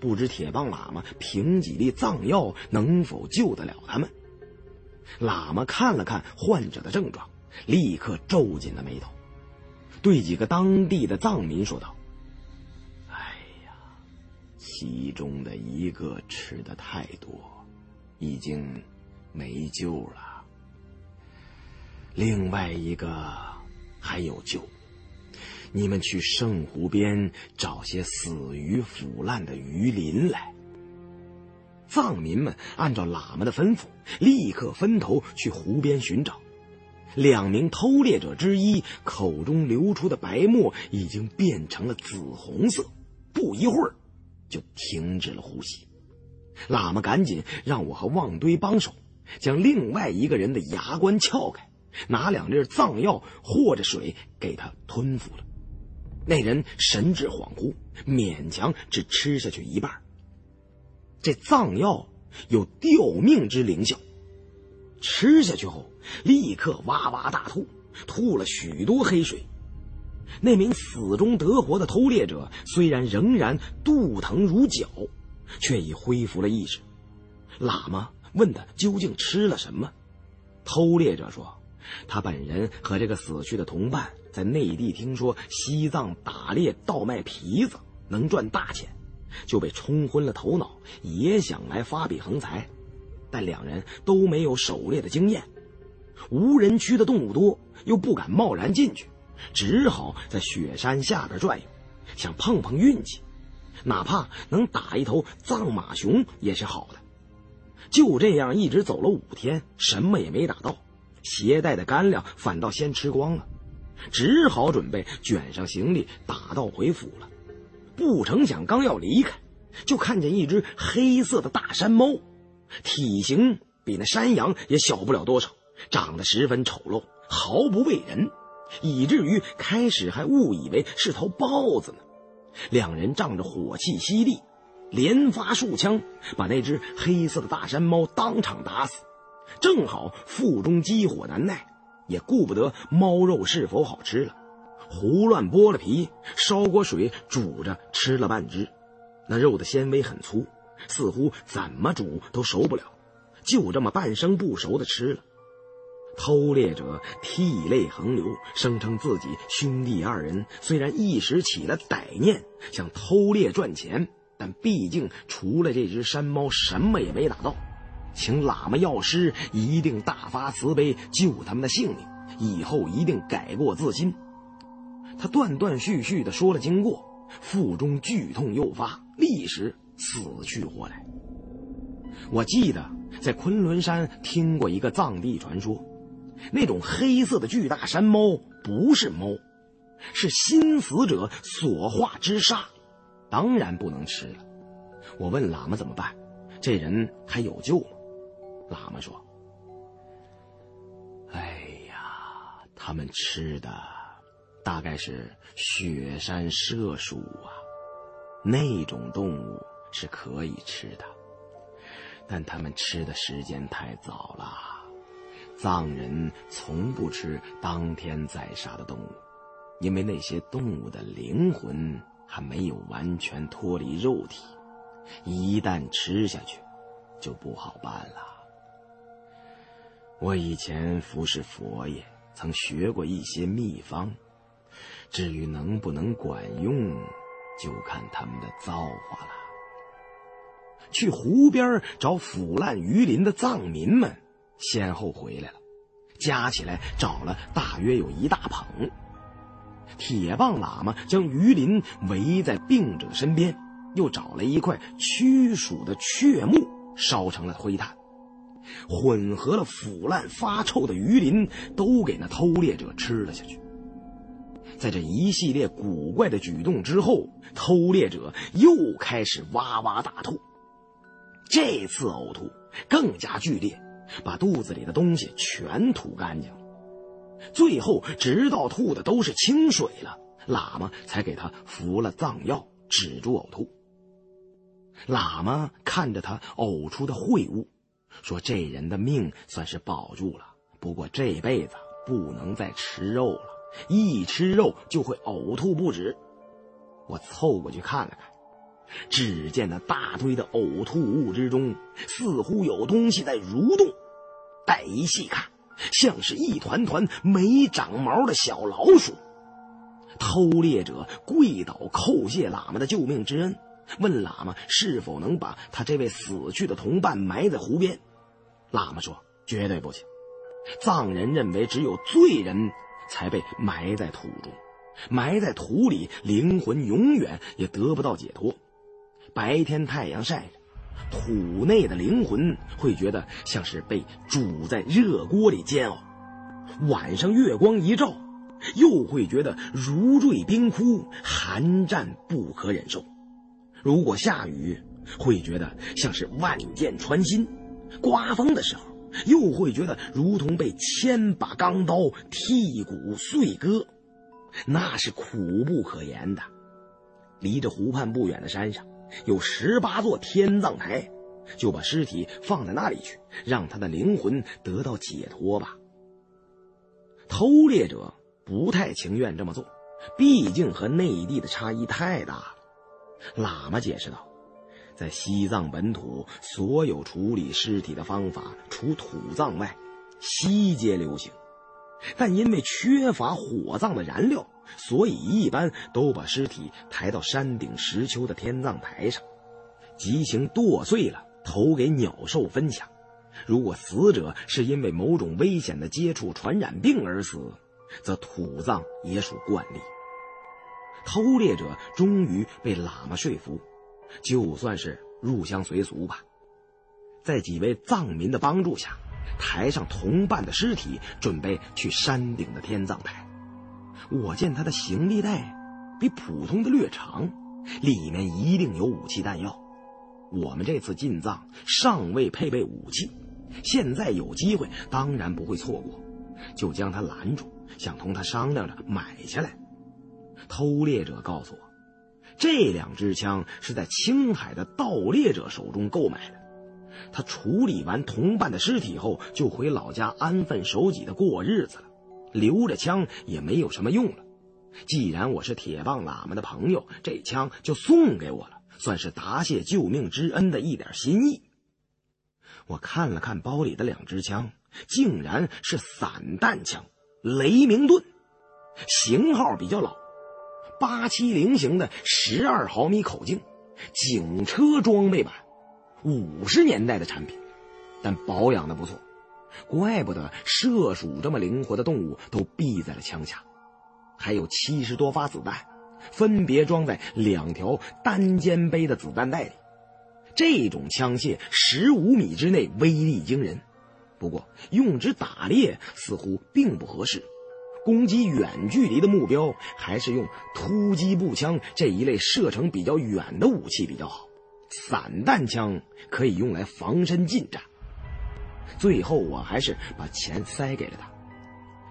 不知铁棒喇嘛凭几粒藏药能否救得了他们？喇嘛看了看患者的症状，立刻皱紧了眉头，对几个当地的藏民说道：“哎呀，其中的一个吃的太多，已经没救了。另外一个还有救。”你们去圣湖边找些死鱼腐烂的鱼鳞来。藏民们按照喇嘛的吩咐，立刻分头去湖边寻找。两名偷猎者之一口中流出的白沫已经变成了紫红色，不一会儿就停止了呼吸。喇嘛赶紧让我和旺堆帮手将另外一个人的牙关撬开，拿两粒藏药和着水给他吞服了。那人神志恍惚，勉强只吃下去一半。这藏药有吊命之灵效，吃下去后立刻哇哇大吐，吐了许多黑水。那名死中得活的偷猎者虽然仍然肚疼如绞，却已恢复了意识。喇嘛问他究竟吃了什么，偷猎者说，他本人和这个死去的同伴。在内地听说西藏打猎倒卖皮子能赚大钱，就被冲昏了头脑，也想来发笔横财，但两人都没有狩猎的经验，无人区的动物多，又不敢贸然进去，只好在雪山下边转悠，想碰碰运气，哪怕能打一头藏马熊也是好的。就这样一直走了五天，什么也没打到，携带的干粮反倒先吃光了。只好准备卷上行李打道回府了。不成想，刚要离开，就看见一只黑色的大山猫，体型比那山羊也小不了多少，长得十分丑陋，毫不畏人，以至于开始还误以为是头豹子呢。两人仗着火气犀利，连发数枪，把那只黑色的大山猫当场打死。正好腹中积火难耐，也顾不得猫肉是否好吃了。胡乱剥了皮，烧锅水煮着吃了半只，那肉的纤维很粗，似乎怎么煮都熟不了，就这么半生不熟的吃了。偷猎者涕泪横流，声称自己兄弟二人虽然一时起了歹念，想偷猎赚钱，但毕竟除了这只山猫什么也没打到，请喇嘛药师一定大发慈悲救他们的性命，以后一定改过自新。他断断续续地说了经过，腹中剧痛诱发，立时死去活来。我记得在昆仑山听过一个藏地传说，那种黑色的巨大山猫不是猫，是新死者所化之杀，当然不能吃了。我问喇嘛怎么办，这人还有救吗？喇嘛说：“哎呀，他们吃的。”大概是雪山麝鼠啊，那种动物是可以吃的，但他们吃的时间太早了。藏人从不吃当天宰杀的动物，因为那些动物的灵魂还没有完全脱离肉体，一旦吃下去，就不好办了。我以前服侍佛爷，曾学过一些秘方。至于能不能管用，就看他们的造化了。去湖边找腐烂鱼鳞的藏民们，先后回来了，加起来找了大约有一大捧。铁棒喇嘛将鱼鳞围在病者身边，又找了一块驱鼠的雀木，烧成了灰炭，混合了腐烂发臭的鱼鳞，都给那偷猎者吃了下去。在这一系列古怪的举动之后，偷猎者又开始哇哇大吐。这次呕吐更加剧烈，把肚子里的东西全吐干净。最后，直到吐的都是清水了，喇嘛才给他服了藏药，止住呕吐。喇嘛看着他呕出的秽物，说：“这人的命算是保住了，不过这辈子不能再吃肉了。”一吃肉就会呕吐不止，我凑过去看了看，只见那大堆的呕吐物之中，似乎有东西在蠕动。再一细看，像是一团团没长毛的小老鼠。偷猎者跪倒叩谢喇嘛的救命之恩，问喇嘛是否能把他这位死去的同伴埋在湖边。喇嘛说：“绝对不行，藏人认为只有罪人。”才被埋在土中，埋在土里，灵魂永远也得不到解脱。白天太阳晒着，土内的灵魂会觉得像是被煮在热锅里煎熬；晚上月光一照，又会觉得如坠冰窟，寒战不可忍受。如果下雨，会觉得像是万箭穿心；刮风的时候。又会觉得如同被千把钢刀剔骨碎割，那是苦不可言的。离着湖畔不远的山上有十八座天葬台，就把尸体放在那里去，让他的灵魂得到解脱吧。偷猎者不太情愿这么做，毕竟和内地的差异太大。喇嘛解释道。在西藏本土，所有处理尸体的方法，除土葬外，西皆流行。但因为缺乏火葬的燃料，所以一般都把尸体抬到山顶石丘的天葬台上，激情剁碎了，投给鸟兽分享。如果死者是因为某种危险的接触传染病而死，则土葬也属惯例。偷猎者终于被喇嘛说服。就算是入乡随俗吧，在几位藏民的帮助下，抬上同伴的尸体，准备去山顶的天葬台。我见他的行李袋比普通的略长，里面一定有武器弹药。我们这次进藏尚未配备武器，现在有机会，当然不会错过。就将他拦住，想同他商量着买下来。偷猎者告诉我，这两支枪是在青海的盗猎者手中购买的。他处理完同伴的尸体后，就回老家安分守己的过日子了。留着枪也没有什么用了。既然我是铁棒喇嘛的朋友，这枪就送给我了，算是答谢救命之恩的一点心意。我看了看包里的两支枪，竟然是散弹枪，雷明顿，型号比较老，八七零型的十二毫米口径，警车装备版。五十年代的产品，但保养的不错，怪不得射鼠这么灵活的动物都避在了枪下。还有七十多发子弹，分别装在两条单肩背的子弹袋里。这种枪械十五米之内威力惊人，不过用之打猎似乎并不合适。攻击远距离的目标，还是用突击步枪这一类射程比较远的武器比较好。散弹枪可以用来防身近战。最后，我还是把钱塞给了他，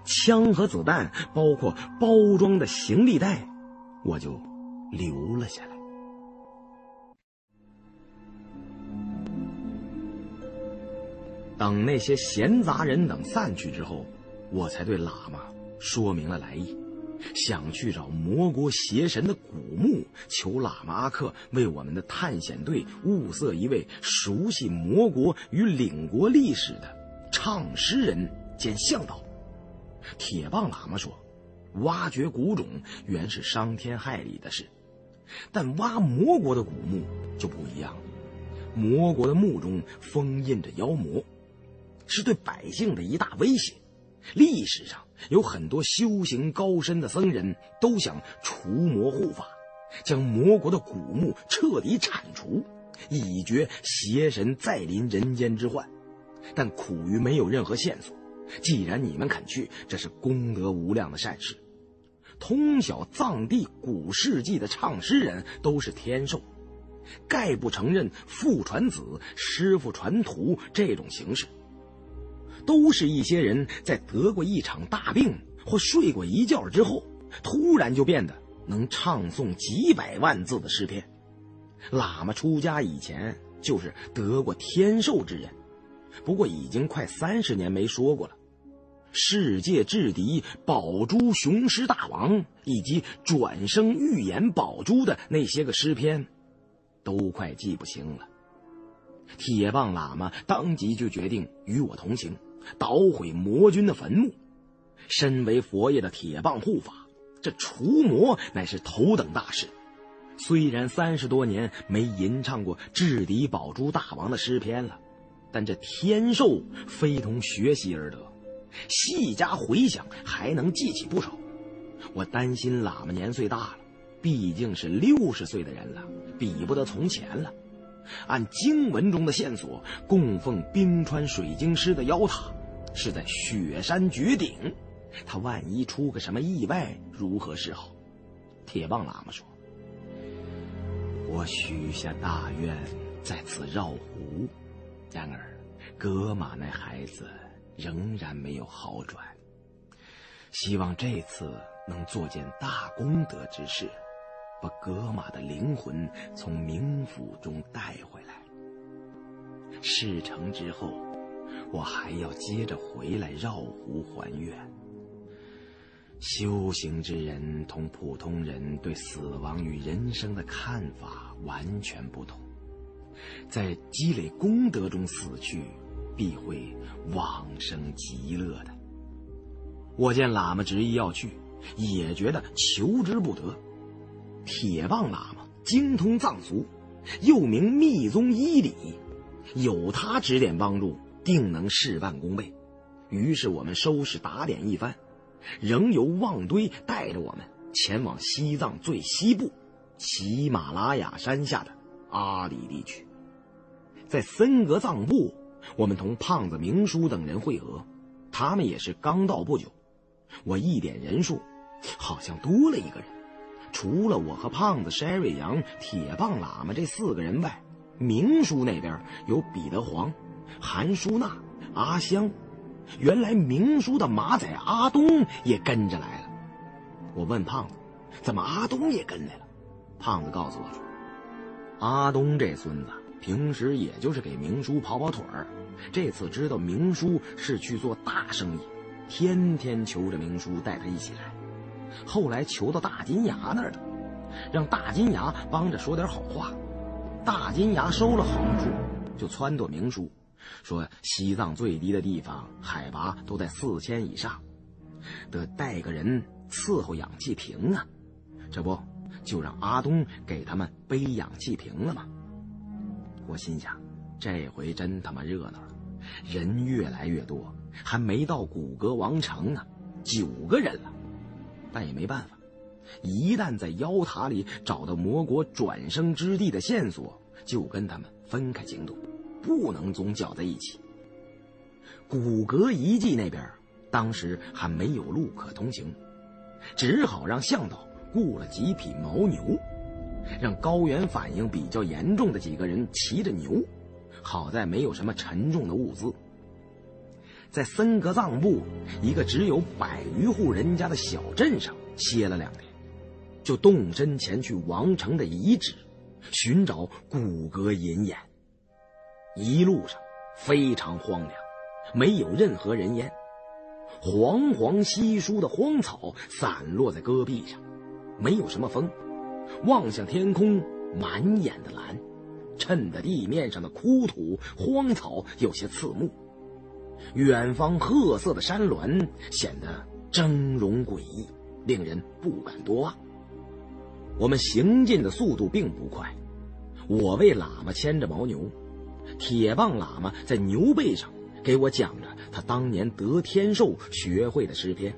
枪和子弹，包括包装的行李袋，我就留了下来。等那些闲杂人等散去之后，我才对喇嘛说明了来意。想去找魔国邪神的古墓，求喇嘛阿克为我们的探险队物色一位熟悉魔国与领国历史的唱诗人兼向导。铁棒喇嘛说：“挖掘古种原是伤天害理的事，但挖魔国的古墓就不一样了。魔国的墓中封印着妖魔，是对百姓的一大威胁。历史上。”有很多修行高深的僧人都想除魔护法，将魔国的古墓彻底铲除，以绝邪神再临人间之患。但苦于没有任何线索。既然你们肯去，这是功德无量的善事。通晓藏地古事记的唱诗人都是天授，概不承认父传子、师傅传徒这种形式。都是一些人在得过一场大病或睡过一觉之后，突然就变得能唱诵几百万字的诗篇。喇嘛出家以前就是得过天寿之人，不过已经快三十年没说过了。世界制敌宝珠雄狮大王以及转生预言宝珠的那些个诗篇，都快记不清了。铁棒喇嘛当即就决定与我同行。捣毁魔君的坟墓，身为佛爷的铁棒护法，这除魔乃是头等大事。虽然三十多年没吟唱过制敌宝珠大王的诗篇了，但这天寿非同学习而得，细加回想还能记起不少。我担心喇嘛年岁大了，毕竟是六十岁的人了，比不得从前了。按经文中的线索，供奉冰川水晶师的妖塔是在雪山绝顶。他万一出个什么意外，如何是好？铁棒喇嘛说：“我许下大愿，在此绕湖。然而，格玛那孩子仍然没有好转。希望这次能做件大功德之事。”把格玛的灵魂从冥府中带回来。事成之后，我还要接着回来绕湖还愿。修行之人同普通人对死亡与人生的看法完全不同，在积累功德中死去，必会往生极乐的。我见喇嘛执意要去，也觉得求之不得。铁棒喇嘛精通藏俗，又名密宗伊里，有他指点帮助，定能事半功倍。于是我们收拾打点一番，仍由旺堆带着我们前往西藏最西部喜马拉雅山下的阿里地区。在森格藏部，我们同胖子明叔等人会合，他们也是刚到不久。我一点人数。好像多了一个人。除了我和胖子、筛瑞阳、铁棒喇嘛这四个人外，明叔那边有彼得黄、韩淑娜、阿香。原来明叔的马仔阿东也跟着来了。我问胖子：“怎么阿东也跟来了？”胖子告诉我：“阿东这孙子平时也就是给明叔跑跑腿儿，这次知道明叔是去做大生意，天天求着明叔带他一起来。后来求到大金牙那儿了，让大金牙帮着说点好话。大金牙收了好处，就撺掇明叔。”说西藏最低的地方海拔都在四千以上，得带个人伺候氧气瓶啊，这不就让阿东给他们背氧气瓶了吗？我心想，这回真他妈热闹了，人越来越多，还没到古格王城呢，九个人了，但也没办法，一旦在妖塔里找到魔国转生之地的线索，就跟他们分开行动。不能总搅在一起。骨骼遗迹那边当时还没有路可通行，只好让向导雇了几匹牦牛，让高原反应比较严重的几个人骑着牛。好在没有什么沉重的物资，在森格藏部一个只有百余户人家的小镇上歇了两天，就动身前去王城的遗址，寻找骨骼银眼。一路上非常荒凉，没有任何人烟，黄黄稀疏的荒草散落在戈壁上，没有什么风。望向天空，满眼的蓝，衬得地面上的枯土荒草有些刺目。远方褐色的山峦显得峥嵘诡异，令人不敢多望。我们行进的速度并不快，我为喇嘛牵着牦牛。铁棒喇嘛在牛背上给我讲着他当年得天寿学会的诗篇，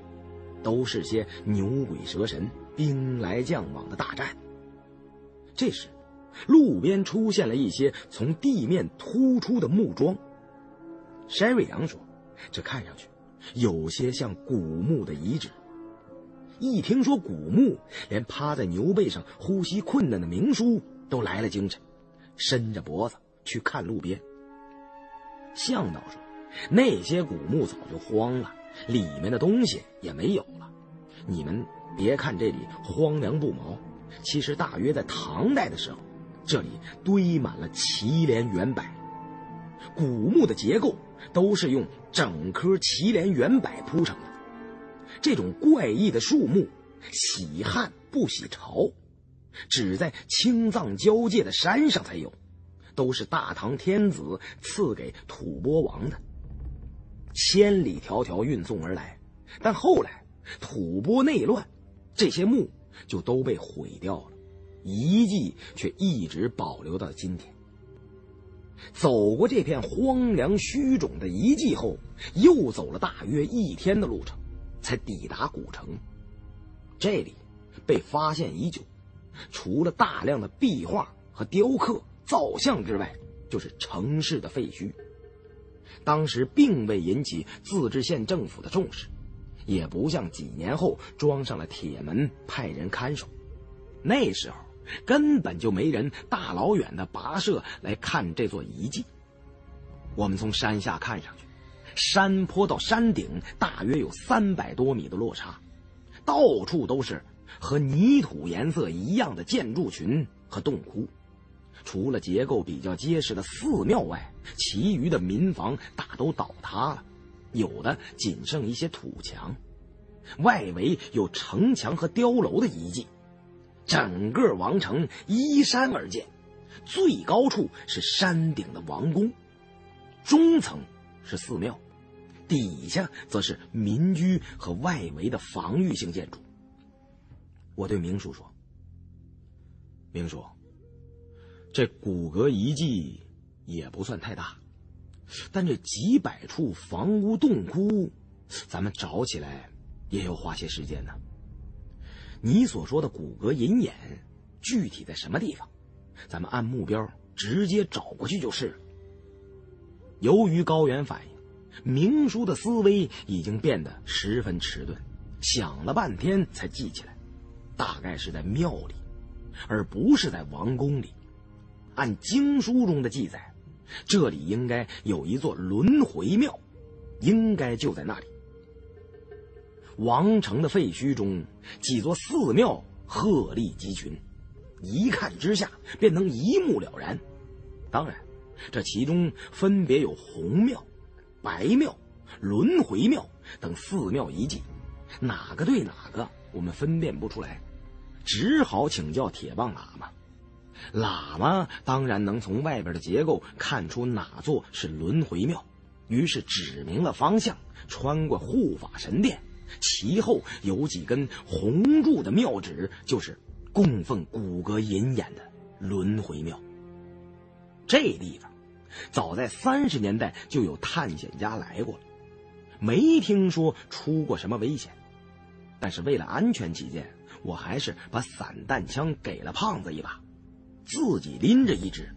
都是些牛鬼蛇神、兵来将往的大战。这时，路边出现了一些从地面突出的木桩。山瑞阳说：“这看上去有些像古墓的遗址。”一听说古墓，连趴在牛背上呼吸困难的明叔都来了精神，伸着脖子。去看路边。向导说：“那些古墓早就荒了，里面的东西也没有了。你们别看这里荒凉不毛，其实大约在唐代的时候，这里堆满了祁连圆柏。古墓的结构都是用整棵祁连圆柏铺成的。这种怪异的树木，喜旱不喜潮，只在青藏交界的山上才有。”都是大唐天子赐给吐蕃王的，千里迢迢运送而来，但后来吐蕃内乱，这些墓就都被毁掉了，遗迹却一直保留到今天。走过这片荒凉虚肿的遗迹后，又走了大约一天的路程，才抵达古城。这里被发现已久，除了大量的壁画和雕刻。造像之外，就是城市的废墟。当时并未引起自治县政府的重视，也不像几年后装上了铁门，派人看守。那时候根本就没人大老远的跋涉来看这座遗迹。我们从山下看上去，山坡到山顶大约有三百多米的落差，到处都是和泥土颜色一样的建筑群和洞窟。除了结构比较结实的寺庙外，其余的民房大都倒塌了，有的仅剩一些土墙，外围有城墙和碉楼的遗迹。整个王城依山而建，最高处是山顶的王宫，中层是寺庙，底下则是民居和外围的防御性建筑。我对明叔说：“明叔。”这骨骼遗迹也不算太大，但这几百处房屋洞窟，咱们找起来也要花些时间呢。你所说的骨骼银眼，具体在什么地方？咱们按目标直接找过去就是了。由于高原反应，明叔的思维已经变得十分迟钝，想了半天才记起来，大概是在庙里，而不是在王宫里。按经书中的记载，这里应该有一座轮回庙，应该就在那里。王城的废墟中，几座寺庙鹤立鸡群，一看之下便能一目了然。当然，这其中分别有红庙、白庙、轮回庙等寺庙遗迹，哪个对哪个我们分辨不出来，只好请教铁棒喇嘛。喇嘛当然能从外边的结构看出哪座是轮回庙，于是指明了方向，穿过护法神殿。其后有几根红柱的庙址，就是供奉骨骼银眼的轮回庙。这地方，早在三十年代就有探险家来过了，没听说出过什么危险。但是为了安全起见，我还是把散弹枪给了胖子一把，自己拎着一支，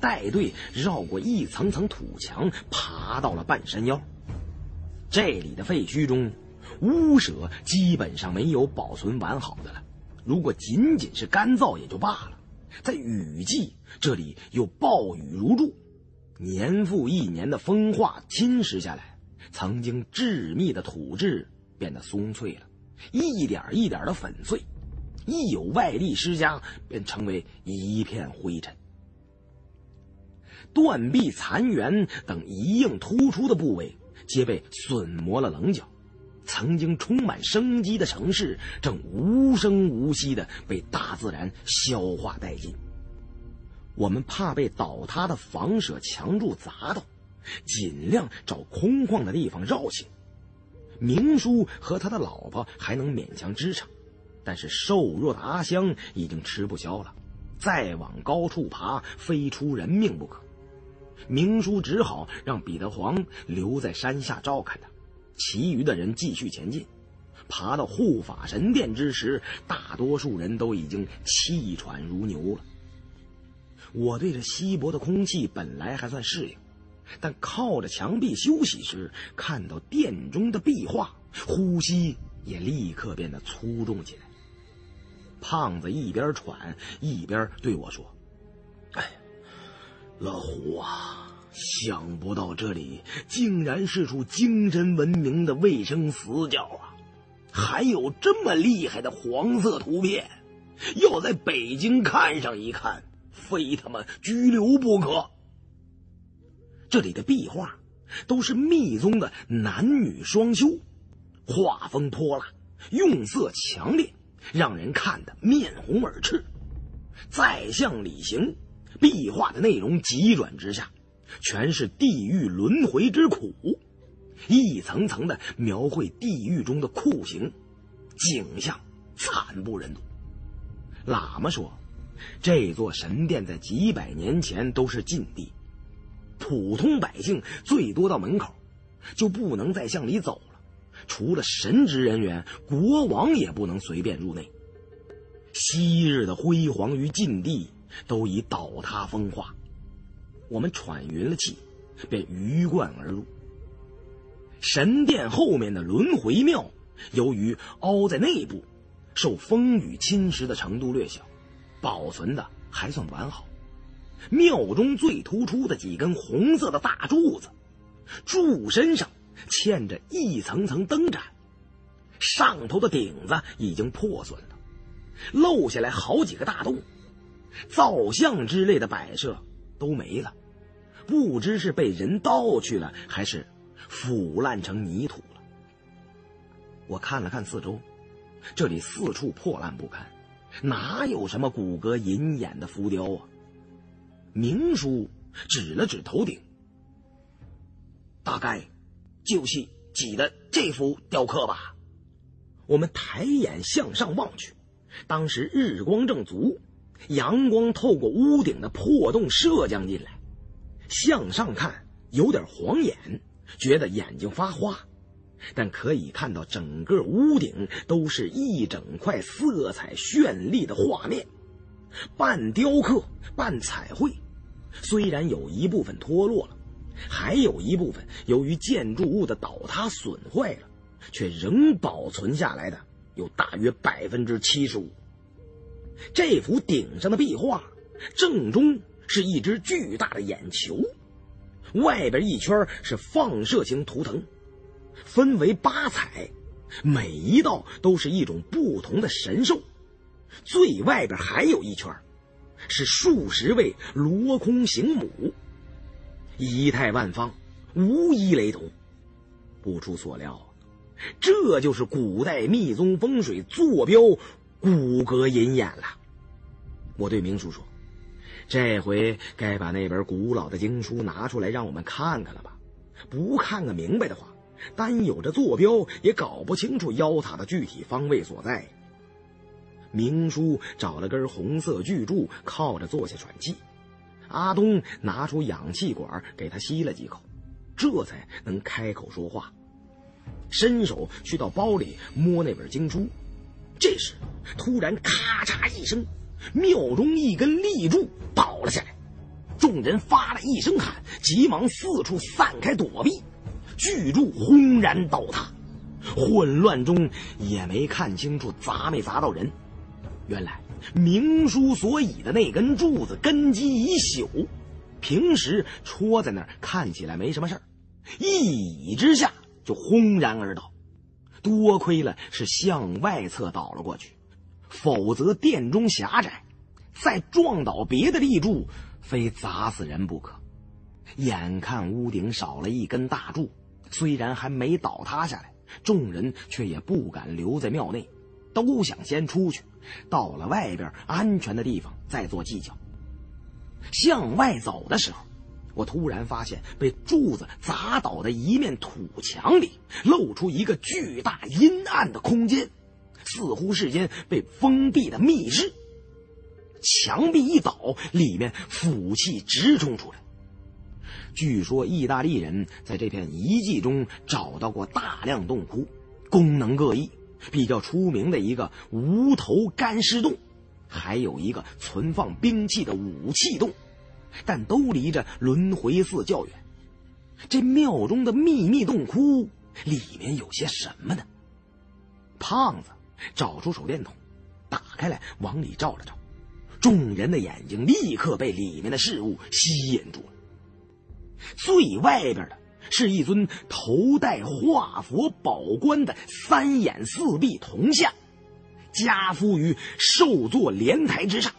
带队绕过一层层土墙，爬到了半山腰。这里的废墟中。屋舍基本上没有保存完好的了，如果仅仅是干燥也就罢了，在雨季这里又暴雨如注，年复一年的风化侵蚀下来，曾经致密的土质变得松脆了，一点一点的粉碎，一有外力施加，便成为一片灰尘。断壁残垣等一应突出的部位，皆被损磨了棱角。曾经充满生机的城市，正无声无息的被大自然消化殆尽。我们怕被倒塌的房舍墙柱砸到，尽量找空旷的地方绕行。明叔和他的老婆还能勉强支撑，但是瘦弱的阿香已经吃不消了，再往高处爬，非出人命不可。明叔只好让彼得黄留在山下照看他。其余的人继续前进，爬到护法神殿之时，大多数人都已经气喘如牛了。我对这稀薄的空气本来还算适应，但靠着墙壁休息时，看到殿中的壁画，呼吸也立刻变得粗重起来。胖子一边喘一边对我说：“哎，老胡啊。”想不到这里竟然是处精神文明的卫生死角啊！还有这么厉害的黄色图片，要在北京看上一看，非他妈拘留不可。这里的壁画都是密宗的男女双修，画风泼辣，用色强烈，让人看得面红耳赤。再向里行，壁画的内容急转直下。全是地狱轮回之苦，一层层的描绘地狱中的酷刑，景象惨不忍睹。喇嘛说，这座神殿在几百年前都是禁地，普通百姓最多到门口，就不能再向里走了。除了神职人员，国王也不能随便入内。昔日的辉煌与禁地都已倒塌风化。我们喘匀了气，便鱼贯而入。神殿后面的轮回庙，由于凹在内部，受风雨侵蚀的程度略小，保存的还算完好。庙中最突出的几根红色的大柱子，柱身上嵌着一层层灯盏，上头的顶子已经破损了，漏下来好几个大洞，造像之类的摆设。都没了，不知是被人盗去了，还是腐烂成泥土了。我看了看四周，这里四处破烂不堪，哪有什么骨骼银眼的浮雕啊？明叔指了指头顶，大概就是挤的这幅雕刻吧。我们抬眼向上望去，当时日光正足。阳光透过屋顶的破洞射将进来，向上看有点晃眼，觉得眼睛发花，但可以看到整个屋顶都是一整块色彩绚丽的画面，半雕刻半彩绘。虽然有一部分脱落了，还有一部分由于建筑物的倒塌损坏了，却仍保存下来的有大约百分之七十五。这幅顶上的壁画，正中是一只巨大的眼球，外边一圈是放射型图腾，分为八彩，每一道都是一种不同的神兽。最外边还有一圈，是数十位罗空行母，仪态万方，无一雷同。不出所料，这就是古代密宗风水坐标骨骼隐眼了。我对明叔说：“这回该把那本古老的经书拿出来让我们看看了吧？不看个明白的话，单有这坐标也搞不清楚妖塔的具体方位所在。”明叔找了根红色巨柱，靠着坐下喘气。阿东拿出氧气管给他吸了几口，这才能开口说话。伸手去到包里摸那本经书，这时突然咔嚓一声，庙中一根立柱倒了下来，众人发了一声喊，急忙四处散开躲避。巨柱轰然倒塌，混乱中也没看清楚砸没砸到人。原来明叔所倚的那根柱子根基已朽，平时戳在那儿看起来没什么事儿，一倚之下就轰然而倒。多亏了是向外侧倒了过去，否则殿中狭窄，再撞倒别的立柱，非砸死人不可。眼看屋顶少了一根大柱，虽然还没倒塌下来，众人却也不敢留在庙内。都想先出去，到了外边安全的地方再做计较。向外走的时候，我突然发现被柱子砸倒的一面土墙里露出一个巨大阴暗的空间，似乎是间被封闭的密室。墙壁一倒，里面腐气直冲出来。据说意大利人在这片遗迹中找到过大量洞窟，功能各异。比较出名的一个无头干尸洞，还有一个存放兵器的武器洞，但都离着轮回寺较远。这庙中的秘密洞窟里面有些什么呢？胖子找出手电筒，打开来往里照了照，众人的眼睛立刻被里面的事物吸引住了。最外边的。是一尊头戴化佛宝冠的三眼四臂铜像，加敷于寿座莲台之上，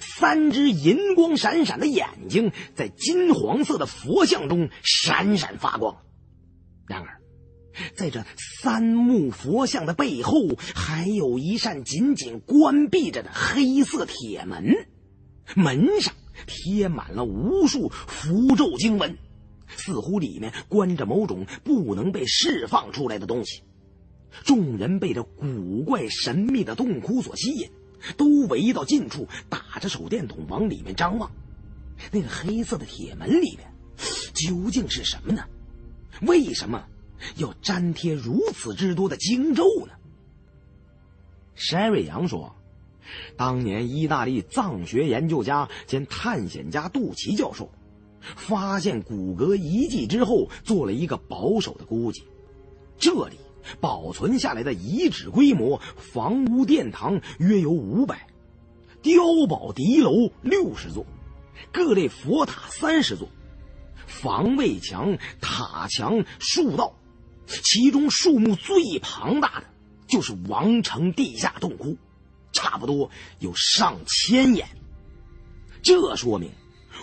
三只银光闪闪的眼睛在金黄色的佛像中闪闪发光。然而，在这三目佛像的背后，还有一扇紧紧关闭着的黑色铁门，门上贴满了无数符咒经文。似乎里面关着某种不能被释放出来的东西，众人被这古怪神秘的洞窟所吸引，都围到近处，打着手电筒往里面张望。那个黑色的铁门里面究竟是什么呢？为什么要粘贴如此之多的经咒呢？山瑞阳说：“当年意大利藏学研究家兼探险家杜奇教授。”发现骨骼遗迹之后，做了一个保守的估计，这里保存下来的遗址规模，房屋殿堂约有五百，碉堡敌楼六十座，各类佛塔三十座，防卫墙、塔墙、树道，其中数目最庞大的就是王城地下洞窟，差不多有上千眼，这说明。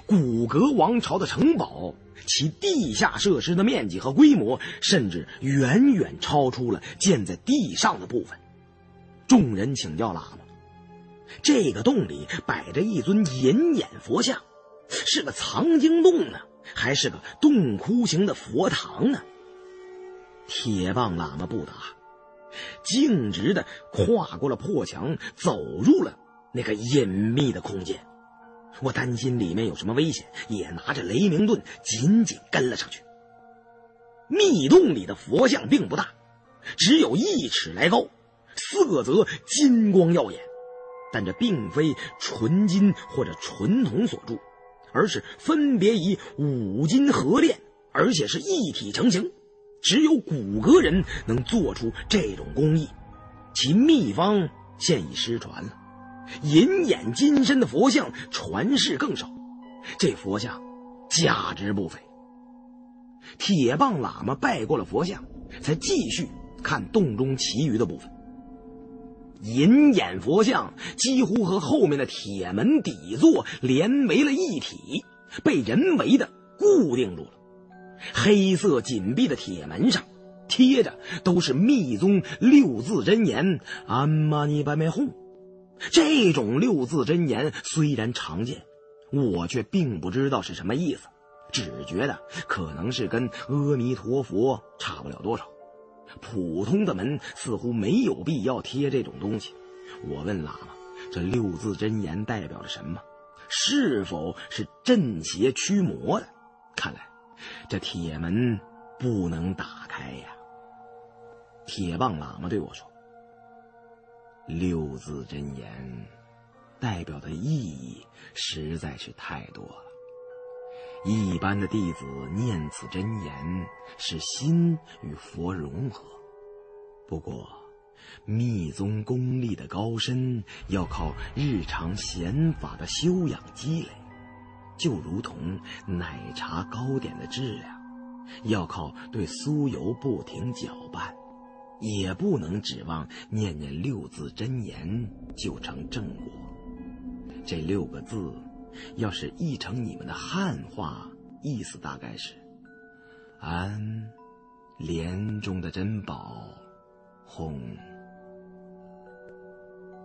古格王朝的城堡，其地下设施的面积和规模，甚至远远超出了建在地上的部分。众人请教喇嘛：“这个洞里摆着一尊银眼佛像，是个藏经洞呢，还是个洞窟型的佛堂呢？”铁棒喇嘛不答，径直的跨过了破墙，走入了那个隐秘的空间。我担心里面有什么危险，也拿着雷鸣盾紧紧跟了上去。密洞里的佛像并不大，只有一尺来高，色泽金光耀眼。但这并非纯金或者纯铜所铸，而是分别以五金合炼，而且是一体成型，只有骨骼人能做出这种工艺，其秘方现已失传了。银眼金身的佛像传世更少，这佛像价值不菲。铁棒喇嘛拜过了佛像，才继续看洞中其余的部分。银眼佛像几乎和后面的铁门底座连为了一体，被人为的固定住了。黑色紧闭的铁门上贴着都是密宗六字真言“阿玛尼白梅吽”。这种六字真言虽然常见，我却并不知道是什么意思，只觉得可能是跟阿弥陀佛差不了多少。普通的门似乎没有必要贴这种东西。我问喇嘛：“这六字真言代表着什么？是否是镇邪驱魔的？”看来这铁门不能打开呀。铁棒喇嘛对我说。六字真言代表的意义实在是太多了。一般的弟子念此真言是心与佛融合，不过密宗功力的高深要靠日常显法的修养积累，就如同奶茶糕点的质量，要靠对酥油不停搅拌。也不能指望念念六字真言就成正果。这六个字，要是译成你们的汉话，意思大概是：安，莲中的珍宝，哄。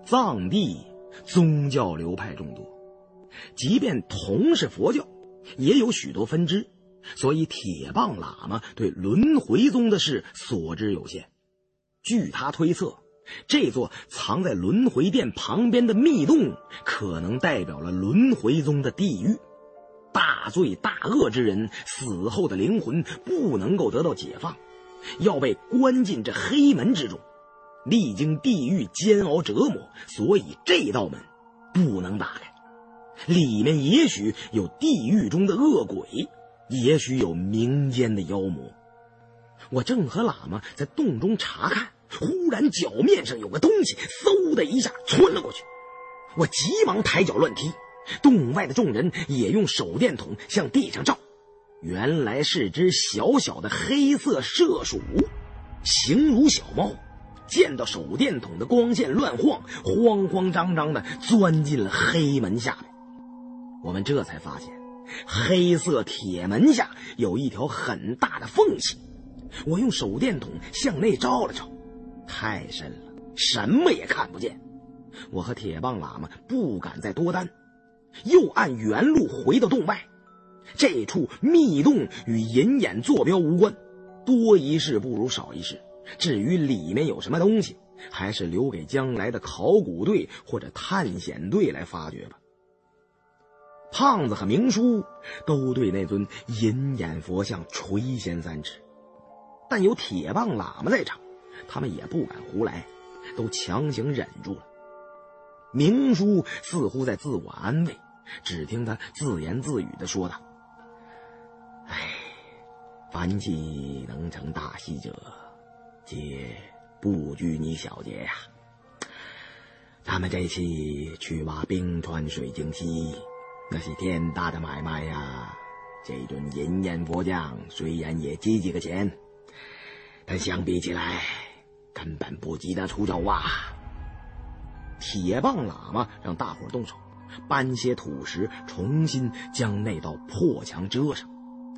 藏地宗教流派众多，即便同是佛教，也有许多分支，所以铁棒喇嘛对轮回宗的事所知有限。据他推测，这座藏在轮回殿旁边的密洞，可能代表了轮回宗的地狱。大罪大恶之人死后的灵魂不能够得到解放，要被关进这黑门之中，历经地狱煎熬折磨，所以这道门不能打开。里面也许有地狱中的恶鬼，也许有民间的妖魔。我正和喇嘛在洞中查看。忽然，脚面上有个东西，嗖的一下窜了过去。我急忙抬脚乱踢，洞外的众人也用手电筒向地上照。原来是只小小的黑色麝鼠，形如小猫。见到手电筒的光线乱晃，慌慌张张的钻进了黑门下面。我们这才发现，黑色铁门下有一条很大的缝隙。我用手电筒向内照了照。太深了，什么也看不见。我和铁棒喇嘛不敢再多担，又按原路回到洞外。这处密洞与银眼坐标无关，多一事不如少一事。至于里面有什么东西，还是留给将来的考古队或者探险队来发掘吧。胖子和明叔都对那尊银眼佛像垂涎三尺，但有铁棒喇嘛在场。他们也不敢胡来，都强行忍住了。明叔似乎在自我安慰，只听他自言自语的说道：“哎，凡气能成大器者，皆不拘泥小节呀。咱们这次去挖冰川水晶溪，那是天大的买卖呀。这尊银燕佛像虽然也值几个钱，但相比起来……”根本不及他出招啊！铁棒喇嘛让大伙动手，搬些土石，重新将那道破墙遮上，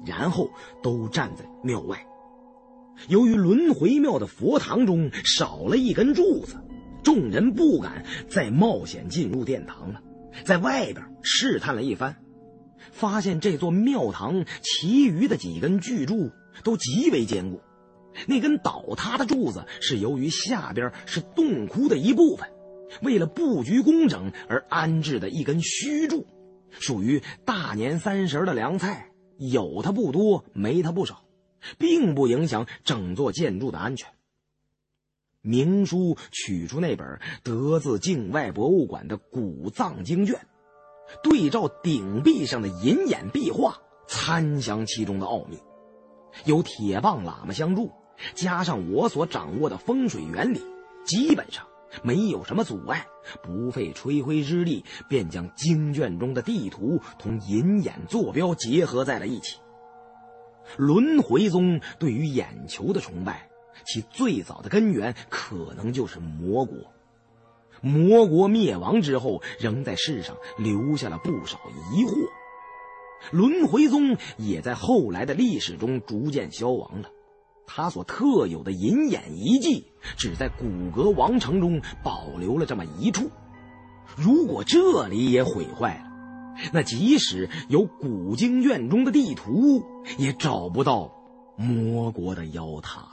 然后都站在庙外。由于轮回庙的佛堂中少了一根柱子，众人不敢再冒险进入殿堂了，在外边试探了一番，发现这座庙堂其余的几根巨柱都极为坚固。那根倒塌的柱子是由于下边是洞窟的一部分，为了布局工整而安置的一根虚柱，属于大年三十的凉菜，有它不多，没它不少，并不影响整座建筑的安全。明叔取出那本得自境外博物馆的古藏经卷，对照顶壁上的银眼壁画，参详其中的奥秘。有铁棒喇嘛相助，加上我所掌握的风水原理，基本上没有什么阻碍，不费吹灰之力便将经卷中的地图同银眼坐标结合在了一起。轮回宗对于眼球的崇拜，其最早的根源可能就是魔国。魔国灭亡之后，仍在世上留下了不少疑惑。轮回宗也在后来的历史中逐渐消亡了。他所特有的银眼遗迹，只在古格王城中保留了这么一处。如果这里也毁坏了，那即使有古经卷中的地图，也找不到魔国的妖塔。